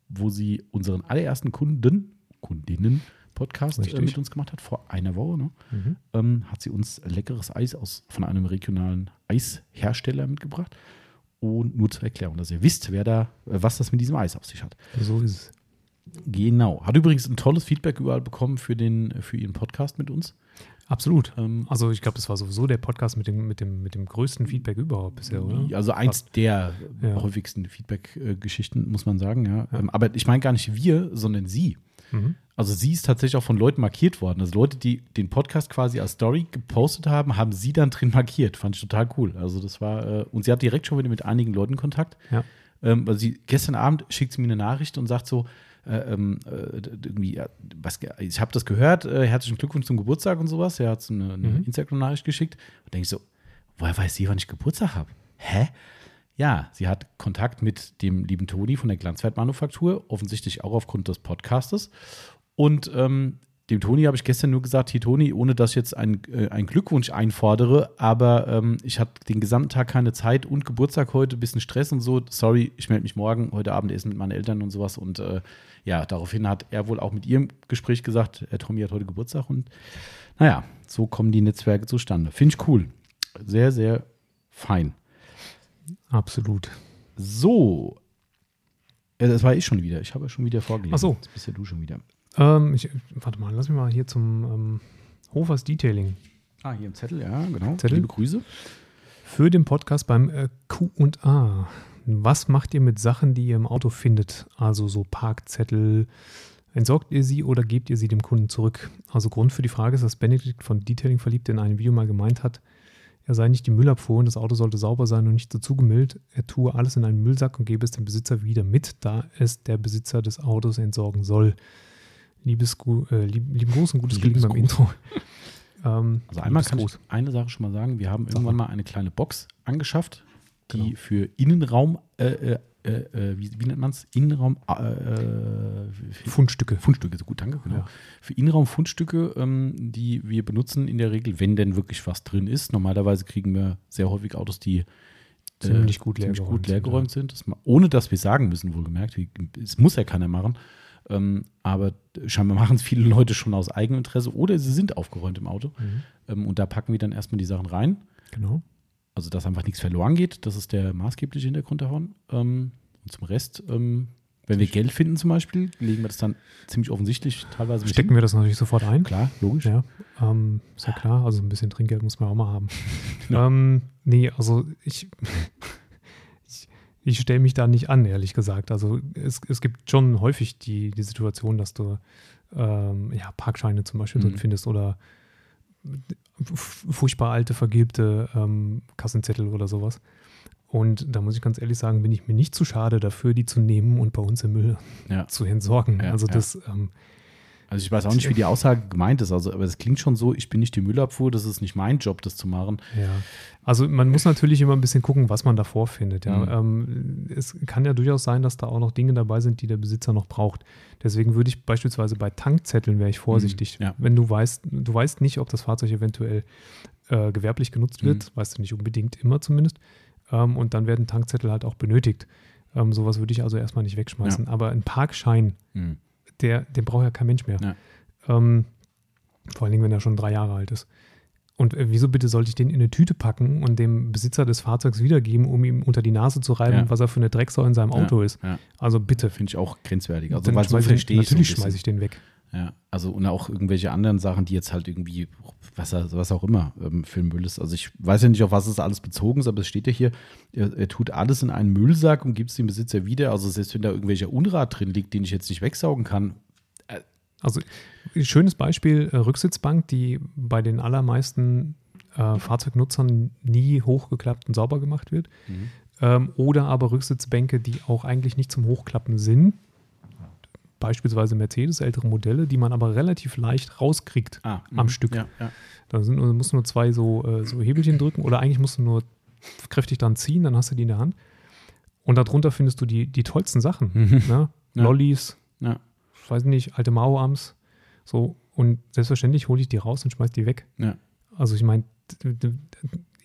wo sie unseren allerersten Kunden, Kundinnen, Podcast äh, mit uns gemacht hat, vor einer Woche, ne? Mhm. ähm, hat sie uns leckeres Eis aus, von einem regionalen Eishersteller mitgebracht. Und nur zur Erklärung, dass ihr wisst, wer da, äh, was das mit diesem Eis auf sich hat. So ist es. Genau. Hat übrigens ein tolles Feedback überall bekommen für, den, für ihren Podcast mit uns. Absolut. Ähm, Also ich glaube, das war sowieso der Podcast mit dem, mit dem, mit dem größten Feedback überhaupt bisher, oder? Also eins der Ja. häufigsten Feedback-Geschichten, muss man sagen, ja. Ja. Ähm, Aber ich meine gar nicht wir, sondern sie. Mhm. Also sie ist tatsächlich auch von Leuten markiert worden. Also Leute, die den Podcast quasi als Story gepostet haben, haben sie dann drin markiert. Fand ich total cool. Also das war, äh, und sie hat direkt schon wieder mit einigen Leuten Kontakt. Ja. Ähm, weil sie gestern Abend schickt sie mir eine Nachricht und sagt so, äh, ähm, äh, irgendwie, was, ich habe das gehört, äh, herzlichen Glückwunsch zum Geburtstag und sowas. Er hat so eine, eine Mhm. Instagram-Nachricht geschickt. Und denke ich so, woher weiß sie, wann ich Geburtstag habe? Hä? ja, sie hat Kontakt mit dem lieben Toni von der Glanzwertmanufaktur, offensichtlich auch aufgrund des Podcastes. Und ähm, dem Toni habe ich gestern nur gesagt, hier Toni, ohne dass ich jetzt einen äh, Glückwunsch einfordere, aber ähm, ich hatte den gesamten Tag keine Zeit und Geburtstag heute, bisschen Stress und so. Sorry, ich melde mich morgen, heute Abend essen mit meinen Eltern und sowas. Und äh, ja, daraufhin hat er wohl auch mit ihrem Gespräch gesagt, der Tommy hat heute Geburtstag und naja, so kommen die Netzwerke zustande. Finde ich cool. Sehr, sehr fein. Absolut. So. Ja, das war ich schon wieder. Ich habe ja schon wieder vorgelesen. Ach so. Jetzt bist ja du schon wieder. Ähm, ich, warte mal, lass mich mal hier zum ähm, Hofers Detailing. Ah, hier im Zettel, ja, genau. Zettel. Liebe Grüße. Für den Podcast beim äh, Q&A. Was macht ihr mit Sachen, die ihr im Auto findet? Also so Parkzettel. Entsorgt ihr sie oder gebt ihr sie dem Kunden zurück? Also Grund für die Frage ist, dass Benedikt von Detailing verliebt in einem Video mal gemeint hat, er sei nicht die Müllabfuhr und das Auto sollte sauber sein und nicht so zugemüllt. Er tue alles in einen Müllsack und gebe es dem Besitzer wieder mit, da es der Besitzer des Autos entsorgen soll. Liebes, äh, lieb, lieben Gruß und gutes Gelingen beim Intro. ähm, also einmal kann ich eine Sache schon mal sagen. Wir haben irgendwann mal eine kleine Box angeschafft, die genau. für Innenraum, äh, äh, äh, äh wie, wie, nennt man es? Innenraum äh, Fundstücke. Fundstücke, so gut, danke. Genau. Ja. Für Innenraum Fundstücke, ähm, die wir benutzen in der Regel, wenn denn wirklich was drin ist. Normalerweise kriegen wir sehr häufig Autos, die ziemlich gut leergeräumt, ziemlich gut leergeräumt sind. sind. Das, ohne dass wir sagen müssen, wohlgemerkt. Es muss ja keiner machen. Ähm, aber scheinbar machen es viele Leute schon aus Eigeninteresse oder sie sind aufgeräumt im Auto. Mhm. Ähm, und da packen wir dann erstmal die Sachen rein. Genau. Also, dass einfach nichts verloren geht. Das ist der maßgebliche Hintergrund davon. Ähm, und zum Rest, ähm, wenn wir Geld finden zum Beispiel, legen wir das dann ziemlich offensichtlich teilweise Stecken hin. wir das natürlich sofort ein. Klar, logisch. Ja, ähm, ist ja klar. Also ein bisschen Trinkgeld muss man auch mal haben. ja. ähm, nee, also ich, ich stelle mich da nicht an, ehrlich gesagt. Also es, es gibt schon häufig die, die Situation, dass du ähm, ja, Parkscheine zum Beispiel mhm. drin findest oder furchtbar alte, vergilbte ähm, Kassenzettel oder sowas. Und da muss ich ganz ehrlich sagen, bin ich mir nicht zu schade dafür, die zu nehmen und bei uns im Müll ja. zu entsorgen. Ja, also das ähm, also ich weiß auch nicht, wie die Aussage gemeint ist, also, aber es klingt schon so, ich bin nicht die Müllabfuhr, das ist nicht mein Job, das zu machen. Ja. Also man muss natürlich immer ein bisschen gucken, was man davor findet. Ja. Mhm. Ähm, es kann ja durchaus sein, dass da auch noch Dinge dabei sind, die der Besitzer noch braucht. Deswegen würde ich beispielsweise bei Tankzetteln wäre ich vorsichtig. Mhm. Ja. Wenn du weißt, du weißt nicht, ob das Fahrzeug eventuell äh, gewerblich genutzt wird, mhm. weißt du nicht unbedingt immer zumindest. Ähm, und dann werden Tankzettel halt auch benötigt. Ähm, sowas würde ich also erstmal nicht wegschmeißen. Ja. Aber ein Parkschein mhm der, den braucht ja kein Mensch mehr. Ja. Ähm, vor allen Dingen, wenn er schon drei Jahre alt ist. Und äh, wieso bitte sollte ich den in eine Tüte packen und dem Besitzer des Fahrzeugs wiedergeben, um ihm unter die Nase zu reiben, ja. was er für eine Drecksau in seinem Auto ja, ist? Ja. Also bitte. Finde ich auch grenzwertig. Also, weil so verstehe ich Natürlich schmeiße ich den weg. Ja, also und auch irgendwelche anderen Sachen, die jetzt halt irgendwie, was, was auch immer ähm, für Müll ist. Also ich weiß ja nicht, auf was es alles bezogen ist, aber es steht ja hier, er, er tut alles in einen Müllsack und gibt es dem Besitzer wieder. Also selbst wenn da irgendwelcher Unrat drin liegt, den ich jetzt nicht wegsaugen kann. Äh, also schönes Beispiel, äh, Rücksitzbank, die bei den allermeisten äh, Fahrzeugnutzern nie hochgeklappt und sauber gemacht wird. Mhm. Ähm, oder aber Rücksitzbänke, die auch eigentlich nicht zum Hochklappen sind, beispielsweise Mercedes, ältere Modelle, die man aber relativ leicht rauskriegt ah, am mh, Stück. Ja, ja. Da sind, du musst nur zwei so, äh, so Hebelchen drücken oder eigentlich musst du nur kräftig dran ziehen, dann hast du die in der Hand. Und darunter findest du die, die tollsten Sachen. Mhm. Ne? Ja. Lollis, ja. weiß nicht, alte Mauerarms. So, und selbstverständlich hole ich die raus und schmeiß die weg. Ja. Also ich meine,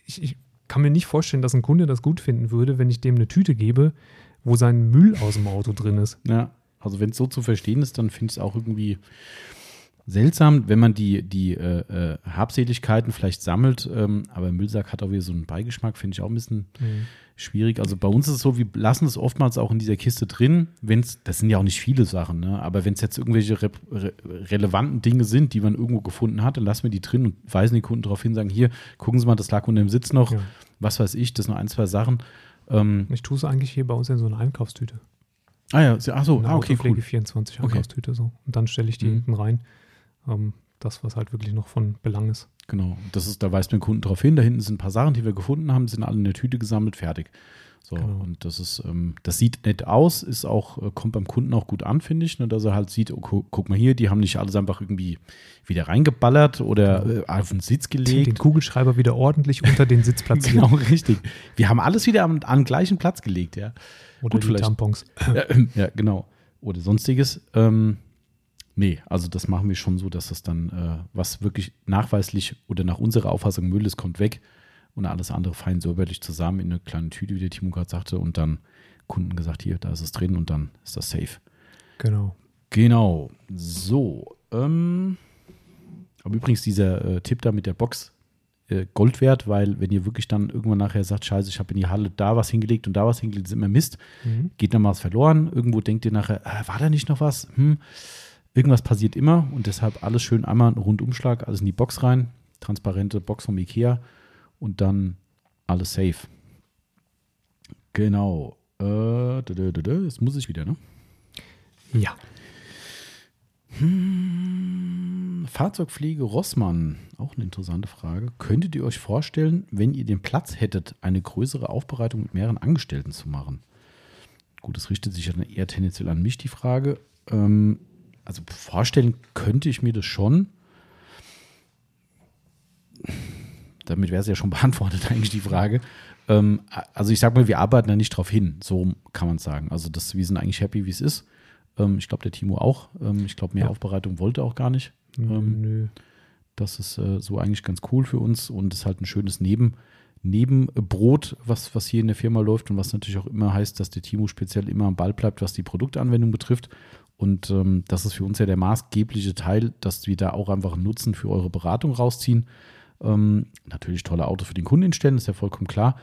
ich, ich kann mir nicht vorstellen, dass ein Kunde das gut finden würde, wenn ich dem eine Tüte gebe, wo sein Müll aus dem Auto drin ist. Ja. Also wenn es so zu verstehen ist, dann finde ich es auch irgendwie seltsam, wenn man die, die äh, äh, Habseligkeiten vielleicht sammelt, ähm, aber Müllsack hat auch wieder so einen Beigeschmack, finde ich auch ein bisschen mhm. schwierig. Also bei uns ist es so, wir lassen es oftmals auch in dieser Kiste drin, wenn es, das sind ja auch nicht viele Sachen, ne? aber wenn es jetzt irgendwelche re re relevanten Dinge sind, die man irgendwo gefunden hat, dann lassen wir die drin und weisen die Kunden darauf hin, sagen, hier, gucken Sie mal, das lag unter dem Sitz noch, ja. was weiß ich, das sind nur ein, zwei Sachen. Ähm, ich tue es eigentlich hier bei uns in so einer Einkaufstüte. Ah ja, ach so, ah, okay, Pflege cool. 24 Einkaufstüte okay. so. Und dann stelle ich die mhm. hinten rein. Ähm, das, was halt wirklich noch von Belang ist. Genau. Das ist, da weist man den Kunden drauf hin. Da hinten sind ein paar Sachen, die wir gefunden haben, sind alle in der Tüte gesammelt, fertig. So, Genau. und das ist, ähm, das sieht nett aus, ist auch, äh, kommt beim Kunden auch gut an, finde ich, ne, dass er halt sieht, oh, gu guck mal hier, die haben nicht alles einfach irgendwie wieder reingeballert oder äh, auf den Sitz Den gelegt. Kugelschreiber wieder ordentlich unter den Sitz platziert. Genau, richtig. Wir haben alles wieder am, an den gleichen Platz gelegt, ja. Oder Gut, die vielleicht. Tampons. Ja, ähm, ja, genau. Oder sonstiges. Ähm, nee, also das machen wir schon so, dass das dann, äh, was wirklich nachweislich oder nach unserer Auffassung Müll ist, kommt weg und alles andere fein säuberlich zusammen in eine kleine Tüte, wie der Timo gerade sagte, und dann Kunden gesagt, hier, da ist es drin und dann ist das safe. Genau. Genau. So. Ähm, aber übrigens dieser äh, Tipp da mit der Box äh, Gold wert, weil wenn ihr wirklich dann irgendwann nachher sagt, scheiße, ich habe in die Halle da was hingelegt und da was hingelegt, ist immer Mist, Mhm. geht dann mal was verloren. Irgendwo denkt ihr nachher, äh, war da nicht noch was? Hm. Irgendwas passiert immer und deshalb alles schön einmal einen Rundumschlag, alles in die Box rein, transparente Box vom Ikea und dann alles safe. Genau. Äh. Jetzt muss ich wieder, ne? Ja. Fahrzeugpflege Rossmann, auch eine interessante Frage. Könntet ihr euch vorstellen, wenn ihr den Platz hättet, eine größere Aufbereitung mit mehreren Angestellten zu machen? Gut, das richtet sich ja dann eher tendenziell an mich, die Frage. Ähm, also vorstellen könnte ich mir das schon. Damit wäre es ja schon beantwortet, eigentlich die Frage. Ähm, also ich sag mal, wir arbeiten da nicht drauf hin, so kann man es sagen. Also das, wir sind eigentlich happy, wie es ist. Ähm, ich glaube, der Timo auch. Ähm, ich glaube, mehr Ja. Aufbereitung wollte er auch gar nicht. Ähm, Nö. Das ist äh, so eigentlich ganz cool für uns und ist halt ein schönes Neben, Nebenbrot, was, was hier in der Firma läuft und was natürlich auch immer heißt, dass der Timo speziell immer am Ball bleibt, was die Produktanwendung betrifft. Und ähm, das ist für uns ja der maßgebliche Teil, dass wir da auch einfach einen Nutzen für eure Beratung rausziehen. Ähm, natürlich tolle Autos für den Kunden hinstellen, ist ja vollkommen klar.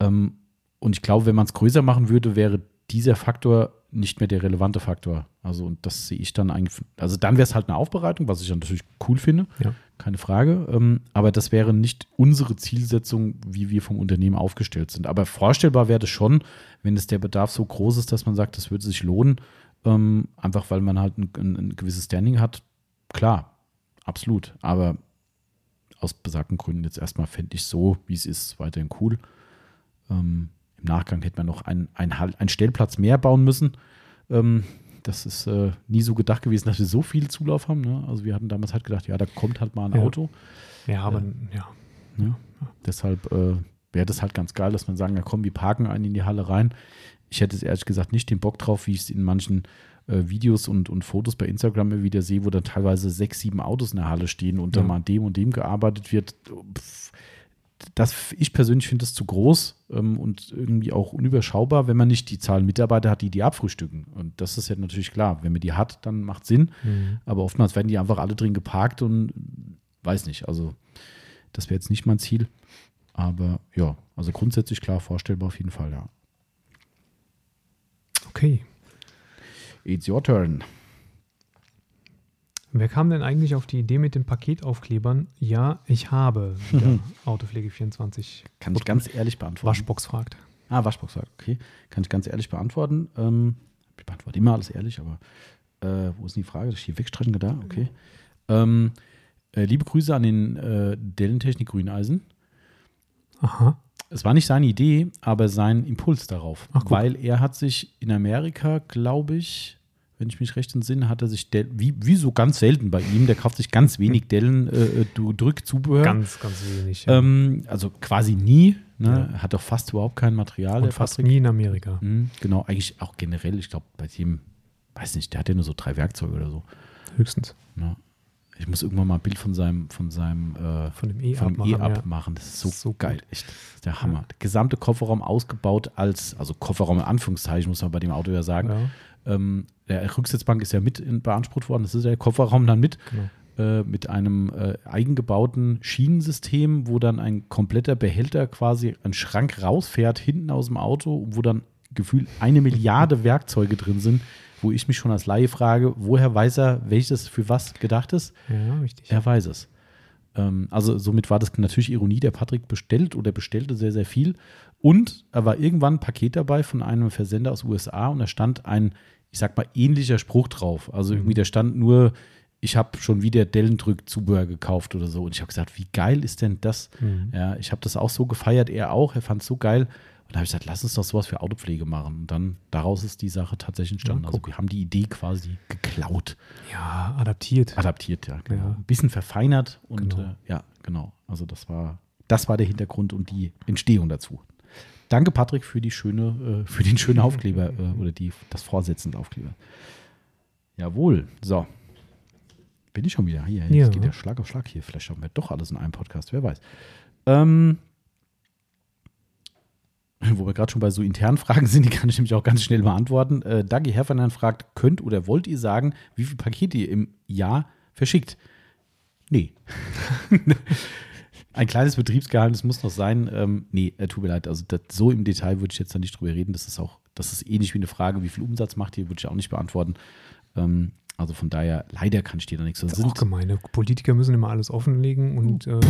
Ähm, und ich glaube, wenn man es größer machen würde, wäre dieser Faktor nicht mehr der relevante Faktor. Also, und das sehe ich dann eigentlich, also dann wäre es halt eine Aufbereitung, was ich dann natürlich cool finde, Ja. keine Frage. Ähm, aber das wäre nicht unsere Zielsetzung, wie wir vom Unternehmen aufgestellt sind. Aber vorstellbar wäre das schon, wenn es der Bedarf so groß ist, dass man sagt, das würde sich lohnen, ähm, einfach weil man halt ein, ein, ein gewisses Standing hat. Klar, absolut. Aber aus besagten Gründen jetzt erstmal fände ich so, wie es ist, weiterhin cool. Ähm, Im Nachgang hätte man noch einen, einen, einen Stellplatz mehr bauen müssen. Ähm, das ist äh, nie so gedacht gewesen, dass wir so viel Zulauf haben. Ne? Also wir hatten damals halt gedacht, ja, da kommt halt mal ein Ja. Auto. Ja, aber ja. Ja. Deshalb äh, wäre das halt ganz geil, dass man sagen, ja komm, wir parken einen in die Halle rein. Ich hätte es ehrlich gesagt nicht den Bock drauf, wie ich es in manchen äh, Videos und, und Fotos bei Instagram immer wieder sehe, wo dann teilweise sechs, sieben Autos in der Halle stehen und dann Ja. mal an dem und dem gearbeitet wird. Pff, Das, ich persönlich finde das zu groß ähm, und irgendwie auch unüberschaubar, wenn man nicht die Zahl Mitarbeiter hat, die die abfrühstücken. Und das ist ja natürlich klar. Wenn man die hat, dann macht Sinn. Mhm. Aber oftmals werden die einfach alle drin geparkt und weiß nicht. Also, das wäre jetzt nicht mein Ziel. Aber ja, also grundsätzlich klar vorstellbar auf jeden Fall, ja. Okay. It's your turn. Wer kam denn eigentlich auf die Idee mit den Paketaufklebern? Ja, ich habe wieder Autopflege24 Kann ich ganz ehrlich beantworten. Waschbox fragt. Ah, Waschbox, okay. Kann ich ganz ehrlich beantworten. Ähm, ich beantworte immer alles ehrlich, aber äh, wo ist denn die Frage? Das ist hier wegstrecken da, okay. Ähm, äh, liebe Grüße an den äh, Dellentechnik Grüneisen. Aha. Es war nicht seine Idee, aber sein Impuls darauf. Ach, weil er hat sich in Amerika, glaube ich, wenn ich mich recht entsinne, hat er sich, Dell, wie, wie so ganz selten bei ihm, der kauft sich ganz wenig Dellen äh, du- Drückzubehör. Ganz, ganz wenig. Ja. ähm, also quasi nie. Ne? Hat auch fast überhaupt kein Material. Und fast Patrick. nie in Amerika. Mhm, genau, eigentlich auch generell, ich glaube, bei dem, weiß nicht, der hat ja nur so drei Werkzeuge oder so. Höchstens. Ne? Ich muss irgendwann mal ein Bild von seinem, von seinem äh, Von dem E von dem abmachen, E-Up ja. machen. Das ist so, So gut. geil, echt. Das ist der Hammer. Der gesamte Kofferraum ausgebaut als, also Kofferraum in Anführungszeichen, muss man bei dem Auto ja sagen. Ja, Ähm, der Rücksitzbank ist ja mit in, beansprucht worden, das ist der Kofferraum dann mit, genau. äh, mit einem äh, eigengebauten Schienensystem, wo dann ein kompletter Behälter quasi ein Schrank rausfährt hinten aus dem Auto, wo dann gefühlt eine Milliarde Werkzeuge drin sind, wo ich mich schon als Laie frage, woher weiß er, welches für was gedacht ist? Ja, richtig. Er weiß es. Ähm, also somit war das natürlich Ironie. Der Patrick bestellt oder bestellte sehr, sehr viel. Und er war irgendwann ein Paket dabei von einem Versender aus USA und da stand ein, ich sag mal, ähnlicher Spruch drauf. Also irgendwie, da stand nur ich habe schon wieder Dellendrück-Zubehör gekauft oder so. Und ich habe gesagt, wie geil ist denn das? Mhm. Ja, ich habe das auch so gefeiert, er auch, er fand es so geil. Und da habe ich gesagt, lass uns doch sowas für Autopflege machen. Und dann daraus ist die Sache tatsächlich entstanden. Ja, also wir haben die Idee quasi geklaut, Ja, adaptiert. adaptiert, ja. Genau. Ja. Ein bisschen verfeinert und Genau. äh, ja, genau. Also das war, das war der Hintergrund und die Entstehung dazu. Danke, Patrick, für die schöne, äh, für den schönen Aufkleber äh, oder die, das Vorsitzende Aufkleber. Jawohl. So. Bin ich schon wieder hier? Jetzt Ja. geht der Schlag auf Schlag hier. Vielleicht haben wir doch alles in einem Podcast, wer weiß. Ähm, wo wir gerade schon bei so internen Fragen sind, die kann ich nämlich auch ganz schnell beantworten. Äh, Dagi Herfernan fragt, könnt oder wollt ihr sagen, wie viele Pakete ihr im Jahr verschickt? Nee. Ein kleines Betriebsgeheimnis muss noch sein. Ähm, nee, äh, tut mir leid. Also das, so im Detail würde ich jetzt da nicht drüber reden. Das ist auch, das ist ähnlich wie eine Frage, wie viel Umsatz macht ihr, würde ich auch nicht beantworten. Ähm, also von daher, leider kann ich dir da nichts. Das Das ist auch gemeine. Politiker müssen immer alles offenlegen und äh,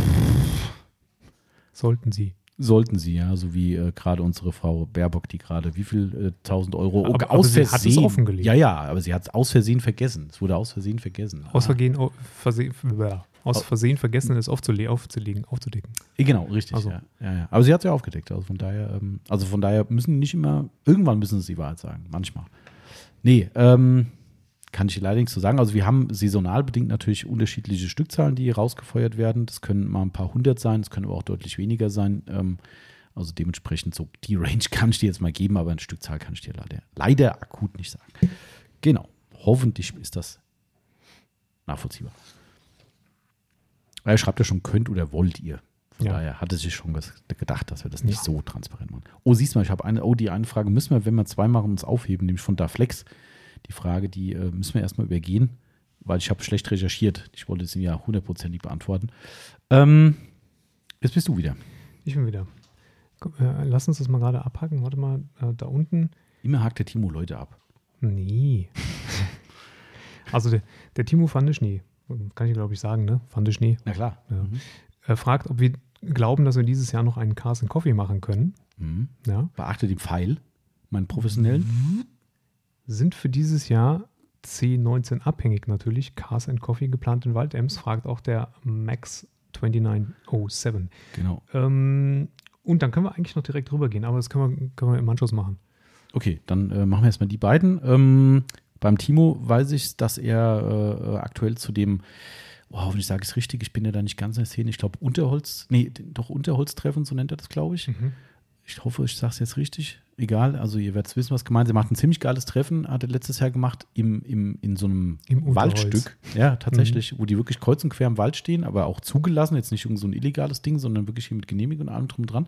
sollten sie. Sollten sie, ja, so wie äh, gerade unsere Frau Baerbock, die gerade wie viel äh, 1000 Euro Aber- aus aber sie hat es Versehen. offengelegt. Ja, ja, aber sie hat es aus Versehen vergessen. Es wurde aus Versehen vergessen. Aus, Ah. Versehen, Versehen, ja, aus Au- Versehen vergessen, es aufzule aufzulegen, aufzudecken. Eh, Genau, richtig. Also. Ja, ja, ja. Aber sie hat es ja aufgedeckt. Also von daher, ähm, also von daher müssen nicht immer, irgendwann müssen sie die Wahrheit sagen. Manchmal. Nee, ähm, kann ich leider nichts zu sagen. Also wir haben saisonal bedingt natürlich unterschiedliche Stückzahlen, die rausgefeuert werden. Das können mal ein paar hundert sein, das können aber auch deutlich weniger sein. Ähm, also dementsprechend so die Range kann ich dir jetzt mal geben, aber eine Stückzahl kann ich dir leider, leider akut nicht sagen. Genau. Hoffentlich ist das nachvollziehbar. Er schreibt ja schon, könnt oder wollt ihr. Von Ja. daher hatte sich schon gedacht, dass wir das nicht Ja. so transparent machen. Oh, siehst du mal, ich habe eine, oh, die eine Frage müssen wir, wenn wir zwei machen, uns aufheben, nämlich von Daflex. Die Frage, die äh, müssen wir erstmal übergehen, weil ich habe schlecht recherchiert. Ich wollte sie ja hundertprozentig beantworten. Ähm, jetzt bist du wieder. Ich bin wieder. Komm, äh, lass uns das mal gerade abhacken. Warte mal, äh, da unten. Immer hakt der Timo Leute ab. Nee. also der, der Timo van der Schnee, kann ich glaube ich sagen, ne? Van der Schnee, Na klar. Ja. Mhm. äh, fragt, ob wir glauben, dass wir dieses Jahr noch einen Cars Coffee machen können. Mhm. Ja. Beachte den Pfeil, meinen professionellen. Sind für dieses Jahr C19 abhängig natürlich. Cars Coffee geplant in Waldems, fragt auch der Max 2907. Genau. Ähm, und dann können wir eigentlich noch direkt rübergehen, aber das können wir, können wir im Anschluss machen. Okay, dann äh, machen wir erstmal die beiden. Ähm, beim Timo weiß ich, dass er äh, aktuell zu dem, oh, hoffentlich sage ich es richtig, ich bin ja da nicht ganz in der Szene, ich glaube Unterholz, nee, doch Unterholztreffen, so nennt er das, glaube ich. Ich hoffe, ich sage es jetzt richtig. Egal, also ihr werdet wissen, was gemeint ist. Er macht ein ziemlich geiles Treffen, hat er letztes Jahr gemacht, im, im, in so einem Im. Waldstück. Ja, tatsächlich, wo die wirklich kreuz und quer im Wald stehen, aber auch zugelassen, jetzt nicht irgend so ein illegales Ding, sondern wirklich hier mit Genehmigung und allem drum und dran.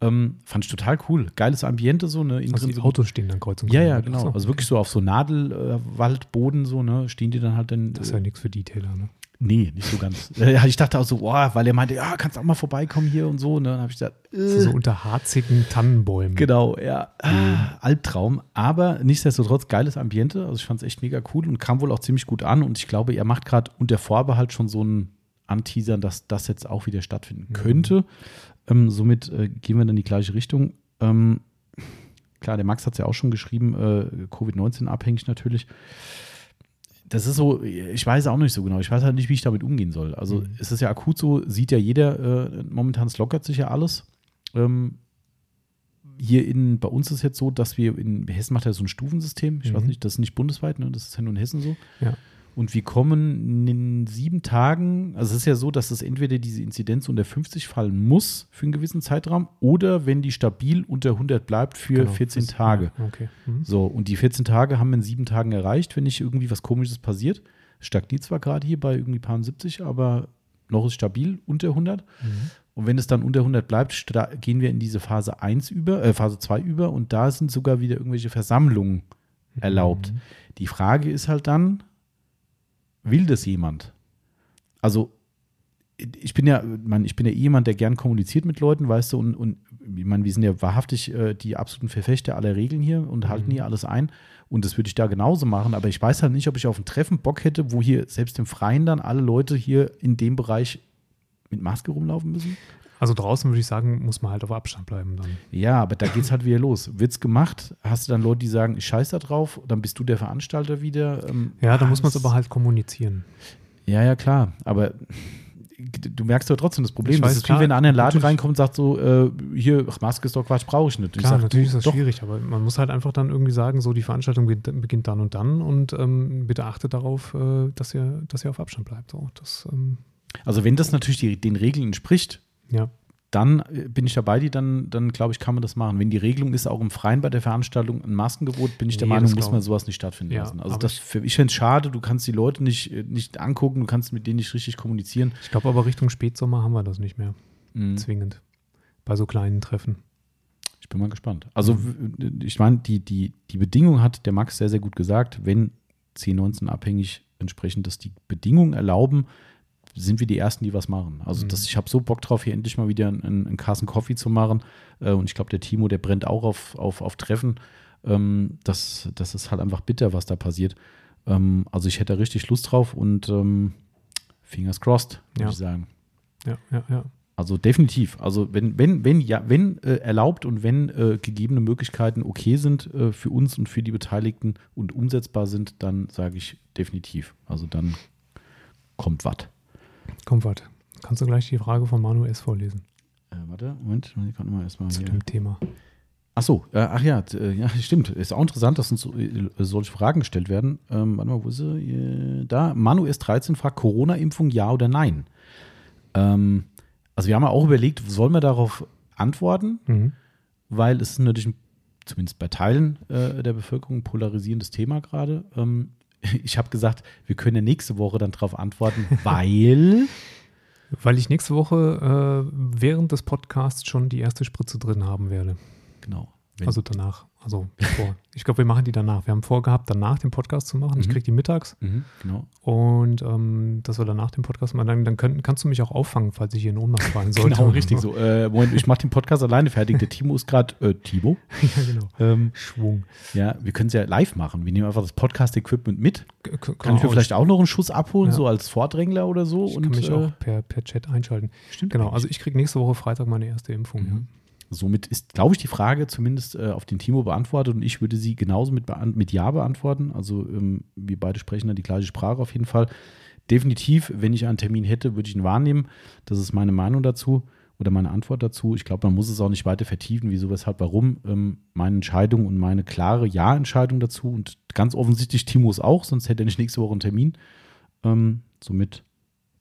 Ähm, fand ich total cool. Geiles Ambiente, so, ne? Also die so- Autos stehen dann kreuz und ja, quer. ja, Ach genau. so. Also wirklich so auf so Nadelwaldboden, so, ne, stehen die dann halt dann. Das ist ja nichts für Detailer, ne? Nee, nicht so ganz. Ich dachte auch so, boah, weil er meinte, ja, kannst auch mal vorbeikommen hier und so. Ne? Dann habe ich gesagt, äh, so unter harzigen Tannenbäumen. genau, ja, ah, Albtraum. Aber nichtsdestotrotz geiles Ambiente. Also ich fand es echt mega cool und kam wohl auch ziemlich gut an. Und ich glaube, er macht gerade unter Vorbehalt schon so ein Anteasern, dass das jetzt auch wieder stattfinden könnte. Ähm, somit äh, gehen wir dann in die gleiche Richtung. Ähm, klar, der Max hat es ja auch schon geschrieben, äh, Covid-19 abhängig natürlich. Das ist so, ich weiß auch nicht so genau. Ich weiß halt nicht, wie ich damit umgehen soll. Also Mhm. es ist ja akut so, sieht ja jeder, äh, momentan es lockert sich ja alles. Ähm, hier in, bei uns ist jetzt so, dass wir in Hessen macht ja so ein Stufensystem. Ich weiß Mhm. nicht, das ist nicht bundesweit, ne? das ist ja nur in Hessen so. Ja. Und wir kommen in sieben Tagen, also es ist ja so, dass es entweder diese Inzidenz unter 50 fallen muss für einen gewissen Zeitraum oder wenn die stabil unter 100 bleibt für Genau, 14 das- Tage. ja, Okay. Mhm. So, und die 14 Tage haben wir in sieben Tagen erreicht, wenn nicht irgendwie was Komisches passiert. Stagniert zwar gerade hier bei irgendwie paar 70, aber noch ist stabil unter 100. Mhm. Und wenn es dann unter 100 bleibt, gehen wir in diese Phase 1 über, äh, Phase 2 über und da sind sogar wieder irgendwelche Versammlungen erlaubt. Mhm. Die Frage ist halt dann, will das jemand? Also, ich bin ja, man, ich bin ja eh jemand, der gern kommuniziert mit Leuten, weißt du, und, und ich meine, wir sind ja wahrhaftig äh, die absoluten Verfechter aller Regeln hier und halten Mhm. hier alles ein. Und das würde ich da genauso machen, aber ich weiß halt nicht, ob ich auf ein Treffen Bock hätte, wo hier selbst im Freien dann alle Leute hier in dem Bereich mit Maske rumlaufen müssen. Also draußen würde ich sagen, muss man halt auf Abstand bleiben dann. Ja, aber da geht's halt wieder los. Wird's gemacht? Hast du dann Leute, die sagen, ich scheiß da drauf? Dann bist du der Veranstalter wieder. Ähm, Ja, da muss man es aber halt kommunizieren. Ja, ja, klar. Aber du merkst doch trotzdem das Problem. Ich das weiß, ist wie klar, wenn einer in den Laden reinkommt und sagt so, äh, hier, ach, Maske ist doch Quatsch, brauche ich nicht. Ich Klar, sag, natürlich ist das doch. schwierig, aber man muss halt einfach dann irgendwie sagen, so die Veranstaltung beginnt, beginnt dann und dann und ähm, bitte achtet darauf, äh, dass, ihr, dass ihr auf Abstand bleibt. So, das, ähm, Also wenn das natürlich die, den Regeln entspricht, ja. dann äh, bin ich dabei, die dann, dann glaube ich, kann man das machen. Wenn die Regelung ist, auch im Freien bei der Veranstaltung ein Maskengebot, bin ich der Nee, Meinung, muss man sowas nicht stattfinden Ja, lassen. Also das, ich- für, ich fände es schade, du kannst die Leute nicht, äh, nicht angucken, du kannst mit denen nicht richtig kommunizieren. Ich glaube aber Richtung Spätsommer haben wir das nicht mehr Mhm. zwingend. Bei so kleinen Treffen. Ich bin mal gespannt. Also w- ich meine, die, die, die Bedingung hat der Max sehr, sehr gut gesagt, wenn C19 abhängig entsprechend das die Bedingungen erlauben, sind wir die Ersten, die was machen. Also Mhm. das, ich habe so Bock drauf, hier endlich mal wieder einen, einen Carson Coffee zu machen. Äh, und ich glaube, der Timo, der brennt auch auf, auf, auf Treffen. Ähm, das, das ist halt einfach bitter, was da passiert. Ähm, also ich hätte da richtig Lust drauf und ähm, fingers crossed, würde Ja. ich sagen. Ja, ja, ja. Also definitiv. Also wenn, wenn, wenn, ja, wenn äh, erlaubt und wenn äh, gegebene Möglichkeiten okay sind äh, für uns und für die Beteiligten und umsetzbar sind, dann sage ich definitiv. Also dann kommt was. Komm, warte. Kannst du gleich die Frage von Manu S. vorlesen Äh, warte, Moment, ich kann mal erstmal zu hier. dem Thema? Ach so, äh, ach ja, äh, ja, stimmt. Ist auch interessant, dass uns so, äh, solche Fragen gestellt werden. Ähm, warte mal, wo ist sie? Da, Manu S13 fragt, Corona-Impfung ja oder nein? Ähm, also wir haben ja auch überlegt, sollen wir darauf antworten? Mhm. weil es ist natürlich, ein- zumindest bei Teilen äh, der Bevölkerung, ein polarisierendes Thema gerade. Ähm, ich habe gesagt, wir können ja nächste Woche dann darauf antworten, weil. Weil ich nächste Woche äh, während des Podcasts schon die erste Spritze drin haben werde. Genau. Wenn, Also danach. Also bevor. ich glaube, wir machen die danach. Wir haben vorgehabt, danach den Podcast zu machen. Ich Mhm. kriege die mittags mhm, genau. und ähm, dass wir danach den Podcast machen. Dann, dann können, kannst du mich auch auffangen, falls ich hier in Ohnmacht fallen sollte. Genau, richtig so. Äh, Moment, ich mache den Podcast alleine fertig. Der Timo ist gerade, äh, Timo? ja, genau. Ähm, Schwung. ja, wir können es ja live machen. Wir nehmen einfach das Podcast-Equipment mit. K- Kann ich mir auch- vielleicht auch noch einen Schuss abholen, Ja. so als Vordrängler oder so? Ich und kann mich äh, auch per, per Chat einschalten. stimmt Genau, also ich kriege nächste Woche Freitag meine erste Impfung. Mhm. Somit ist, glaube ich, die Frage zumindest äh, auf den Timo beantwortet und ich würde sie genauso mit, mit Ja beantworten. Also ähm, wir beide sprechen da die gleiche Sprache auf jeden Fall. Definitiv, wenn ich einen Termin hätte, würde ich ihn wahrnehmen. Das ist meine Meinung dazu oder meine Antwort dazu. Ich glaube, man muss es auch nicht weiter vertiefen, wieso, weshalb, warum. Ähm, meine Entscheidung und meine klare Ja-Entscheidung dazu und ganz offensichtlich Timos auch, sonst hätte er nicht nächste Woche einen Termin. Ähm, somit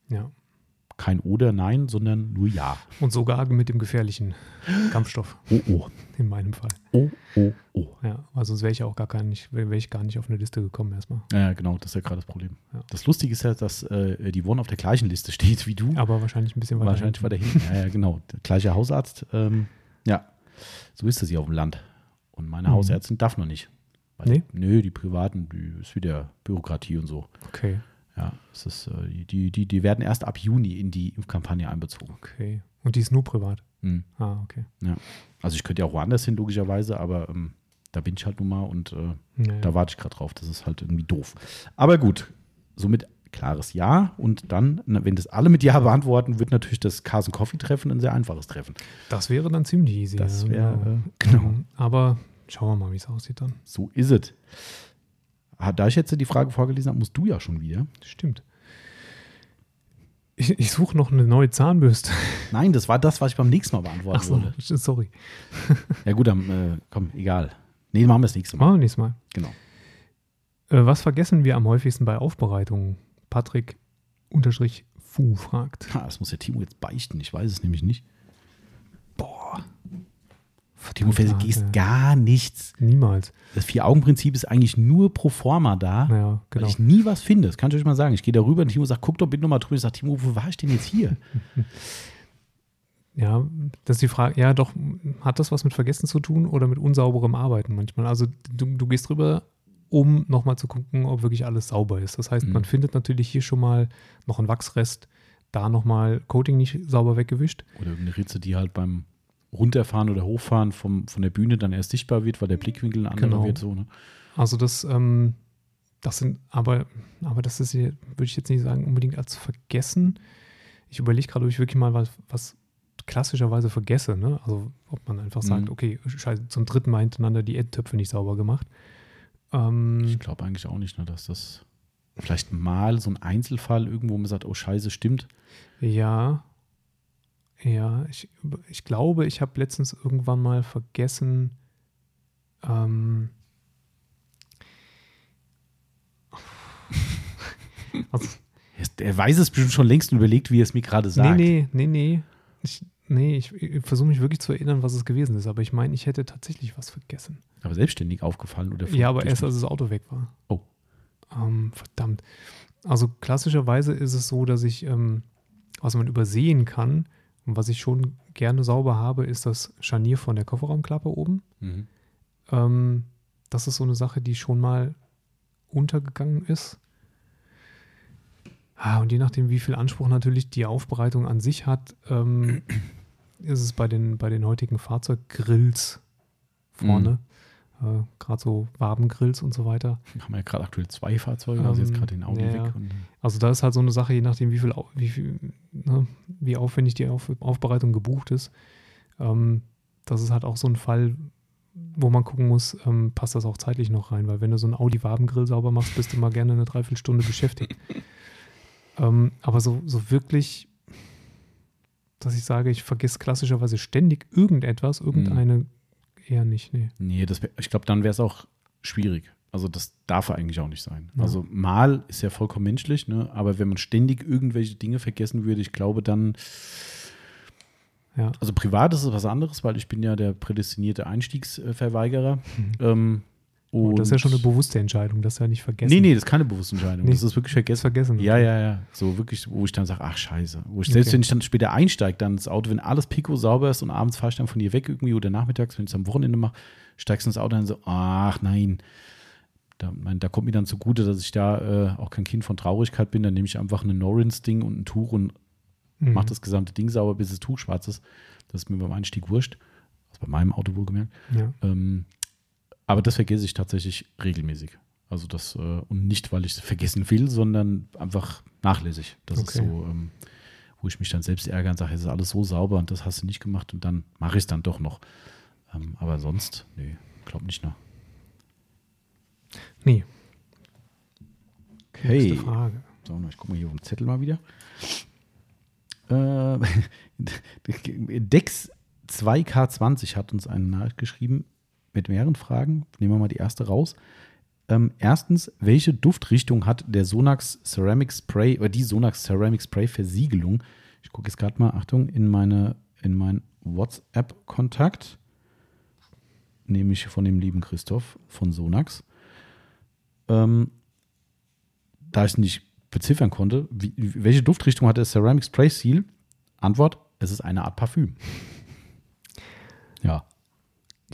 Ja. Kein Oder, Nein, sondern nur Ja. Und sogar mit dem gefährlichen Kampfstoff Oh, oh, in meinem Fall. oh, oh, oh. Ja, weil sonst wäre ich auch gar gar nicht, wäre ich gar nicht auf eine Liste gekommen erstmal. Ja, genau, das ist ja gerade das Problem. Ja. Das Lustige ist ja, dass äh, die One auf der gleichen Liste steht wie du. Aber wahrscheinlich ein bisschen weiter. Wahrscheinlich hinten. weiter hinten. Ja, ja, genau. Der gleiche Hausarzt. Ähm, ja, so ist das hier auf dem Land. Und meine Mhm. Hausärztin darf noch nicht. Weil, Nee? Nö, die privaten, die ist wieder Bürokratie und so. Okay, Ja, es ist, äh, die, die, die werden erst ab Juni in die Impfkampagne einbezogen. okay. Und die ist nur privat. Mhm. Ah, okay. Also ich könnte ja auch woanders hin, logischerweise, aber ähm, da bin ich halt nun mal und äh, Naja. Da warte ich gerade drauf. Das ist halt irgendwie doof. Aber gut, somit klares Ja. Und dann, wenn das alle mit Ja beantworten, wird natürlich das Carson Coffee Treffen ein sehr einfaches Treffen. Das wäre dann ziemlich easy. Das ja, wäre, äh, genau. Mhm. Aber schauen wir mal, wie es aussieht dann. So ist es. Da ich jetzt die Frage vorgelesen habe, musst du ja schon wieder. Stimmt. Ich, ich suche noch eine neue Zahnbürste. Nein, das war das, was ich beim nächsten Mal beantworten Ach so, wollte. sorry. Ja gut, dann äh, komm, egal. Nee, machen wir das nächste Mal. Machen wir nächstes Mal. Genau. Äh, was vergessen wir am häufigsten bei Aufbereitungen? Patrick unterstrich Fu fragt. Ha, das muss der Timo jetzt beichten. Ich weiß es nämlich nicht. Boah. Timo, vergisst Harte. gar nichts. Niemals. Das Vier-Augen-Prinzip ist eigentlich nur pro forma da. Ja, Weil genau. ich nie was finde. Das kann ich euch mal sagen. Ich gehe da rüber und Timo sagt, guck doch bitte nochmal drüber. Ich sage, Timo, wo war ich denn jetzt hier? Ja, das ist die Frage. Ja, doch, hat das was mit Vergessen zu tun oder mit unsauberem Arbeiten manchmal? Also du, du gehst drüber, um nochmal zu gucken, ob wirklich alles sauber ist. Das heißt, Mhm. man findet natürlich hier schon mal noch einen Wachsrest, da nochmal Coating nicht sauber weggewischt. Oder irgendeine Ritze, die halt beim Runterfahren oder Hochfahren vom, von der Bühne dann erst sichtbar wird, weil der Blickwinkel ein anderer Genau. wird. So, ne? Also das, ähm, das sind, aber, aber das ist hier, würde ich jetzt nicht sagen, unbedingt als vergessen. Ich überlege gerade, ob ich wirklich mal was, was klassischerweise vergesse. Ne? Also ob man einfach sagt, Mhm. okay, scheiße, zum dritten Mal hintereinander die Endtöpfe nicht sauber gemacht. Ähm, Ich glaube eigentlich auch nicht, ne, dass das vielleicht mal so ein Einzelfall irgendwo man sagt, oh Scheiße, stimmt. Ja. Ja, ich, ich glaube, ich habe letztens irgendwann mal vergessen, ähm, also, Er- weiß es bestimmt schon längst und überlegt, wie er es mir gerade sagt. nee, nee, nee, nee. Ich, nee, ich, ich versuche mich wirklich zu erinnern, was es gewesen ist, aber ich meine, ich hätte tatsächlich was vergessen. Aber selbstständig aufgefallen oder Ja, aber erst als das Auto weg war. Oh. Ähm, verdammt. Also klassischerweise ist es so, dass ich, ähm, was man übersehen kann und was ich schon gerne sauber habe, ist das Scharnier von der Kofferraumklappe oben. Mhm. Ähm, das ist so eine Sache, die schon mal untergegangen ist. Ah, und je nachdem, wie viel Anspruch natürlich die Aufbereitung an sich hat, ähm, ist es bei den, bei den heutigen Fahrzeuggrills vorne, äh, gerade so Wabengrills und so weiter. Haben wir ja gerade aktuell zwei Fahrzeuge, also jetzt Ähm, gerade den Audi ja, weg. Also da ist halt so eine Sache, je nachdem, wie viel, wie, viel ne, wie aufwendig die Auf, Aufbereitung gebucht ist. Ähm, das ist halt auch so ein Fall, wo man gucken muss, ähm, passt das auch zeitlich noch rein, weil wenn du so einen Audi-Wabengrill sauber machst, bist du mal gerne eine Dreiviertelstunde beschäftigt. ähm, aber so, so wirklich, dass ich sage, ich vergesse klassischerweise ständig irgendetwas, irgendeine eher nicht, nee. nee, das ich glaube, dann wäre es auch schwierig. Also das darf eigentlich auch nicht sein. Ja. Also mal ist ja vollkommen menschlich, ne? aber wenn man ständig irgendwelche Dinge vergessen würde, ich glaube dann, Ja. also privat ist es was anderes, weil ich bin ja der prädestinierte Einstiegsverweigerer. Ähm, Und Oh, das ist ja schon eine bewusste Entscheidung, das ist ja nicht vergessen. Nee, nee, das ist keine bewusste Entscheidung. Nee. Das ist wirklich vergessen. vergessen. Ja, ja, ja. So wirklich, wo ich dann sage, ach scheiße. Wo ich, Okay. selbst wenn ich dann später einsteige, dann ins Auto, wenn alles pico sauber ist und abends fahre ich dann von dir weg irgendwie oder nachmittags, wenn ich es am Wochenende mache, steigst du ins Auto und dann so, ach nein. Da, mein, da kommt mir dann zugute, dass ich da äh, auch kein Kind von Traurigkeit bin. Dann nehme ich einfach ein Norins-Ding und ein Tuch und Mhm. mache das gesamte Ding sauber, bis das Tuch schwarz ist. Das ist mir beim Einstieg wurscht. Also bei meinem Auto wohlgemerkt. Ja. Ähm, aber das vergesse ich tatsächlich regelmäßig. Also das, äh, und nicht, weil ich es vergessen will, sondern einfach nachlässig. Das ist Okay. so, ähm, wo ich mich dann selbst ärgere und sage, es ist alles so sauber und das hast du nicht gemacht und dann mache ich es dann doch noch. Ähm, aber sonst, nee, glaub nicht nach. Nee. Okay. Nächste Frage. So, ich gucke mal hier auf den Zettel mal wieder. Äh, Dex 2K20 hat uns eine Nachricht geschrieben mit mehreren Fragen. Nehmen wir mal die erste raus. Ähm, erstens, welche Duftrichtung hat der Sonax Ceramic Spray oder die Sonax Ceramic Spray Versiegelung? Ich gucke jetzt gerade mal, Achtung, in meine in meinen WhatsApp-Kontakt, nämlich von dem lieben Christoph von Sonax. Ähm, da ich es nicht beziffern konnte, wie, welche Duftrichtung hat der Ceramic Spray Seal? Antwort: Es ist eine Art Parfüm. Ja,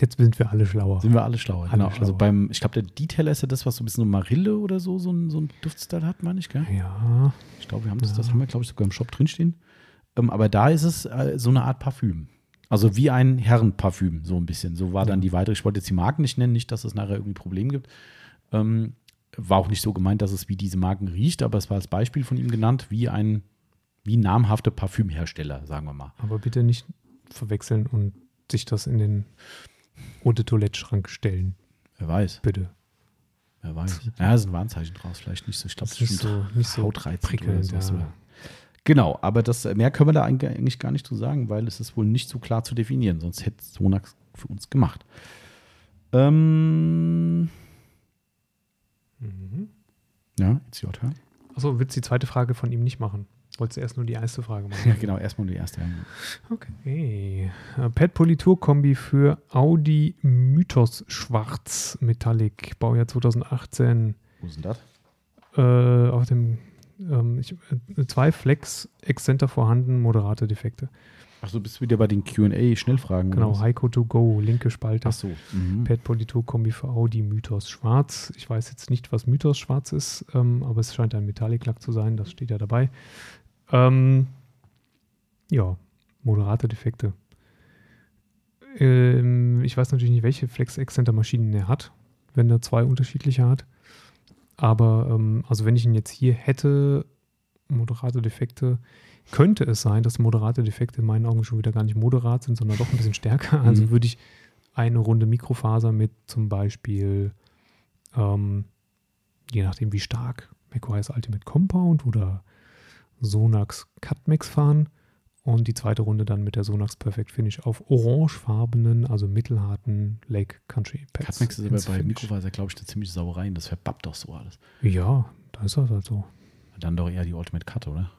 Jetzt sind wir alle schlauer. sind wir alle schlauer. Alle genau. Also schlauer. beim, ich glaube, der Detailer ist ja das, was so ein bisschen so Marille oder so, so ein, so ein Duftstyle hat, meine ich, gell? Ja. Ich glaube, wir haben das, Ja. das haben wir, glaube ich, sogar im Shop drinstehen. Ähm, aber da ist es äh, so eine Art Parfüm. Also wie ein Herrenparfüm, so ein bisschen. So war dann die weitere. Ich wollte jetzt die Marken nicht nennen, nicht, dass es nachher irgendwie ein Problem gibt. Ähm, war auch nicht so gemeint, dass es wie diese Marken riecht, aber es war als Beispiel von ihm genannt, wie ein wie namhafte Parfümhersteller, sagen wir mal. Aber bitte nicht verwechseln und sich das in den Eau de Toilette-Schrank stellen. Wer weiß, Bitte. wer weiß. Ja, es ist ein Warnzeichen draus, vielleicht nicht so. Ich glaube, Das ist so, nicht so Hautreizend ja. Genau, aber das mehr können wir da eigentlich gar nicht zu sagen, weil es ist wohl nicht so klar zu definieren, sonst hätte Sonax für uns gemacht. Ähm, Mhm. ja, jetzt turn. Achso, willst du die zweite Frage von ihm nicht machen? Wolltest du erst nur die erste Frage machen? Ja, genau, erstmal die erste. Okay. Äh, Pet Politur-Kombi für Audi Mythos Schwarz Metallic, Baujahr 2018. Wo ist denn das? Äh, auf dem ähm, ich, äh, zwei Flex Exzenter vorhanden, moderate Defekte. Achso, bist du wieder bei den QA-Schnellfragen? Genau, Heiko to go, linke Spalte. Achso. Mhm. Pet Politur Kombi für Audi Mythos Schwarz. Ich weiß jetzt nicht, was Mythos Schwarz ist, ähm, aber es scheint ein Metallic-Lack zu sein, das steht ja dabei. Ähm, ja, moderate Defekte. Ähm, ich weiß natürlich nicht, welche Flex Excenter Maschinen er hat, wenn er zwei unterschiedliche hat. Aber ähm, also wenn ich ihn jetzt hier hätte, moderate Defekte könnte es sein, dass moderate Defekte in meinen Augen schon wieder gar nicht moderat sind, sondern doch ein bisschen stärker. Also Mhm. würde ich eine Runde Mikrofaser mit zum Beispiel, ähm, je nachdem wie stark, macOS Ultimate Compound oder Sonax Cutmax fahren und die zweite Runde dann mit der Sonax Perfect Finish auf orangefarbenen, also mittelharten Lake Country Pads. Catmax ist aber bei. Mikrofaser, glaube ich, eine ziemlich Sauerei. Das verbappt doch so alles. Ja, da ist das halt so. Dann doch eher die Ultimate Cut, oder?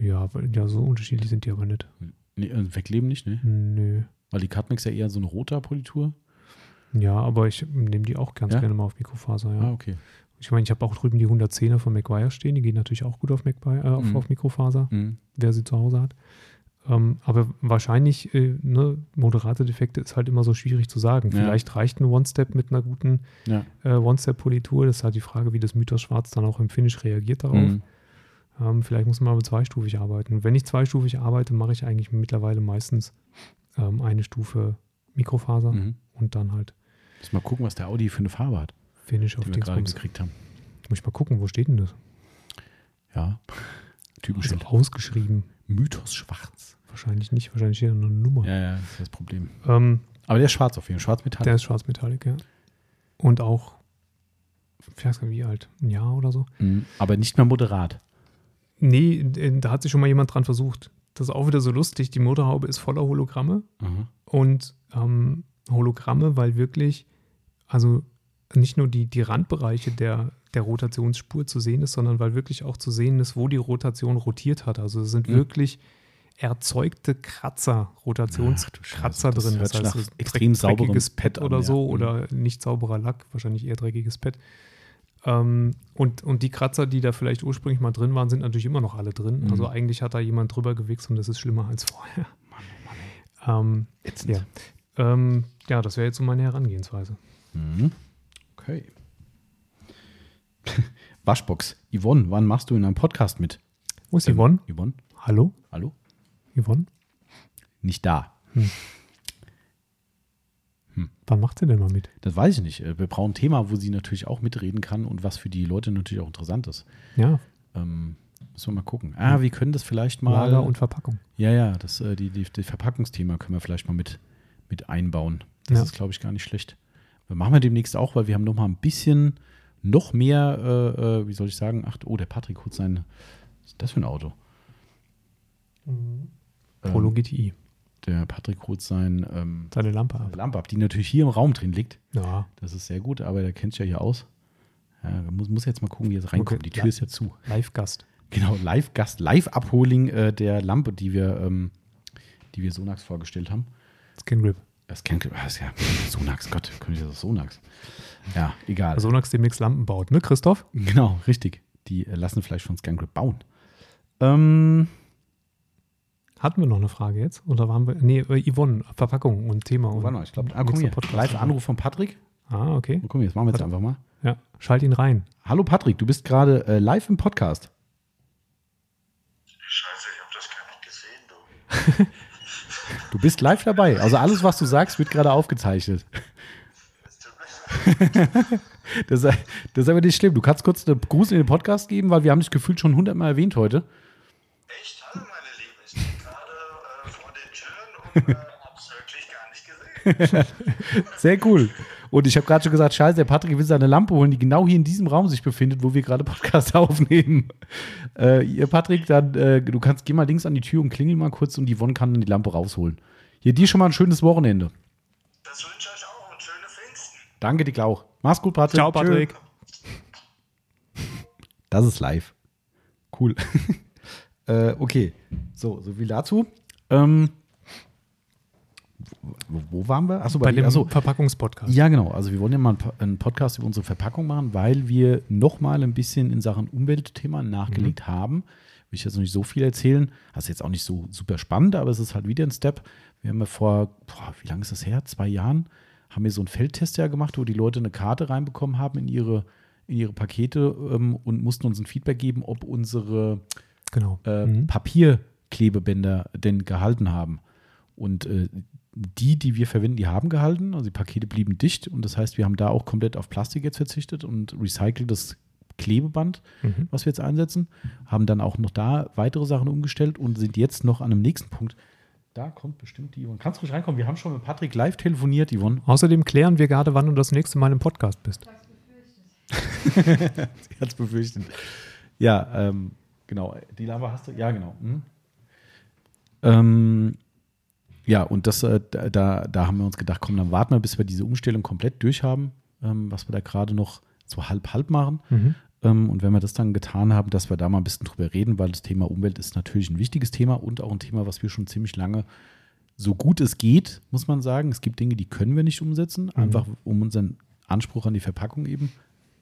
Ja, ja, so unterschiedlich sind die aber nicht. Nee, äh, wegleben nicht, ne? Nö. Weil die Catmax ja eher so eine roter Politur. Ja, aber ich nehme die auch ganz Ja? gerne mal auf Mikrofaser, ja. Ah, okay. Ich meine, ich habe auch drüben die 110er von McGuire stehen, die gehen natürlich auch gut auf, McGuire, äh, auf, Mhm. auf Mikrofaser, Mhm. wer sie zu Hause hat. Ähm, aber wahrscheinlich, äh, ne, moderate Defekte ist halt immer so schwierig zu sagen. Ja. Vielleicht reicht ein One-Step mit einer guten Ja. äh, One-Step-Politur. Das ist halt die Frage, wie das Mythos Schwarz dann auch im Finish reagiert darauf. Mhm. Ähm, vielleicht muss man aber zweistufig arbeiten. Wenn ich zweistufig arbeite, mache ich eigentlich mittlerweile meistens ähm, eine Stufe Mikrofaser Mhm. und dann halt Lass mal gucken, was der Audi für eine Farbe hat, Finish auf die wir gerade gekriegt haben. Muss ich mal gucken, wo steht denn das? Ja. Typisch Also ausgeschrieben. Mythos schwarz. Wahrscheinlich nicht, wahrscheinlich steht da noch eine Nummer. Ja, ja, das ist das Problem. Ähm, Aber der ist schwarz auf jeden Fall. Schwarzmetall. der ist schwarzmetallic, ja. Und auch, ich weiß gar nicht wie alt, ein Jahr oder so. Mhm. Aber nicht mehr moderat. Nee, äh, da hat sich schon mal jemand dran versucht. Das ist auch wieder so lustig. Die Motorhaube ist voller Hologramme. Aha. und ähm, Hologramme, weil wirklich, also nicht nur die, die Randbereiche der, der Rotationsspur zu sehen ist, sondern weil wirklich auch zu sehen ist, wo die Rotation rotiert hat. Also es sind Mhm. wirklich erzeugte Kratzer, Rotationskratzer Scheiße, das drin. hört sich nach es ist extrem dreckiges Pad Pad an, oder ja. so Mhm. oder nicht sauberer Lack, wahrscheinlich eher dreckiges Pad. Ähm, und, und die Kratzer, die da vielleicht ursprünglich mal drin waren, sind natürlich immer noch alle drin. Mhm. Also eigentlich hat da jemand drüber gewichst und das ist schlimmer als vorher. Ähm, Ätzend. ja. Ähm, ja, das wäre jetzt so meine Herangehensweise. Mhm. Okay. Waschbox. Yvonne, wann machst du in einem Podcast mit? Wo ist Ähm, Yvonne? Yvonne? Hallo? Hallo? Yvonne? Nicht da. Wann macht sie denn mal mit? Das weiß ich nicht. Äh, Wir brauchen ein Thema, wo sie natürlich auch mitreden kann und was für die Leute natürlich auch interessant ist. Ja, Ähm, müssen wir mal gucken. Ah, wir können das vielleicht mal. Lager und Verpackung. ja, ja, das, äh, die, die, die Verpackungsthema können wir vielleicht mal mit, mit einbauen. Das Ja. ist, glaube ich, gar nicht schlecht. Machen wir demnächst auch, weil wir haben noch mal ein bisschen, noch mehr, äh, äh, wie soll ich sagen, ach, oh, der Patrick holt sein, was ist das für ein Auto? Ähm, Polo GTI. der Patrick holt sein ähm, Seine Lampe ab. Lampe ab, die natürlich hier im Raum drin liegt. Ja, Das ist sehr gut, aber der kennt sich ja hier aus. Ja, muss, muss jetzt mal gucken, wie er reinkommt. Okay, Die Tür ist ja zu. Live-Gast. Genau, Live-Gast, Live-Abholing äh, der Lampe, die wir, ähm, die wir Sonax vorgestellt haben. Skin Grip. Das kennt das ist ja Sonax, Gott, könnte das Sonax. Ja, egal. Sonax demnächst Lampen baut, ne, Christoph? Genau, richtig. Die äh, lassen vielleicht von ScanGrip bauen. Ähm, Hatten wir noch eine Frage jetzt? Oder waren wir. Nee, äh, Yvonne, Verpackung und Thema. wo und war noch? Ich glaube, ah, guck hier, Podcast. Live-Anruf von Patrick. Ah, okay. Guck mal, jetzt machen wir jetzt einfach mal. Ja, schalt ihn rein. Hallo Patrick, du bist gerade äh, live im Podcast. Scheiße, ich habe das gar nicht gesehen, du. Du bist live dabei. Also alles, was du sagst, wird gerade aufgezeichnet. Das. Das, ist- aber nicht schlimm. Du kannst kurz eine Gruß in den Podcast geben, weil wir haben dich gefühlt schon hundertmal erwähnt heute. Echt? Hallo, meine Lieben. Ich stehe gerade äh, vor den Türen und äh, hab's wirklich gar nicht gesehen. Sehr cool. Und ich habe gerade schon gesagt, scheiße, der Patrick will seine Lampe holen, die genau hier in diesem Raum sich befindet, wo wir gerade Podcast aufnehmen. Äh, ihr Patrick, dann, äh, du kannst, geh mal links an die Tür und klingel mal kurz und die Yvonne kann dann die Lampe rausholen. Hier, dir schon mal ein schönes Wochenende. Das wünsche ich euch auch und schöne Pfingsten. Danke, dich auch. Mach's gut, Patrick. Ciao, Tschö. Patrick. Das ist live. Cool. äh, okay. So, so viel dazu. Ähm, wo, waren wir? Achso, Bei dem achso, Verpackungspodcast. Ja, genau. Also wir wollen ja mal einen Po- einen Podcast über unsere Verpackung machen, weil wir nochmal ein bisschen in Sachen Umweltthema nachgelegt haben. Will ich jetzt noch nicht so viel erzählen. Das ist jetzt auch nicht so super spannend, aber es ist halt wieder ein Step. Wir haben ja vor, boah, wie lange ist das her? Zwei Jahren haben wir so einen Feldtest ja gemacht, wo die Leute eine Karte reinbekommen haben in ihre, in ihre Pakete ähm, und mussten uns ein Feedback geben, ob unsere Genau. äh, Mhm. Papierklebebänder denn gehalten haben. Und äh, die, die wir verwenden, die haben gehalten. Also die Pakete blieben dicht und das heißt, wir haben da auch komplett auf Plastik jetzt verzichtet und recyceltes Klebeband, Mhm. was wir jetzt einsetzen. Haben dann auch noch da weitere Sachen umgestellt und sind jetzt noch an einem nächsten Punkt. Da kommt bestimmt die Yvonne. Kannst du ruhig reinkommen? Wir haben schon mit Patrick live telefoniert, Yvonne. Außerdem klären wir gerade, wann du das nächste Mal im Podcast bist. Sie hat es befürchtet. Ja, ähm, genau. Die Lava hast du? Ja, genau. Mhm. Ähm, ja, und das, äh, da, da haben wir uns gedacht, komm, dann warten wir, bis wir diese Umstellung komplett durchhaben, ähm, was wir da gerade noch so halb-halb machen. Mhm. Ähm, und wenn wir das dann getan haben, dass wir da mal ein bisschen drüber reden, weil das Thema Umwelt ist natürlich ein wichtiges Thema und auch ein Thema, was wir schon ziemlich lange, so gut es geht, muss man sagen. Es gibt Dinge, die können wir nicht umsetzen, einfach um unseren Anspruch an die Verpackung eben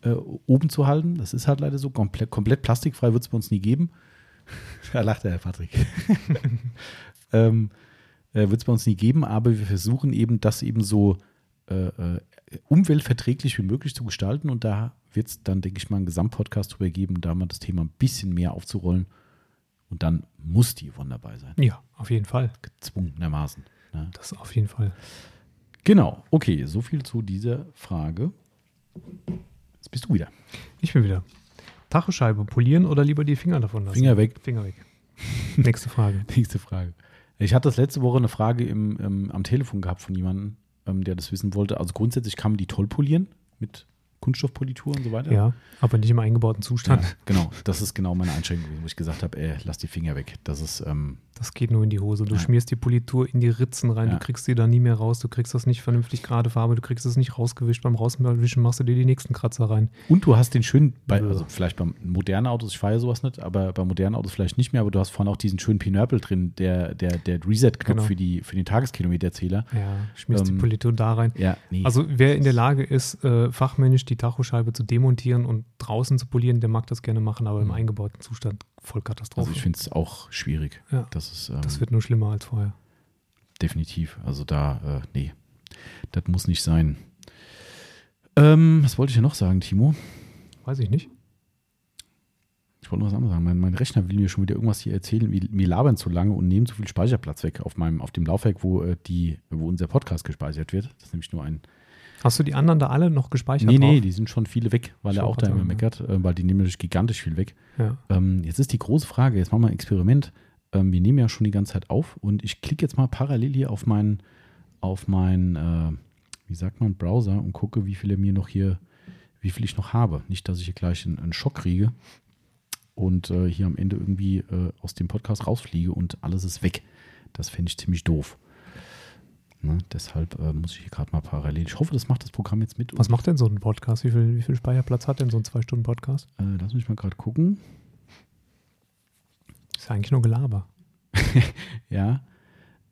äh, oben zu halten. Das ist halt leider so. Komplett, komplett plastikfrei wird es bei uns nie geben. da lacht der Herr Patrick. ähm, äh, wird es bei uns nie geben, aber wir versuchen eben, das eben so äh, äh, umweltverträglich wie möglich zu gestalten. Und da wird es dann, denke ich mal, einen Gesamtpodcast drüber geben, da mal das Thema ein bisschen mehr aufzurollen. Und dann muss die Yvonne dabei sein. Ja, auf jeden Fall. Gezwungenermaßen. Ne? Das auf jeden Fall. Genau, okay, so viel zu dieser Frage. Jetzt bist du wieder. Ich bin wieder. Tachoscheibe polieren oder lieber die Finger davon lassen? Finger weg. Finger weg. Nächste Frage. Nächste Frage. Ich hatte das letzte Woche eine Frage im, ähm, am Telefon gehabt von jemandem, ähm, der das wissen wollte. Also grundsätzlich kann man die toll polieren mit Kunststoffpolitur und so weiter. Ja, aber nicht im eingebauten Ja, Zustand. genau. Das ist genau meine Einschränkung, wo ich gesagt habe, ey, lass die Finger weg. Das ist, ähm, Das geht nur in die Hose. Du Ja. schmierst die Politur in die Ritzen rein, Ja. du kriegst sie da nie mehr raus, du kriegst das nicht vernünftig gerade Farbe, du kriegst es nicht rausgewischt. Beim Rauswischen machst du dir die nächsten Kratzer rein. und du hast den schönen, bei, Ja. also vielleicht bei modernen Autos, ich fahre ja sowas nicht, aber bei modernen Autos vielleicht nicht mehr, aber du hast vorne auch diesen schönen Pinörpel drin, der, der, der Reset-Knopf Genau. für, die, für den Tageskilometerzähler. Ja, schmierst Ähm, die Politur da rein. Ja, nee. Also wer in der Lage ist, äh, fachmännisch die Tachoscheibe zu demontieren und draußen zu polieren, der mag das gerne machen, aber im Mhm. eingebauten Zustand voll Katastrophe. also ich finde es auch schwierig. Ja. Das ist, ähm, das wird nur schlimmer als vorher. definitiv. Also da, äh, nee, das muss nicht sein. Ähm, was wollte ich ja noch sagen, Timo? Weiß ich nicht. Ich wollte noch was anderes sagen. Mein, mein Rechner will mir schon wieder irgendwas hier erzählen. Wir, wir labern zu lange und nehmen zu viel Speicherplatz weg auf, meinem, auf dem Laufwerk, wo, äh, die, wo unser Podcast gespeichert wird. Das ist nämlich nur ein. Hast du die anderen da alle noch gespeichert? Nee, nee, drauf? die sind schon viele weg, weil Ich er auch da immer meckert, äh, weil die nehmen natürlich gigantisch viel weg. Ja. Ähm, jetzt ist die große Frage, jetzt machen wir ein Experiment. Ähm, wir nehmen ja schon die ganze Zeit auf und ich klicke jetzt mal parallel hier auf meinen, auf meinen, äh, wie sagt man, Browser und gucke, wie viel er mir noch hier, wie viel ich noch habe. Nicht, dass ich hier gleich einen, einen Schock kriege und äh, hier am Ende irgendwie äh, aus dem Podcast rausfliege und alles ist weg. Das fände ich ziemlich doof. Ne? Deshalb äh, muss ich hier gerade mal parallel. Ich hoffe, das macht das Programm jetzt mit. Was macht denn so ein Podcast? Wie viel, wie viel Speicherplatz hat denn so ein Zwei-Stunden-Podcast? Äh, lass mich mal gerade gucken. Ist ja eigentlich nur Gelaber. Ja.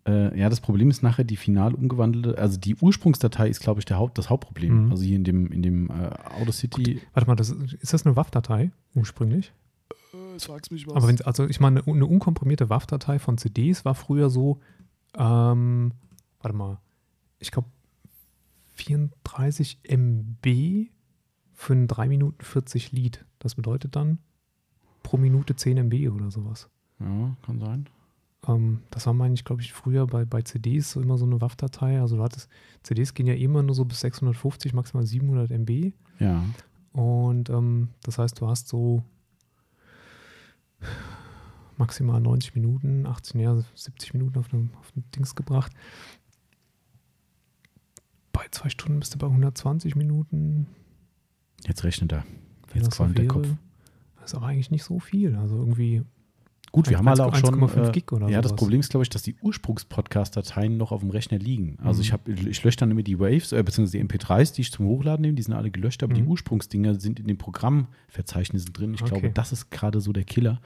Äh, ja, das Problem ist nachher die final umgewandelte, also die Ursprungsdatei ist, glaube ich, der Haupt, das Hauptproblem. Mhm. Also hier in dem, in dem äh, Audacity. Warte mal, das, ist das eine WAV-Datei ursprünglich? Äh, sag's mich was. Aber wenn, also ich meine, eine unkomprimierte WAV-Datei von CDs war früher so, ähm, warte mal, ich glaube 34 MB für ein 3 Minuten 40 Lied. Das bedeutet dann pro Minute 10 MB oder sowas. ja, kann sein. Ähm, das war, meine ich, glaube ich, früher bei, bei CDs so immer so eine WAV-Datei. Also du hattest, CDs gehen ja immer nur so bis 650, maximal 700 MB. Ja. Und ähm, das heißt, du hast so maximal 90 Minuten, 18, ja, 70 Minuten auf dem, auf Dings gebracht. Zwei Stunden bist du bei 120 Minuten. Jetzt rechnet er. Wenn Jetzt das so der Kopf. Das ist auch eigentlich nicht so viel. Also irgendwie Gut, wir haben alle auch schon. 1,5 Äh, Gig oder ja, das sowas. Problem ist, glaube ich, dass die Ursprungs-Podcast-Dateien noch auf dem Rechner liegen. Also Mhm. ich, hab, ich lösche dann immer die Waves, äh, beziehungsweise die MP3s, die ich zum Hochladen nehme, die sind alle gelöscht, aber die Mhm. Ursprungsdinger sind in den Programmverzeichnissen drin. Ich Okay. glaube, das ist gerade so der Killer.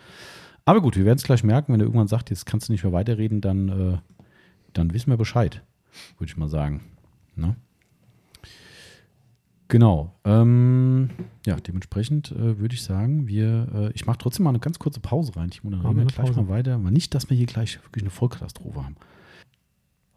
Aber gut, wir werden es gleich merken, wenn er irgendwann sagt, jetzt kannst du nicht mehr weiterreden, dann, äh, dann wissen wir Bescheid, würde ich mal sagen. Ne? Genau. Ähm, ja, dementsprechend äh, würde ich sagen, wir, äh, ich mache trotzdem mal eine ganz kurze Pause rein, Timo, dann Machen reden wir gleich Pause. mal weiter. Aber nicht, dass wir hier gleich wirklich eine Vollkatastrophe haben.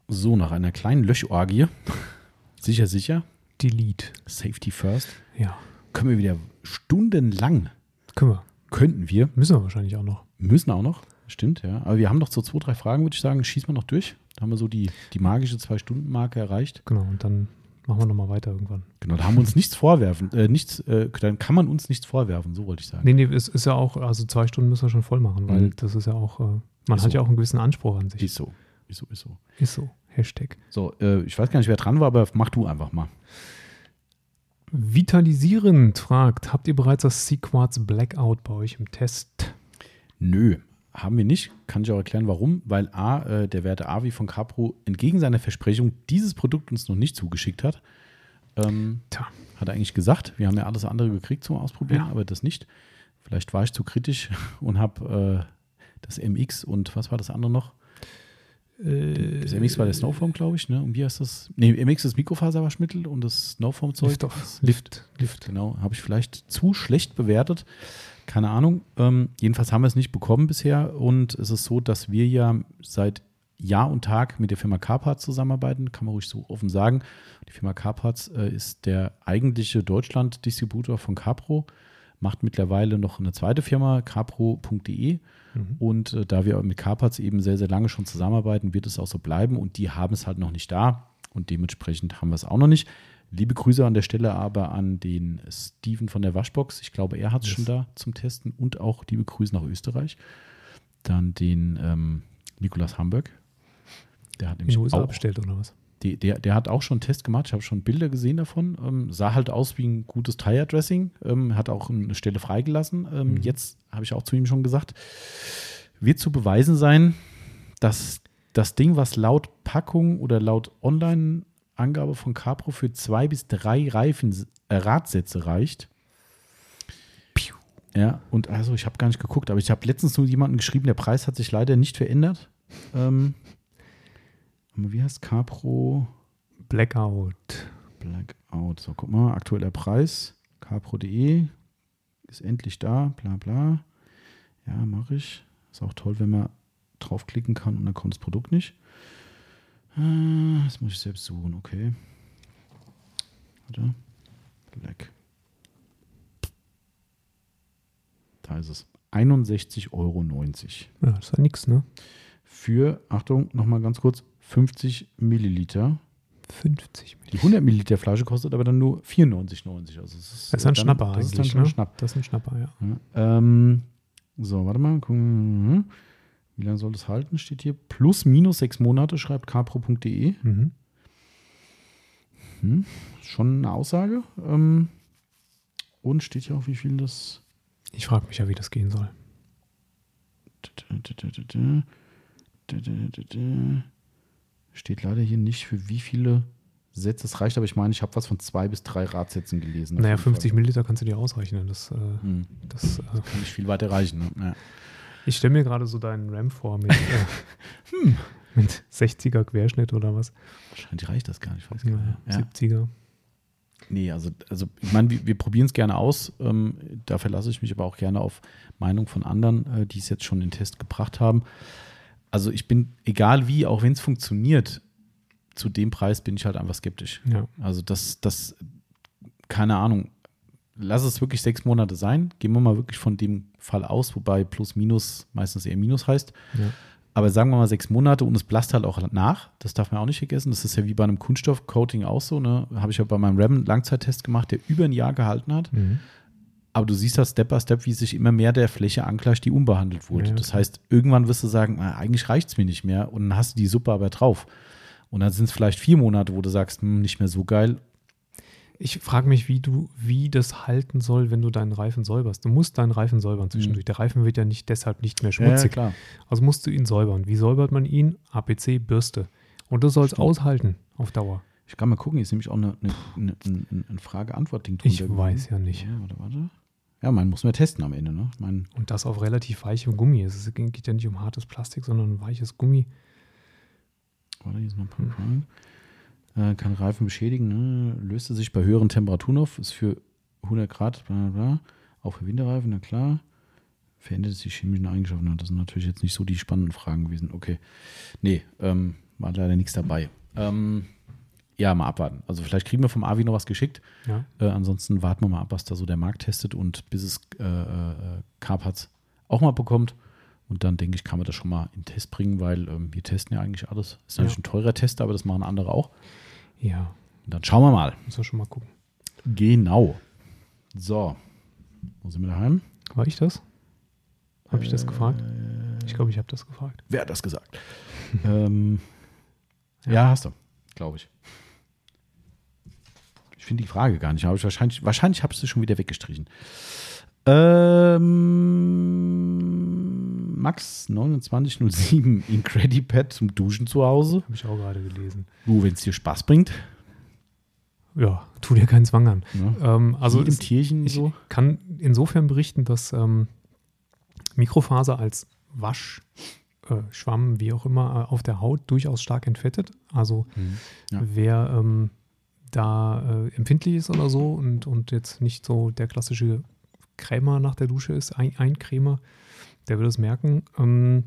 So, nach einer kleinen Löchorgie, sicher, sicher, Delete. Safety First, Ja, können wir wieder stundenlang, können wir. könnten wir, Müssen wir wahrscheinlich auch noch. müssen auch noch, stimmt, ja. Aber wir haben noch so zwei, drei Fragen, würde ich sagen, schießen wir noch durch. Da haben wir so die, die magische Zwei-Stunden-Marke erreicht. Genau, und dann machen wir nochmal weiter irgendwann. Genau, da haben wir uns nichts vorwerfen, äh, nichts, äh, dann kann man uns nichts vorwerfen, so wollte ich sagen. Nee, nee, es ist ja auch, also zwei Stunden müssen wir schon voll machen, weil Mhm. das ist ja auch, äh, man Ist hat so. ja auch einen gewissen Anspruch an sich. Ist so, ist so, ist so. Ist so. Hashtag. So, äh, ich weiß gar nicht, wer dran war, aber mach du einfach mal. Vitalisierend fragt, habt ihr bereits das Sequartz Blackout bei euch im Test? Nö, haben wir nicht. Kann ich auch erklären, warum. Weil A, äh, der werte Avi von Capro entgegen seiner Versprechung dieses Produkt uns noch nicht zugeschickt hat. Ähm, Tja. hat er eigentlich gesagt. Wir haben ja alles andere gekriegt zum Ausprobieren, Ja. aber das nicht. Vielleicht war ich zu kritisch und habe äh, das MX und was war das andere noch? Das MX war der Snowform, glaube ich. Ne? Und wie heißt das? Nee, MX ist Mikrofaserwaschmittel und das Snowform-Zeug. Ist Lift. Lift, genau. Habe ich vielleicht zu schlecht bewertet. Keine Ahnung. Ähm, jedenfalls haben wir es nicht bekommen bisher. Und es ist so, dass wir ja seit Jahr und Tag mit der Firma Carparts zusammenarbeiten. Kann man ruhig so offen sagen. Die Firma Carparts äh, ist der eigentliche Deutschland-Distributor von Capro. Macht mittlerweile noch eine zweite Firma, capro.de. Mhm. Und äh, da wir mit Carparts eben sehr, sehr lange schon zusammenarbeiten, wird es auch so bleiben. Und die haben es halt noch nicht da. Und dementsprechend haben wir es auch noch nicht. Liebe Grüße an der Stelle aber an den Steven von der Waschbox. Ich glaube, er hat es Yes. schon da zum Testen. Und auch liebe Grüße nach Österreich. Dann den ähm, Nikolas Hamburg. Der hat nämlich auch, bestellt oder was? die, der, der hat auch schon einen Test gemacht. Ich habe schon Bilder gesehen davon. Ähm, sah halt aus wie ein gutes Tire-Dressing. Ähm, hat auch eine Stelle freigelassen. Ähm, Mhm. Jetzt habe ich auch zu ihm schon gesagt, wird zu beweisen sein, dass das Ding, was laut Packung oder laut Online-Angabe von Capro für zwei bis drei Reifen, äh, Radsätze reicht. Ja, und also ich habe gar nicht geguckt, aber ich habe letztens nur jemanden geschrieben, der Preis hat sich leider nicht verändert. Ähm, wie heißt Capro Blackout. Blackout? So, guck mal, aktueller Preis, capro.de ist endlich da, bla bla. Ja, mache ich. Ist auch toll, wenn man draufklicken kann und dann kommt das Produkt nicht. Ah, Das muss ich selbst suchen, okay. Warte. Black. Da ist es. 61,90 Euro. Ja, das ist ja nix, ne? Für, Achtung, nochmal ganz kurz, 50 Milliliter. 50 Milliliter. Die 100 Milliliter Flasche kostet aber dann nur 94,90. Also es ist, Das ist ein dann- Schnapper das ist dann eigentlich, schon ein ne? Schnapp. Das ist ein Schnapper, ja. Ja, ähm, so, warte mal. Gucken. Wie lange soll das halten? Steht hier. Plus, minus sechs Monate, schreibt capro.de. Mhm. Hm. Schon eine Aussage. Ähm, und steht hier auch, wie viel das. Ich frage mich ja, wie das gehen soll. Steht leider hier nicht, für wie viele Sätze es reicht, aber ich meine, ich habe was von zwei bis drei Radsätzen gelesen. Naja, jeden Fall. 50 Milliliter kannst du dir ausrechnen. Das, äh, Hm. das, äh, Kann nicht viel weiter reichen. Ne? Ja. Ich stelle mir gerade so deinen RAM vor mit, äh, Hm. mit 60er Querschnitt oder was. Wahrscheinlich reicht das gar nicht. Ich weiß gar Ja, nicht. Ja. 70er. Nee, also, also ich meine, wir, wir probieren es gerne aus. Ähm, da verlasse ich mich aber auch gerne auf Meinung von anderen, äh, die es jetzt schon in den Test gebracht haben. Also ich bin, egal wie, auch wenn es funktioniert, zu dem Preis bin ich halt einfach skeptisch. Ja. Also das, das, keine Ahnung, lass es wirklich sechs Monate sein. Gehen wir mal wirklich von dem Fall aus, wobei plus minus meistens eher minus heißt. Ja. Aber sagen wir mal sechs Monate und es blasst halt auch nach. Das darf man auch nicht vergessen. Das ist ja wie bei einem Kunststoffcoating auch so. Ne? Habe ich ja bei meinem RAM Langzeittest gemacht, der über ein Jahr gehalten hat. Mhm. Aber du siehst das Step by Step, wie sich immer mehr der Fläche angleicht, die unbehandelt wurde. Ja, das heißt, irgendwann wirst du sagen, na, eigentlich reicht es mir nicht mehr. Und dann hast du die Suppe aber drauf. Und dann sind es vielleicht vier Monate, wo du sagst, hm, nicht mehr so geil. Ich frage mich, wie du, wie das halten soll, wenn du deinen Reifen säuberst. Du musst deinen Reifen säubern zwischendurch. Der Reifen wird ja nicht deshalb nicht mehr schmutzig. Mhm. klar. Also musst du ihn säubern. Wie säubert man ihn? APC, Bürste. Und das soll es Stimmt. aushalten auf Dauer. Ich kann mal gucken, hier ist nämlich auch eine, eine, eine, eine, ein Frage-Antwort-Ding Ich drunter weiß ja nicht. Ja, warte, warte. Ja, man muss mal testen am Ende, ne? Ich meine, Und das auf relativ weichem Gummi. Es geht ja nicht um hartes Plastik, sondern um weiches Gummi. Warte, hier ist noch ein paar Fragen. Äh, kann Reifen beschädigen, ne? löste sich bei höheren Temperaturen auf, ist für 100 Grad, bla bla bla. Auch für Winterreifen, na klar. Verändert sich chemischen Eigenschaften? Na, Das sind natürlich jetzt nicht so die spannenden Fragen gewesen. Okay. Nee, ähm, war leider nichts dabei. Ähm, ja, mal abwarten. Also vielleicht kriegen wir vom Avi noch was geschickt. Ja. Äh, ansonsten warten wir mal ab, was da so der Markt testet und bis es äh, äh, Carpats auch mal bekommt. Und dann denke ich, kann man das schon mal in den Test bringen, weil ähm, wir testen ja eigentlich alles. Ist natürlich Ja. ein teurer Test, aber das machen andere auch. Ja. Dann schauen wir mal. Muss wir schon mal gucken. Genau. So. Wo sind wir daheim? War ich das? Habe ich das gefragt? Äh, Ich glaube, ich habe das gefragt. Wer hat das gesagt? ähm, ja. hast du, glaube ich. Ich finde die Frage gar nicht. Ich wahrscheinlich wahrscheinlich habe ich sie schon wieder weggestrichen. Ähm, Max 2907 Incredipad zum Duschen zu Hause. Habe ich auch gerade gelesen. Du, wenn es dir Spaß bringt. Ja, tu dir keinen Zwang an. Ne? Ähm, also es, Tierchen ich so. kann insofern berichten, dass ähm, Mikrofaser als Wasch, äh, Schwamm, wie auch immer, äh, auf der Haut durchaus stark entfettet. Also Mhm. Ja. wer ähm, da äh, empfindlich ist oder so und, und jetzt nicht so der klassische Krämer nach der Dusche ist, ein, ein Krämer, der wird es merken. Ähm,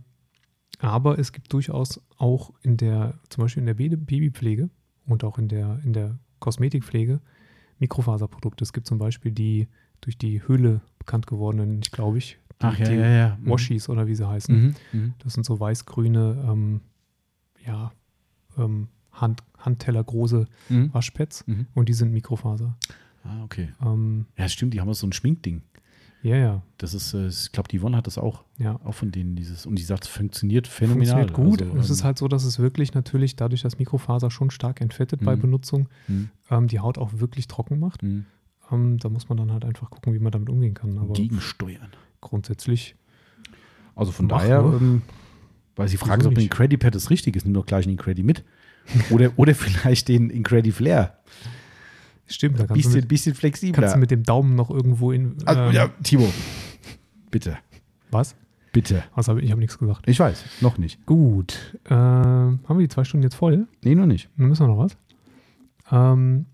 aber es gibt durchaus auch in der, zum Beispiel in der Baby- Babypflege und auch in der, in der Kosmetikpflege Mikrofaserprodukte. Es gibt zum Beispiel die durch die Höhle bekannt gewordenen, ich glaube ich, die, Ach ja, ja, ja. Mhm. Washis oder wie sie heißen. Mhm. Mhm. Das sind so weiß-grüne, ähm, ja, ähm, Hand, handtellergroße Mhm. Waschpads Mhm. und die sind Mikrofaser. Ah, okay. Ähm, Ja, stimmt, die haben auch so ein Schminkding. Ja, ja, Das ist, äh, ich glaube, die Yvonne hat das auch. ja. Auch von denen dieses. Und die sagt, es funktioniert phänomenal. Funktioniert gut. Also, und es ist ähm, halt so, dass es wirklich natürlich dadurch, dass Mikrofaser schon stark entfettet bei Mhm. Benutzung, hm, ähm, die Haut auch wirklich trocken macht. hm. Ähm, da muss man dann halt einfach gucken, wie man damit umgehen kann. Aber gegensteuern. grundsätzlich, Also von Mach, daher, ähm, weil sie fragen, ob ein? Incredipad das richtig ist, nimm doch gleich einen Incredi mit. Oder, oder vielleicht den Incredi Flair. Stimmt, da kannst, Bisschen, du mit, bisschen flexibler. kannst du mit dem Daumen noch irgendwo in. also, ähm, ja, Timo, bitte, Was? bitte. Was hab ich ich habe nichts gesagt. Ich weiß, noch nicht. Gut. Äh, haben wir die zwei Stunden jetzt voll? Nee, noch nicht. Dann müssen wir noch was. Ähm,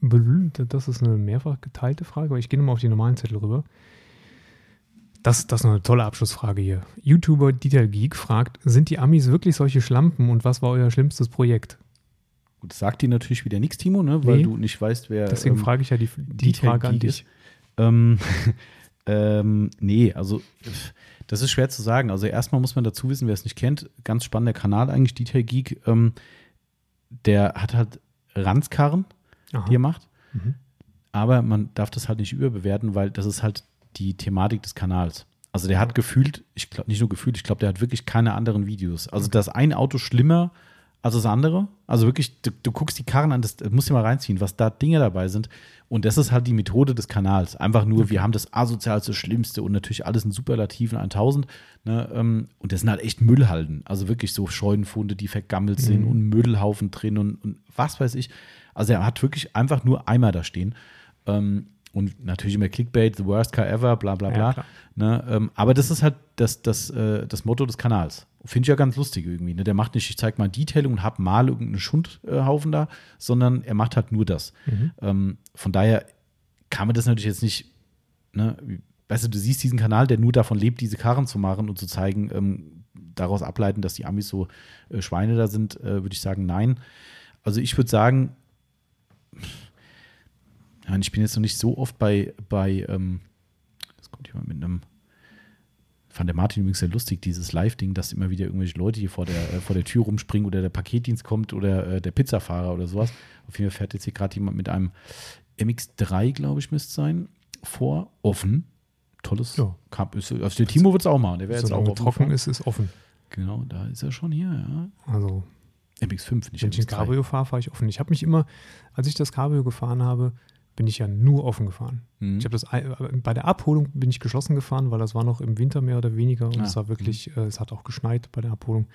das ist eine mehrfach geteilte Frage, aber ich gehe nochmal auf die normalen Zettel rüber. Das, das ist noch eine tolle Abschlussfrage hier. YouTuber Dieter Geek fragt, sind die Amis wirklich solche Schlampen und was war euer schlimmstes Projekt? Gut, das sagt dir natürlich wieder nichts, Timo, ne? weil Nee. du nicht weißt, wer. Deswegen ähm, frage ich ja die, die Frage an dich. Ähm, ähm, nee, also das ist schwer zu sagen. Also erstmal muss man dazu wissen, wer es nicht kennt, ganz spannender Kanal eigentlich, Detail Geek. Ähm, der hat halt Ranzkarren, Aha. die er macht. Mhm. Aber man darf das halt nicht überbewerten, weil das ist halt die Thematik des Kanals. Also der hat gefühlt, ich glaube nicht nur gefühlt, ich glaube, der hat wirklich keine anderen Videos. Also das ein Auto schlimmer als das andere. Also wirklich, du, du guckst die Karren an, das, das musst du mal reinziehen, was da Dinge dabei sind. Und das ist halt die Methode des Kanals. Einfach nur, wir haben das asozialste, schlimmste und natürlich alles in Superlativen 1000. Ne, ähm, und das sind halt echt Müllhalden. Also wirklich so Scheunenfunde, die vergammelt sind Mhm. und Müllhaufen drin und, und was weiß ich. Also er hat wirklich einfach nur Eimer da stehen. Ähm, und natürlich immer Clickbait, the worst car ever, bla bla Ja, bla. klar. ne, ähm, aber das ist halt das, das, äh, das Motto des Kanals. Finde ich ja ganz lustig irgendwie. Ne? Der macht nicht, ich zeig mal Detailing und hab mal irgendeinen Schundhaufen da, sondern er macht halt nur das. Mhm. Ähm, von daher kann man das natürlich jetzt nicht, ne, weißt du, du siehst diesen Kanal, der nur davon lebt, diese Karren zu machen und zu zeigen, ähm, daraus ableiten, dass die Amis so äh, Schweine da sind, äh, würde ich sagen, nein. Also ich würde sagen, ich bin jetzt noch nicht so oft bei, bei ähm, das kommt jemand mit einem fand der Martin übrigens sehr lustig, dieses Live-Ding, dass immer wieder irgendwelche Leute hier vor der, äh, vor der Tür rumspringen oder der Paketdienst kommt oder äh, der Pizzafahrer oder sowas. Auf jeden Fall fährt jetzt hier gerade jemand mit einem MX3, glaube ich, müsste es sein, vor, offen. Tolles Ja. Cup. Ist, also der Timo wird es auch machen. Der wäre jetzt auch offen trocken ist, ist offen. Genau, da ist er schon hier, ja. Also MX5, nicht Wenn ich ein MX3. Cabrio fahre, fahre ich offen. Ich habe mich immer, als ich das Cabrio gefahren habe, bin ich ja nur offen gefahren. Mhm. Ich habe das ei- bei der Abholung bin ich geschlossen gefahren, weil das war noch im Winter mehr oder weniger und Ah, es war wirklich, äh, es hat auch geschneit bei der Abholung.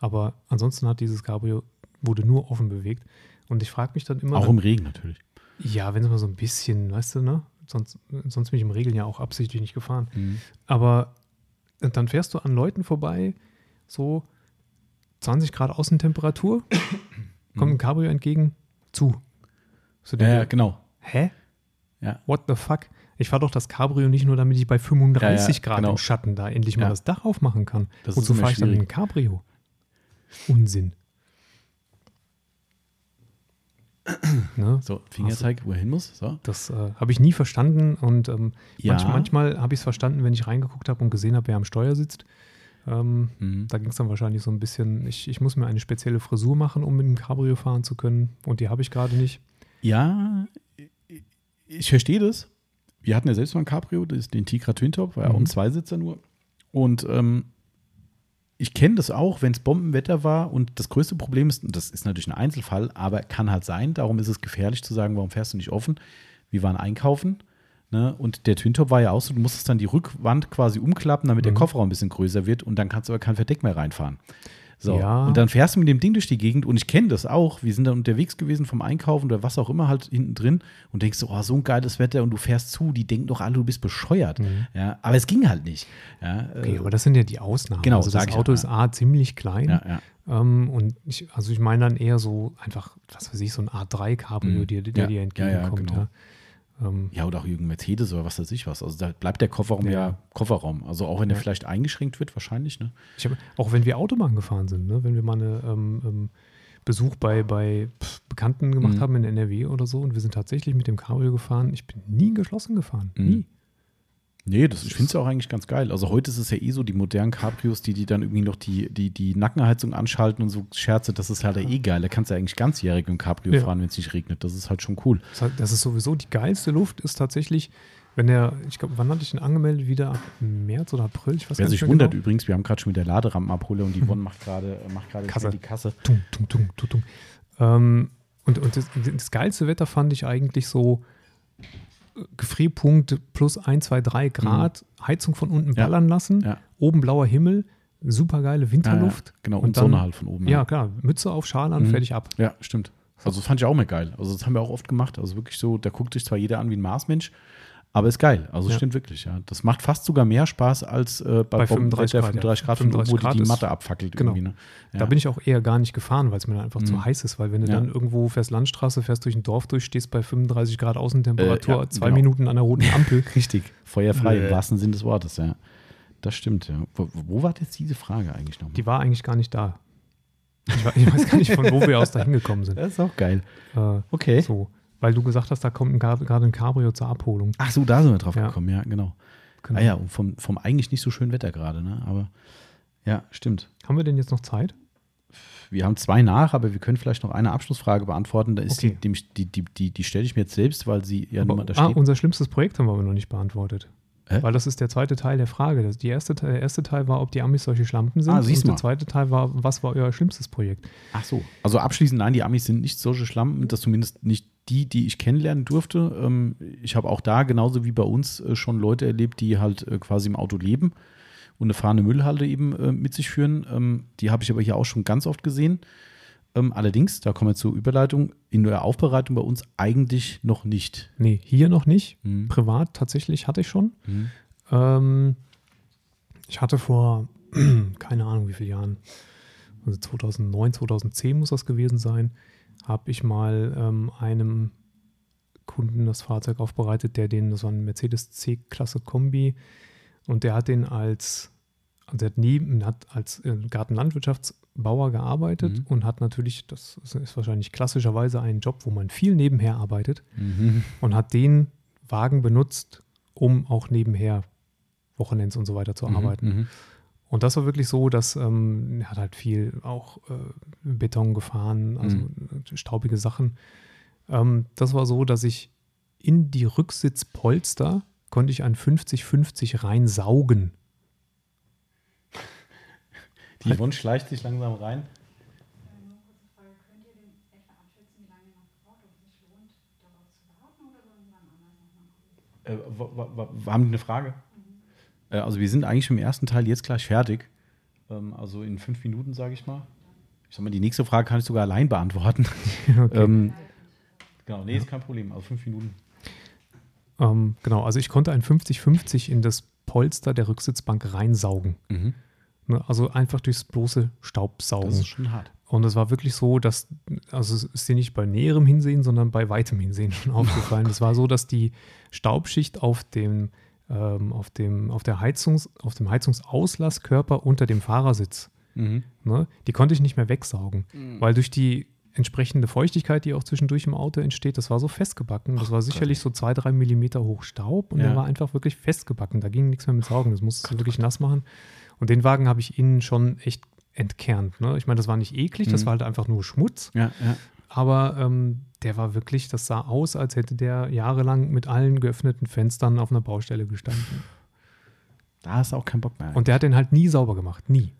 Aber ansonsten hat dieses Cabrio wurde nur offen bewegt. Und ich frage mich dann immer, Auch im Regen natürlich. ja, wenn es mal so ein bisschen, weißt du, ne? Sonst, sonst bin ich im Regeln ja auch absichtlich nicht gefahren. Mhm. Aber dann fährst du an Leuten vorbei, so 20 Grad Außentemperatur, kommt ein Cabrio entgegen, zu. So Ja, ja, genau. Hä? Ja. What the fuck? Ich fahre doch das Cabrio nicht nur, damit ich bei 35 Ja, ja, Grad genau. im Schatten da endlich mal das Dach aufmachen kann. Das Und ist so immer fahre ich dann ein Cabrio. Unsinn. ne? So, Fingerzeig, wo er hin muss. So. Das äh, habe ich nie verstanden und ähm, Ja. manch, manchmal habe ich es verstanden, wenn ich reingeguckt habe und gesehen habe, wer am Steuer sitzt. Ähm, Mhm. Da ging es dann wahrscheinlich so ein bisschen, ich, ich muss mir eine spezielle Frisur machen, um mit dem Cabrio fahren zu können. Und die habe ich gerade nicht. Ja, ich verstehe das. Wir hatten ja selbst mal ein Cabrio, das ist den Tigra Twin Top, war ja auch ein Mhm. Zweisitzer nur. Und ähm, ich kenne das auch, wenn es Bombenwetter war und das größte Problem ist, und das ist natürlich ein Einzelfall, aber kann halt sein, darum ist es gefährlich zu sagen, warum fährst du nicht offen? Wir waren einkaufen ne? und der Twin Top war ja auch so, du musstest dann die Rückwand quasi umklappen, damit der Mhm. Kofferraum ein bisschen größer wird und dann kannst du aber kein Verdeck mehr reinfahren. So, Ja. und dann fährst du mit dem Ding durch die Gegend und ich kenne das auch. Wir sind dann unterwegs gewesen vom Einkaufen oder was auch immer halt hinten drin und denkst so, oh, so ein geiles Wetter und du fährst zu, die denken doch alle, du bist bescheuert. Mhm. Ja, aber es ging halt nicht. Ja, Okay, äh, aber das sind ja die Ausnahmen. genau, also das Auto ist. A ziemlich klein. ja, ja. Ähm, und ich, also ich meine dann eher so einfach, was weiß ich, so ein A3 Cabrio, Mhm. der, der Ja, dir ja, ja, entgegenkommt. Ja, genau. Ähm, Ja, oder auch irgendein Mercedes oder was weiß ich was. Also da bleibt der Kofferraum ja, Ja. Kofferraum. Also auch wenn der Ja. vielleicht eingeschränkt wird, wahrscheinlich, ne? hab, auch wenn wir Autobahn gefahren sind, ne? wenn wir mal einen ähm, ähm, Besuch bei, bei Bekannten gemacht Mhm. haben in NRW oder so und wir sind tatsächlich mit dem Cabrio gefahren. Ich bin nie geschlossen gefahren. Mhm. Nie. Nee, das, ich finde es ja auch eigentlich ganz geil. Also heute ist es ja eh so, die modernen Cabrios, die, die dann irgendwie noch die, die, die Nackenheizung anschalten und so Scherze, das ist halt ja eh geil. Da kannst du ja eigentlich ganzjährig im Cabrio Ja. fahren, wenn es nicht regnet. Das ist halt schon cool. Das, ist sowieso die geilste Luft, ist tatsächlich, wenn der, ich glaube, wann hatte ich den angemeldet? Wieder ab März oder April? Ich weiß Wer sich wundert genau. übrigens, wir haben gerade schon wieder Laderampenabhole und die One macht gerade macht gerade Kasse. die Kasse. Tung, tung, tung, tung, tung. Ähm, und und das, das geilste Wetter fand ich eigentlich so äh, Gefrierpunkt plus 1, 2, 3 Grad, Heizung von unten Mhm. Ja. ballern lassen, Ja. oben blauer Himmel, super geile Winterluft. Genau, Und und, dann- Sonne halt von oben. Ja, klar, Mütze auf, Schal an, Mhm. fertig ab. Ja, stimmt. Also das fand ich auch mal geil. Also das haben wir auch oft gemacht. Also wirklich so, da guckt sich zwar jeder an wie ein Marsmensch, aber ist geil. Also Ja. stimmt wirklich, ja. Das macht fast sogar mehr Spaß als äh, bei, Bei Bombenwetter, 35 Grad, ja. 35 Grad, von oben, 35 wo die, Grad die ist- Matte abfackelt genau. irgendwie. Ne? Da Ja. bin ich auch eher gar nicht gefahren, weil es mir dann einfach Mhm. zu heiß ist, weil wenn du Ja. dann irgendwo fährst Landstraße, fährst durch ein Dorf durch, stehst bei 35 Grad Außentemperatur, Äh, zwei genau. Minuten an der roten Ampel. Richtig, feuerfrei im Bäh. wahrsten Sinne des Wortes, ja. Das stimmt, ja. Wo, wo war jetzt diese Frage eigentlich nochmal? Die war eigentlich gar nicht da. Ich weiß gar nicht, von wo wir aus da hingekommen sind. Das ist auch geil. Äh, Okay. so, weil du gesagt hast, da kommt ein gerade ein Cabrio zur Abholung. Ach so, da sind wir drauf Ja. gekommen, ja, genau. Genau. Ah ja, vom, vom eigentlich nicht so schönen Wetter gerade, ne? Aber ja, stimmt. Haben wir denn jetzt noch Zeit? Wir haben zwei nach, aber wir können vielleicht noch eine Abschlussfrage beantworten. Da ist Okay. die, die, die, die, die stelle ich mir jetzt selbst, weil sie ja mal da ah, steht. unser schlimmstes Projekt haben wir aber noch nicht beantwortet. Hä? Weil das ist der zweite Teil der Frage. Das, die erste, der erste Teil war, ob die Amis solche Schlampen sind. Ah, siehst und der mal. zweite Teil war, was war euer schlimmstes Projekt? Ach so. Also abschließend, nein, die Amis sind nicht solche Schlampen, das zumindest nicht die, die ich kennenlernen durfte. Ähm, ich habe auch da, genauso wie bei uns, äh, schon Leute erlebt, die halt äh, quasi im Auto leben und eine fahrende Müllhalde eben äh, mit sich führen. Ähm, die habe ich aber hier auch schon ganz oft gesehen. Ähm, allerdings, da kommen wir zur Überleitung, in der Aufbereitung bei uns eigentlich noch nicht. Nee, hier noch nicht. Mhm. Privat tatsächlich hatte ich schon. Mhm. Ähm, ich hatte vor, keine Ahnung wie vielen Jahren, also 2009, 2010 muss das gewesen sein, habe ich mal ähm, einem Kunden das Fahrzeug aufbereitet, der den, das war ein Mercedes C-Klasse Kombi und der hat den als, also hat neben, hat als äh, Gartenlandwirtschaftsbauer gearbeitet Mhm. und hat natürlich, das ist- wahrscheinlich klassischerweise ein Job, wo man viel nebenher arbeitet Mhm. und hat den Wagen benutzt, um auch nebenher Wochenends und so weiter zu arbeiten. Mhm. Und das war wirklich so, dass ähm, er hat halt viel auch äh, Beton gefahren, also Mhm. staubige Sachen. Ähm, das war so, dass ich in die Rücksitzpolster konnte ich ein 50-50 reinsaugen. Die Yvonne schleicht sich langsam rein. Äh, haben die eine Frage? Äh, also wir sind eigentlich im ersten Teil jetzt gleich fertig. Ähm, also in fünf Minuten, sage ich mal. Ich sag mal, die nächste Frage kann ich sogar allein beantworten. Okay. ähm, genau, nee, ist kein Problem. Also fünf Minuten. Ähm, genau, also ich konnte ein 50-50 in das Polster der Rücksitzbank reinsaugen. Mhm. Ne? Also einfach durchs bloße Staubsaugen. Das ist schon hart. Und es war wirklich so, dass, also es ist dir nicht bei näherem Hinsehen, sondern bei weitem Hinsehen schon aufgefallen. Es war so, dass die Staubschicht auf dem, ähm, auf dem, auf der Heizungs, auf dem Heizungsaulasskörper unter dem Fahrersitz, Mhm. ne, die konnte ich nicht mehr wegsaugen, weil durch die entsprechende Feuchtigkeit, die auch zwischendurch im Auto entsteht, das war so festgebacken. Das war sicherlich so zwei, drei Millimeter hoch Staub und Ja. der war einfach wirklich festgebacken. Da ging nichts mehr mit Saugen. Das musste wirklich nass machen. Und den Wagen habe ich innen schon echt entkernt. Ne? Ich meine, das war nicht eklig, das Mhm. war halt einfach nur Schmutz. Ja, ja. Aber ähm, der war wirklich, das sah aus, als hätte der jahrelang mit allen geöffneten Fenstern auf einer Baustelle gestanden. Da hast du auch keinen Bock mehr. Und der hat den halt nie sauber gemacht. Nie.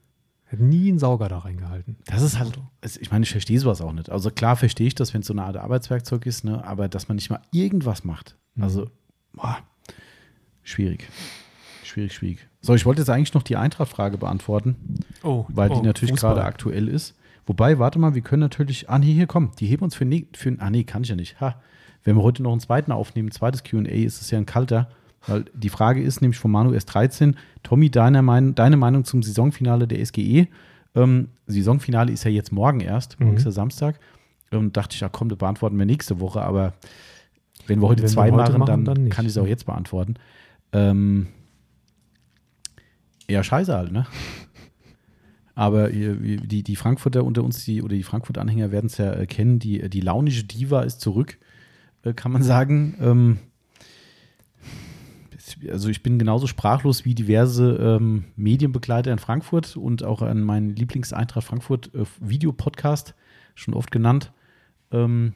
Hat nie einen Sauger da reingehalten. Das ist halt, ich meine, ich verstehe sowas auch nicht. Also klar verstehe ich das, wenn es so eine Art Arbeitswerkzeug ist, ne? aber dass man nicht mal irgendwas macht. Mhm. Also, boah, schwierig. Schwierig, schwierig. So, ich wollte jetzt eigentlich noch die Eintracht-Frage beantworten, Oh, weil die natürlich gerade aktuell ist. Wobei, warte mal, wir können natürlich, ah nee, hier komm, die heben uns für, ne, für ah nee, kann ich ja nicht. Ha. Wenn wir heute noch einen zweiten aufnehmen, ein zweites Q&A, ist es ja ein kalter, weil die Frage ist nämlich von Manu S13, Tommy, deine, mein, deine Meinung zum Saisonfinale der SGE? Ähm, Saisonfinale ist ja jetzt morgen erst, morgen Mhm. ist ja Samstag. Und dachte ich, ja komm, das beantworten wir nächste Woche, aber wenn wir heute Wenn wir zwei heute machen, machen, dann, dann kann ich es auch jetzt beantworten. Ähm, ja, scheiße halt, ne? Aber ihr- die, die Frankfurter unter uns, die, oder die Frankfurt-Anhänger werden es ja äh, kennen, die, die launische Diva ist zurück, äh, kann man sagen. Ähm, also ich bin genauso sprachlos wie diverse ähm, Medienbegleiter in Frankfurt und auch an meinen Lieblings-Eintracht Frankfurt äh, Videopodcast, schon oft genannt. Ähm,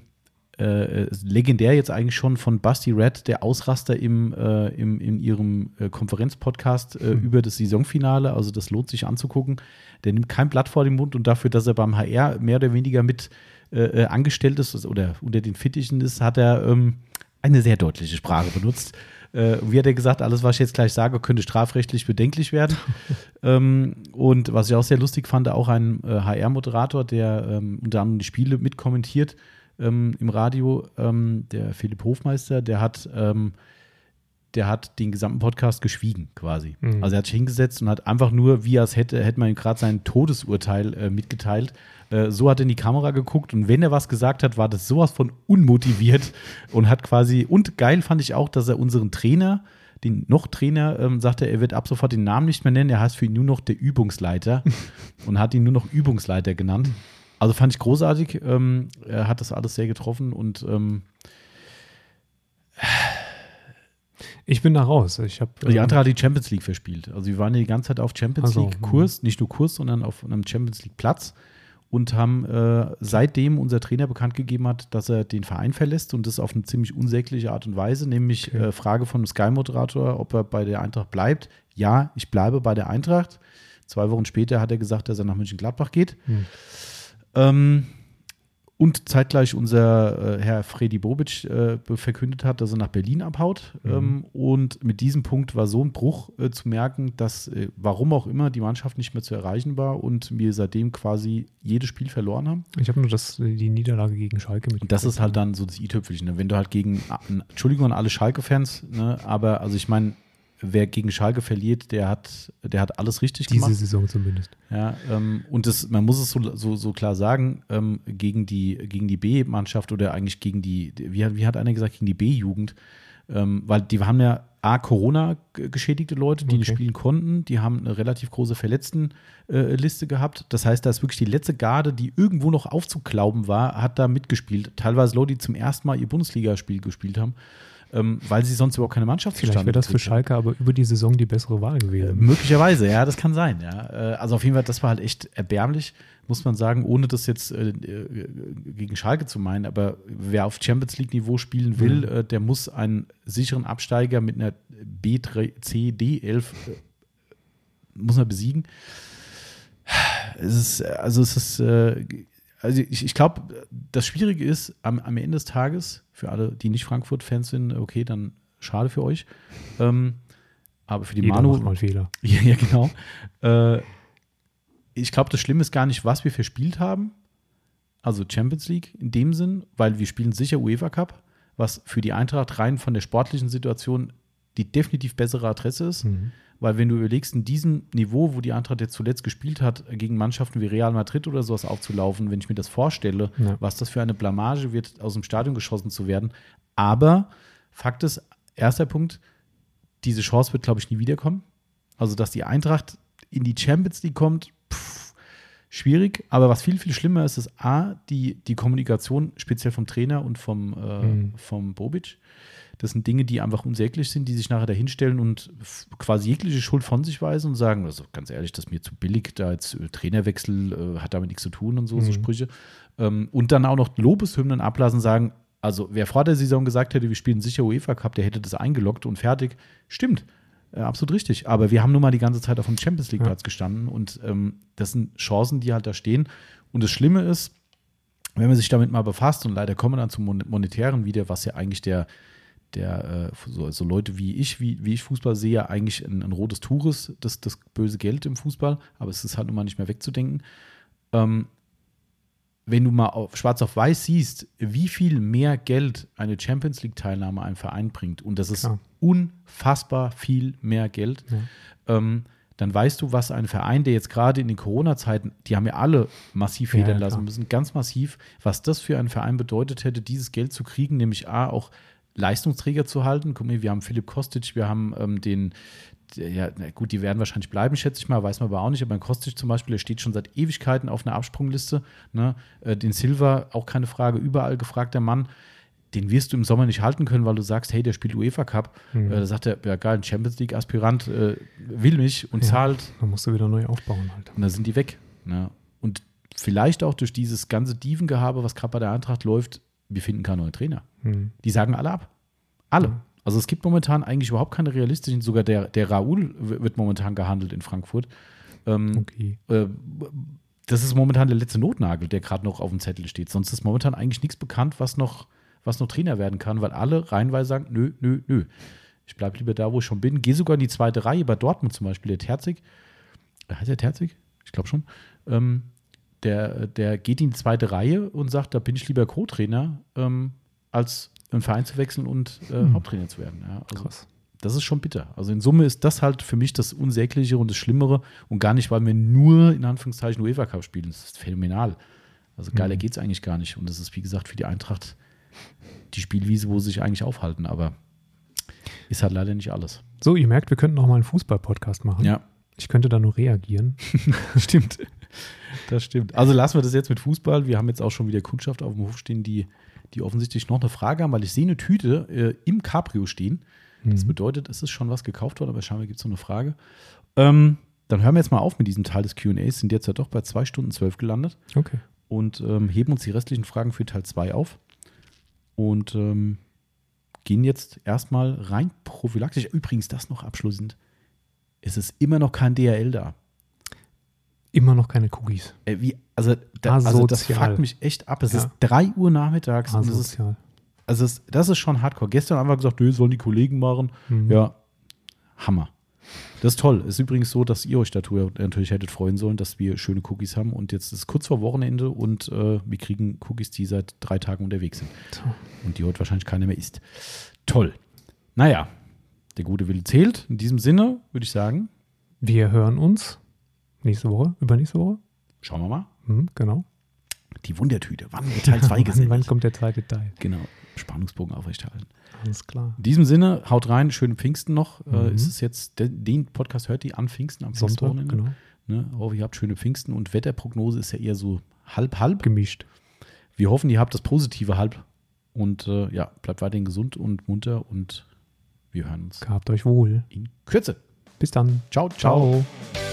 äh, ist legendär jetzt eigentlich schon von Basti Red, der Ausraster im, äh, im, in ihrem äh, Konferenzpodcast äh, über das Saisonfinale. Also das lohnt sich anzugucken. Der nimmt kein Blatt vor den Mund und dafür, dass er beim HR mehr oder weniger mit äh, äh, angestellt ist oder unter den Fittichen ist, hat er ähm, eine sehr deutliche Sprache benutzt. Äh, wie hat er gesagt, alles, was ich jetzt gleich sage, könnte strafrechtlich bedenklich werden. ähm, und was ich auch sehr lustig fand, auch ein äh, HR-Moderator, der ähm, unter anderem die Spiele mitkommentiert ähm, im Radio, ähm, der Philipp Hofmeister, der hat, ähm, der hat den gesamten Podcast geschwiegen quasi. Mhm. Also er hat sich hingesetzt und hat einfach nur, wie als hätte, hätte man ihm gerade sein Todesurteil äh, mitgeteilt. Äh, so hat er in die Kamera geguckt und wenn er was gesagt hat, war das sowas von unmotiviert und hat quasi, und geil fand ich auch, dass er unseren Trainer, den noch Trainer, ähm, sagte, er wird ab sofort den Namen nicht mehr nennen, er heißt für ihn nur noch der Übungsleiter und hat ihn nur noch Übungsleiter genannt. Also fand ich großartig. Ähm, er hat das alles sehr getroffen und ähm, Ich bin da raus. Ich habe die andere hat die Champions League verspielt. Also wir waren die ganze Zeit auf Champions Ach so, League Kurs, nicht nur Kurs, sondern auf einem Champions League Platz und haben äh, seitdem unser Trainer bekannt gegeben hat, dass er den Verein verlässt und das auf eine ziemlich unsägliche Art und Weise, nämlich Okay. äh, Frage von dem Sky-Moderator, ob er bei der Eintracht bleibt. Ja, ich bleibe bei der Eintracht. Zwei Wochen später hat er gesagt, dass er nach München-Gladbach geht. Hm. Ähm, und zeitgleich unser äh, Herr Freddy Bobic äh, verkündet hat, dass er nach Berlin abhaut. Mhm. Ähm, und mit diesem Punkt war so ein Bruch äh, zu merken, dass, äh, warum auch immer, die Mannschaft nicht mehr zu erreichen war und wir seitdem quasi jedes Spiel verloren haben. Ich habe nur das, die Niederlage gegen Schalke mit. Und das ist halt dann so das i-Tüpfelchen. Ne? Wenn du halt gegen, Entschuldigung an alle Schalke-Fans, ne? aber also ich meine, wer gegen Schalke verliert, der hat, der hat alles richtig diese gemacht. Saison zumindest. Ja, ähm, und das, man muss es so, so, so klar sagen, ähm, gegen die, gegen die B-Mannschaft oder eigentlich gegen die, wie, hat- wie hat einer gesagt, gegen die B-Jugend, ähm, weil die haben ja A, Corona-geschädigte Leute, die nicht Okay. spielen konnten, die haben eine relativ große Verletztenliste gehabt. Das heißt, da ist wirklich die letzte Garde, die irgendwo noch aufzuklauben war, hat da mitgespielt. Teilweise Leute, die zum ersten Mal ihr Bundesligaspiel gespielt haben, ähm, weil sie sonst überhaupt keine Mannschaft Vielleicht wäre das für haben. Schalke aber über die Saison die bessere Wahl gewesen. Möglicherweise, ja, das kann sein, ja. Äh, Also auf jeden Fall, das war halt echt erbärmlich, muss man sagen, ohne das jetzt äh, äh, gegen Schalke zu meinen, aber wer auf Champions League-Niveau spielen will, Mhm. äh, der muss einen sicheren Absteiger mit einer B3, C, D11 äh, muss er besiegen. Es ist, äh, also es ist, äh, also ich, ich glaube, das Schwierige ist, am, am Ende des Tages, für alle, die nicht Frankfurt-Fans sind, okay, dann schade für euch. Ähm, aber für die Jeder Manu, macht mal Fehler. ja, ja, genau. Äh, ich glaube, das Schlimme ist gar nicht, was wir verspielt haben. Also Champions League in dem Sinn, weil wir spielen sicher UEFA Cup, was für die Eintracht rein von der sportlichen Situation die definitiv bessere Adresse ist. Mhm. Weil wenn du überlegst, in diesem Niveau, wo die Eintracht jetzt zuletzt gespielt hat, gegen Mannschaften wie Real Madrid oder sowas aufzulaufen, wenn ich mir das vorstelle, Ja. was das für eine Blamage wird, aus dem Stadion geschossen zu werden. Aber Fakt ist, erster Punkt, diese Chance wird, glaube ich, nie wiederkommen. Also, dass die Eintracht in die Champions League kommt, pff, schwierig. Aber was viel, viel schlimmer ist, ist A, die, die Kommunikation, speziell vom Trainer und vom, äh, Mhm. vom Bobic. Das sind Dinge, die einfach unsäglich sind, die sich nachher dahinstellen und quasi jegliche Schuld von sich weisen und sagen, also ganz ehrlich, das ist mir zu billig, da jetzt äh, Trainerwechsel äh, hat damit nichts zu tun und so, so Mhm. Sprüche. Ähm, und dann auch noch Lobeshymnen ablassen, sagen, also wer vor der Saison gesagt hätte, wir spielen sicher UEFA Cup, der hätte das eingeloggt und fertig. Stimmt. Äh, absolut richtig. Aber wir haben nun mal die ganze Zeit auf dem Champions League Platz gestanden und ähm, das sind Chancen, die halt da stehen. Und das Schlimme ist, wenn man sich damit mal befasst und leider kommen wir dann zum Mon- Monetären wieder, was ja eigentlich der, der äh, so, Leute wie ich, wie, wie ich Fußball sehe, eigentlich ein, ein rotes Tuch ist, das, das böse Geld im Fußball, aber es ist halt nun mal nicht mehr wegzudenken. Ähm, wenn du mal auf, schwarz auf weiß siehst, wie viel mehr Geld eine Champions League-Teilnahme ein Verein bringt, und das ist Klar. unfassbar viel mehr Geld, Ja. ähm, dann weißt du, was ein Verein, der jetzt gerade in den Corona-Zeiten, die haben ja alle massiv federn ja, lassen klar. müssen, ganz massiv, was das für einen Verein bedeutet hätte, dieses Geld zu kriegen, nämlich A, auch Leistungsträger zu halten. Guck mal, wir haben Philipp Kostic, wir haben ähm, den, ja, na gut, die werden wahrscheinlich bleiben, schätze ich mal, weiß man aber auch nicht. Aber ein Kostic zum Beispiel, der steht schon seit Ewigkeiten auf einer Absprungliste. Ne? Äh, den Silva, auch keine Frage, überall gefragter Mann. Den wirst du im Sommer nicht halten können, weil du sagst, hey, der spielt UEFA Cup. Mhm. Äh, da sagt er, ja geil, ein Champions League-Aspirant äh, will mich und Ja. zahlt. Dann musst du wieder neu aufbauen halt. Und dann sind die weg. Ne? Und vielleicht auch durch dieses ganze Dievengehabe, was gerade bei der Eintracht läuft, wir finden keinen neuen Trainer. Hm. Die sagen alle ab. Alle. Ja. Also es gibt momentan eigentlich überhaupt keine realistischen, sogar der, der Raoul wird momentan gehandelt in Frankfurt. Ähm, Okay. äh, das ist momentan der letzte Notnagel, der gerade noch auf dem Zettel steht. Sonst ist momentan eigentlich nichts bekannt, was noch, was noch Trainer werden kann, weil alle reihenweise sagen, nö, nö, nö. Ich bleibe lieber da, wo ich schon bin. Gehe sogar in die zweite Reihe, bei Dortmund zum Beispiel, der Terzig. Äh, Heißt der Terzig? Ich glaube schon. Ähm, der, der geht in die zweite Reihe und sagt, da bin ich lieber Co-Trainer, ähm, als einen Verein zu wechseln und äh, Hm. Haupttrainer zu werden. Ja, also Krass. das ist schon bitter. Also in Summe ist das halt für mich das Unsägliche und das Schlimmere und gar nicht, weil wir nur in Anführungszeichen UEFA Cup spielen. Das ist phänomenal. Also geiler Mhm. geht es eigentlich gar nicht. Und das ist, wie gesagt, für die Eintracht die Spielwiese, wo sie sich eigentlich aufhalten. Aber ist halt leider nicht alles. So, ihr merkt, wir könnten noch mal einen Fußball-Podcast machen. Ja, Ich könnte da nur reagieren. stimmt. Das stimmt. Also lassen wir das jetzt mit Fußball. Wir haben jetzt auch schon wieder Kundschaft auf dem Hof stehen, die, die offensichtlich noch eine Frage haben, weil ich sehe eine Tüte äh, im Cabrio stehen. Das Mhm. bedeutet, es ist schon was gekauft worden, aber scheinbar gibt es noch eine Frage. Ähm, dann hören wir jetzt mal auf mit diesem Teil des QAs. Sind jetzt ja doch bei 2 Stunden 12 gelandet Okay. und ähm, heben uns die restlichen Fragen für Teil 2 auf. Und ähm, gehen jetzt erstmal rein prophylaktisch. Übrigens, das noch abschließend. Es ist immer noch kein DRL da. Immer noch keine Cookies. Äh, wie, also, da, also das fuckt mich echt ab. Es Ja. ist 3 Uhr nachmittags und es ist, also es, das ist schon hardcore. Gestern einfach gesagt, nö, sollen die Kollegen machen. Mhm. Ja, Hammer. Das ist toll. Ist übrigens so, dass ihr euch dazu natürlich hättet freuen sollen, dass wir schöne Cookies haben. Und jetzt ist es kurz vor Wochenende und äh, wir kriegen Cookies, die seit drei Tagen unterwegs sind. Und die heute wahrscheinlich keiner mehr isst. Toll. Naja, der gute Wille zählt. In diesem Sinne würde ich sagen, Wir hören uns nächste Woche, übernächste Woche. schauen wir mal. Mhm, genau. Die Wundertüte. Wann wird Teil 2 wann, wann gesendet? kommt der zweite Teil? Genau. Spannungsbogen aufrechterhalten. Alles klar. In diesem Sinne, haut rein, schönen Pfingsten noch. Äh, Mhm. ist es jetzt, de- den Podcast hört ihr an Pfingsten, am Sonntag, genau. Ne? Hoffe, ihr habt schöne Pfingsten und Wetterprognose ist ja eher so halb-halb. Gemischt. Wir hoffen, ihr habt das positive Halb. Und äh, ja, bleibt weiterhin gesund und munter und wir hören uns Gehabt euch wohl. in Kürze. Bis dann. Ciao, ciao. Ciao.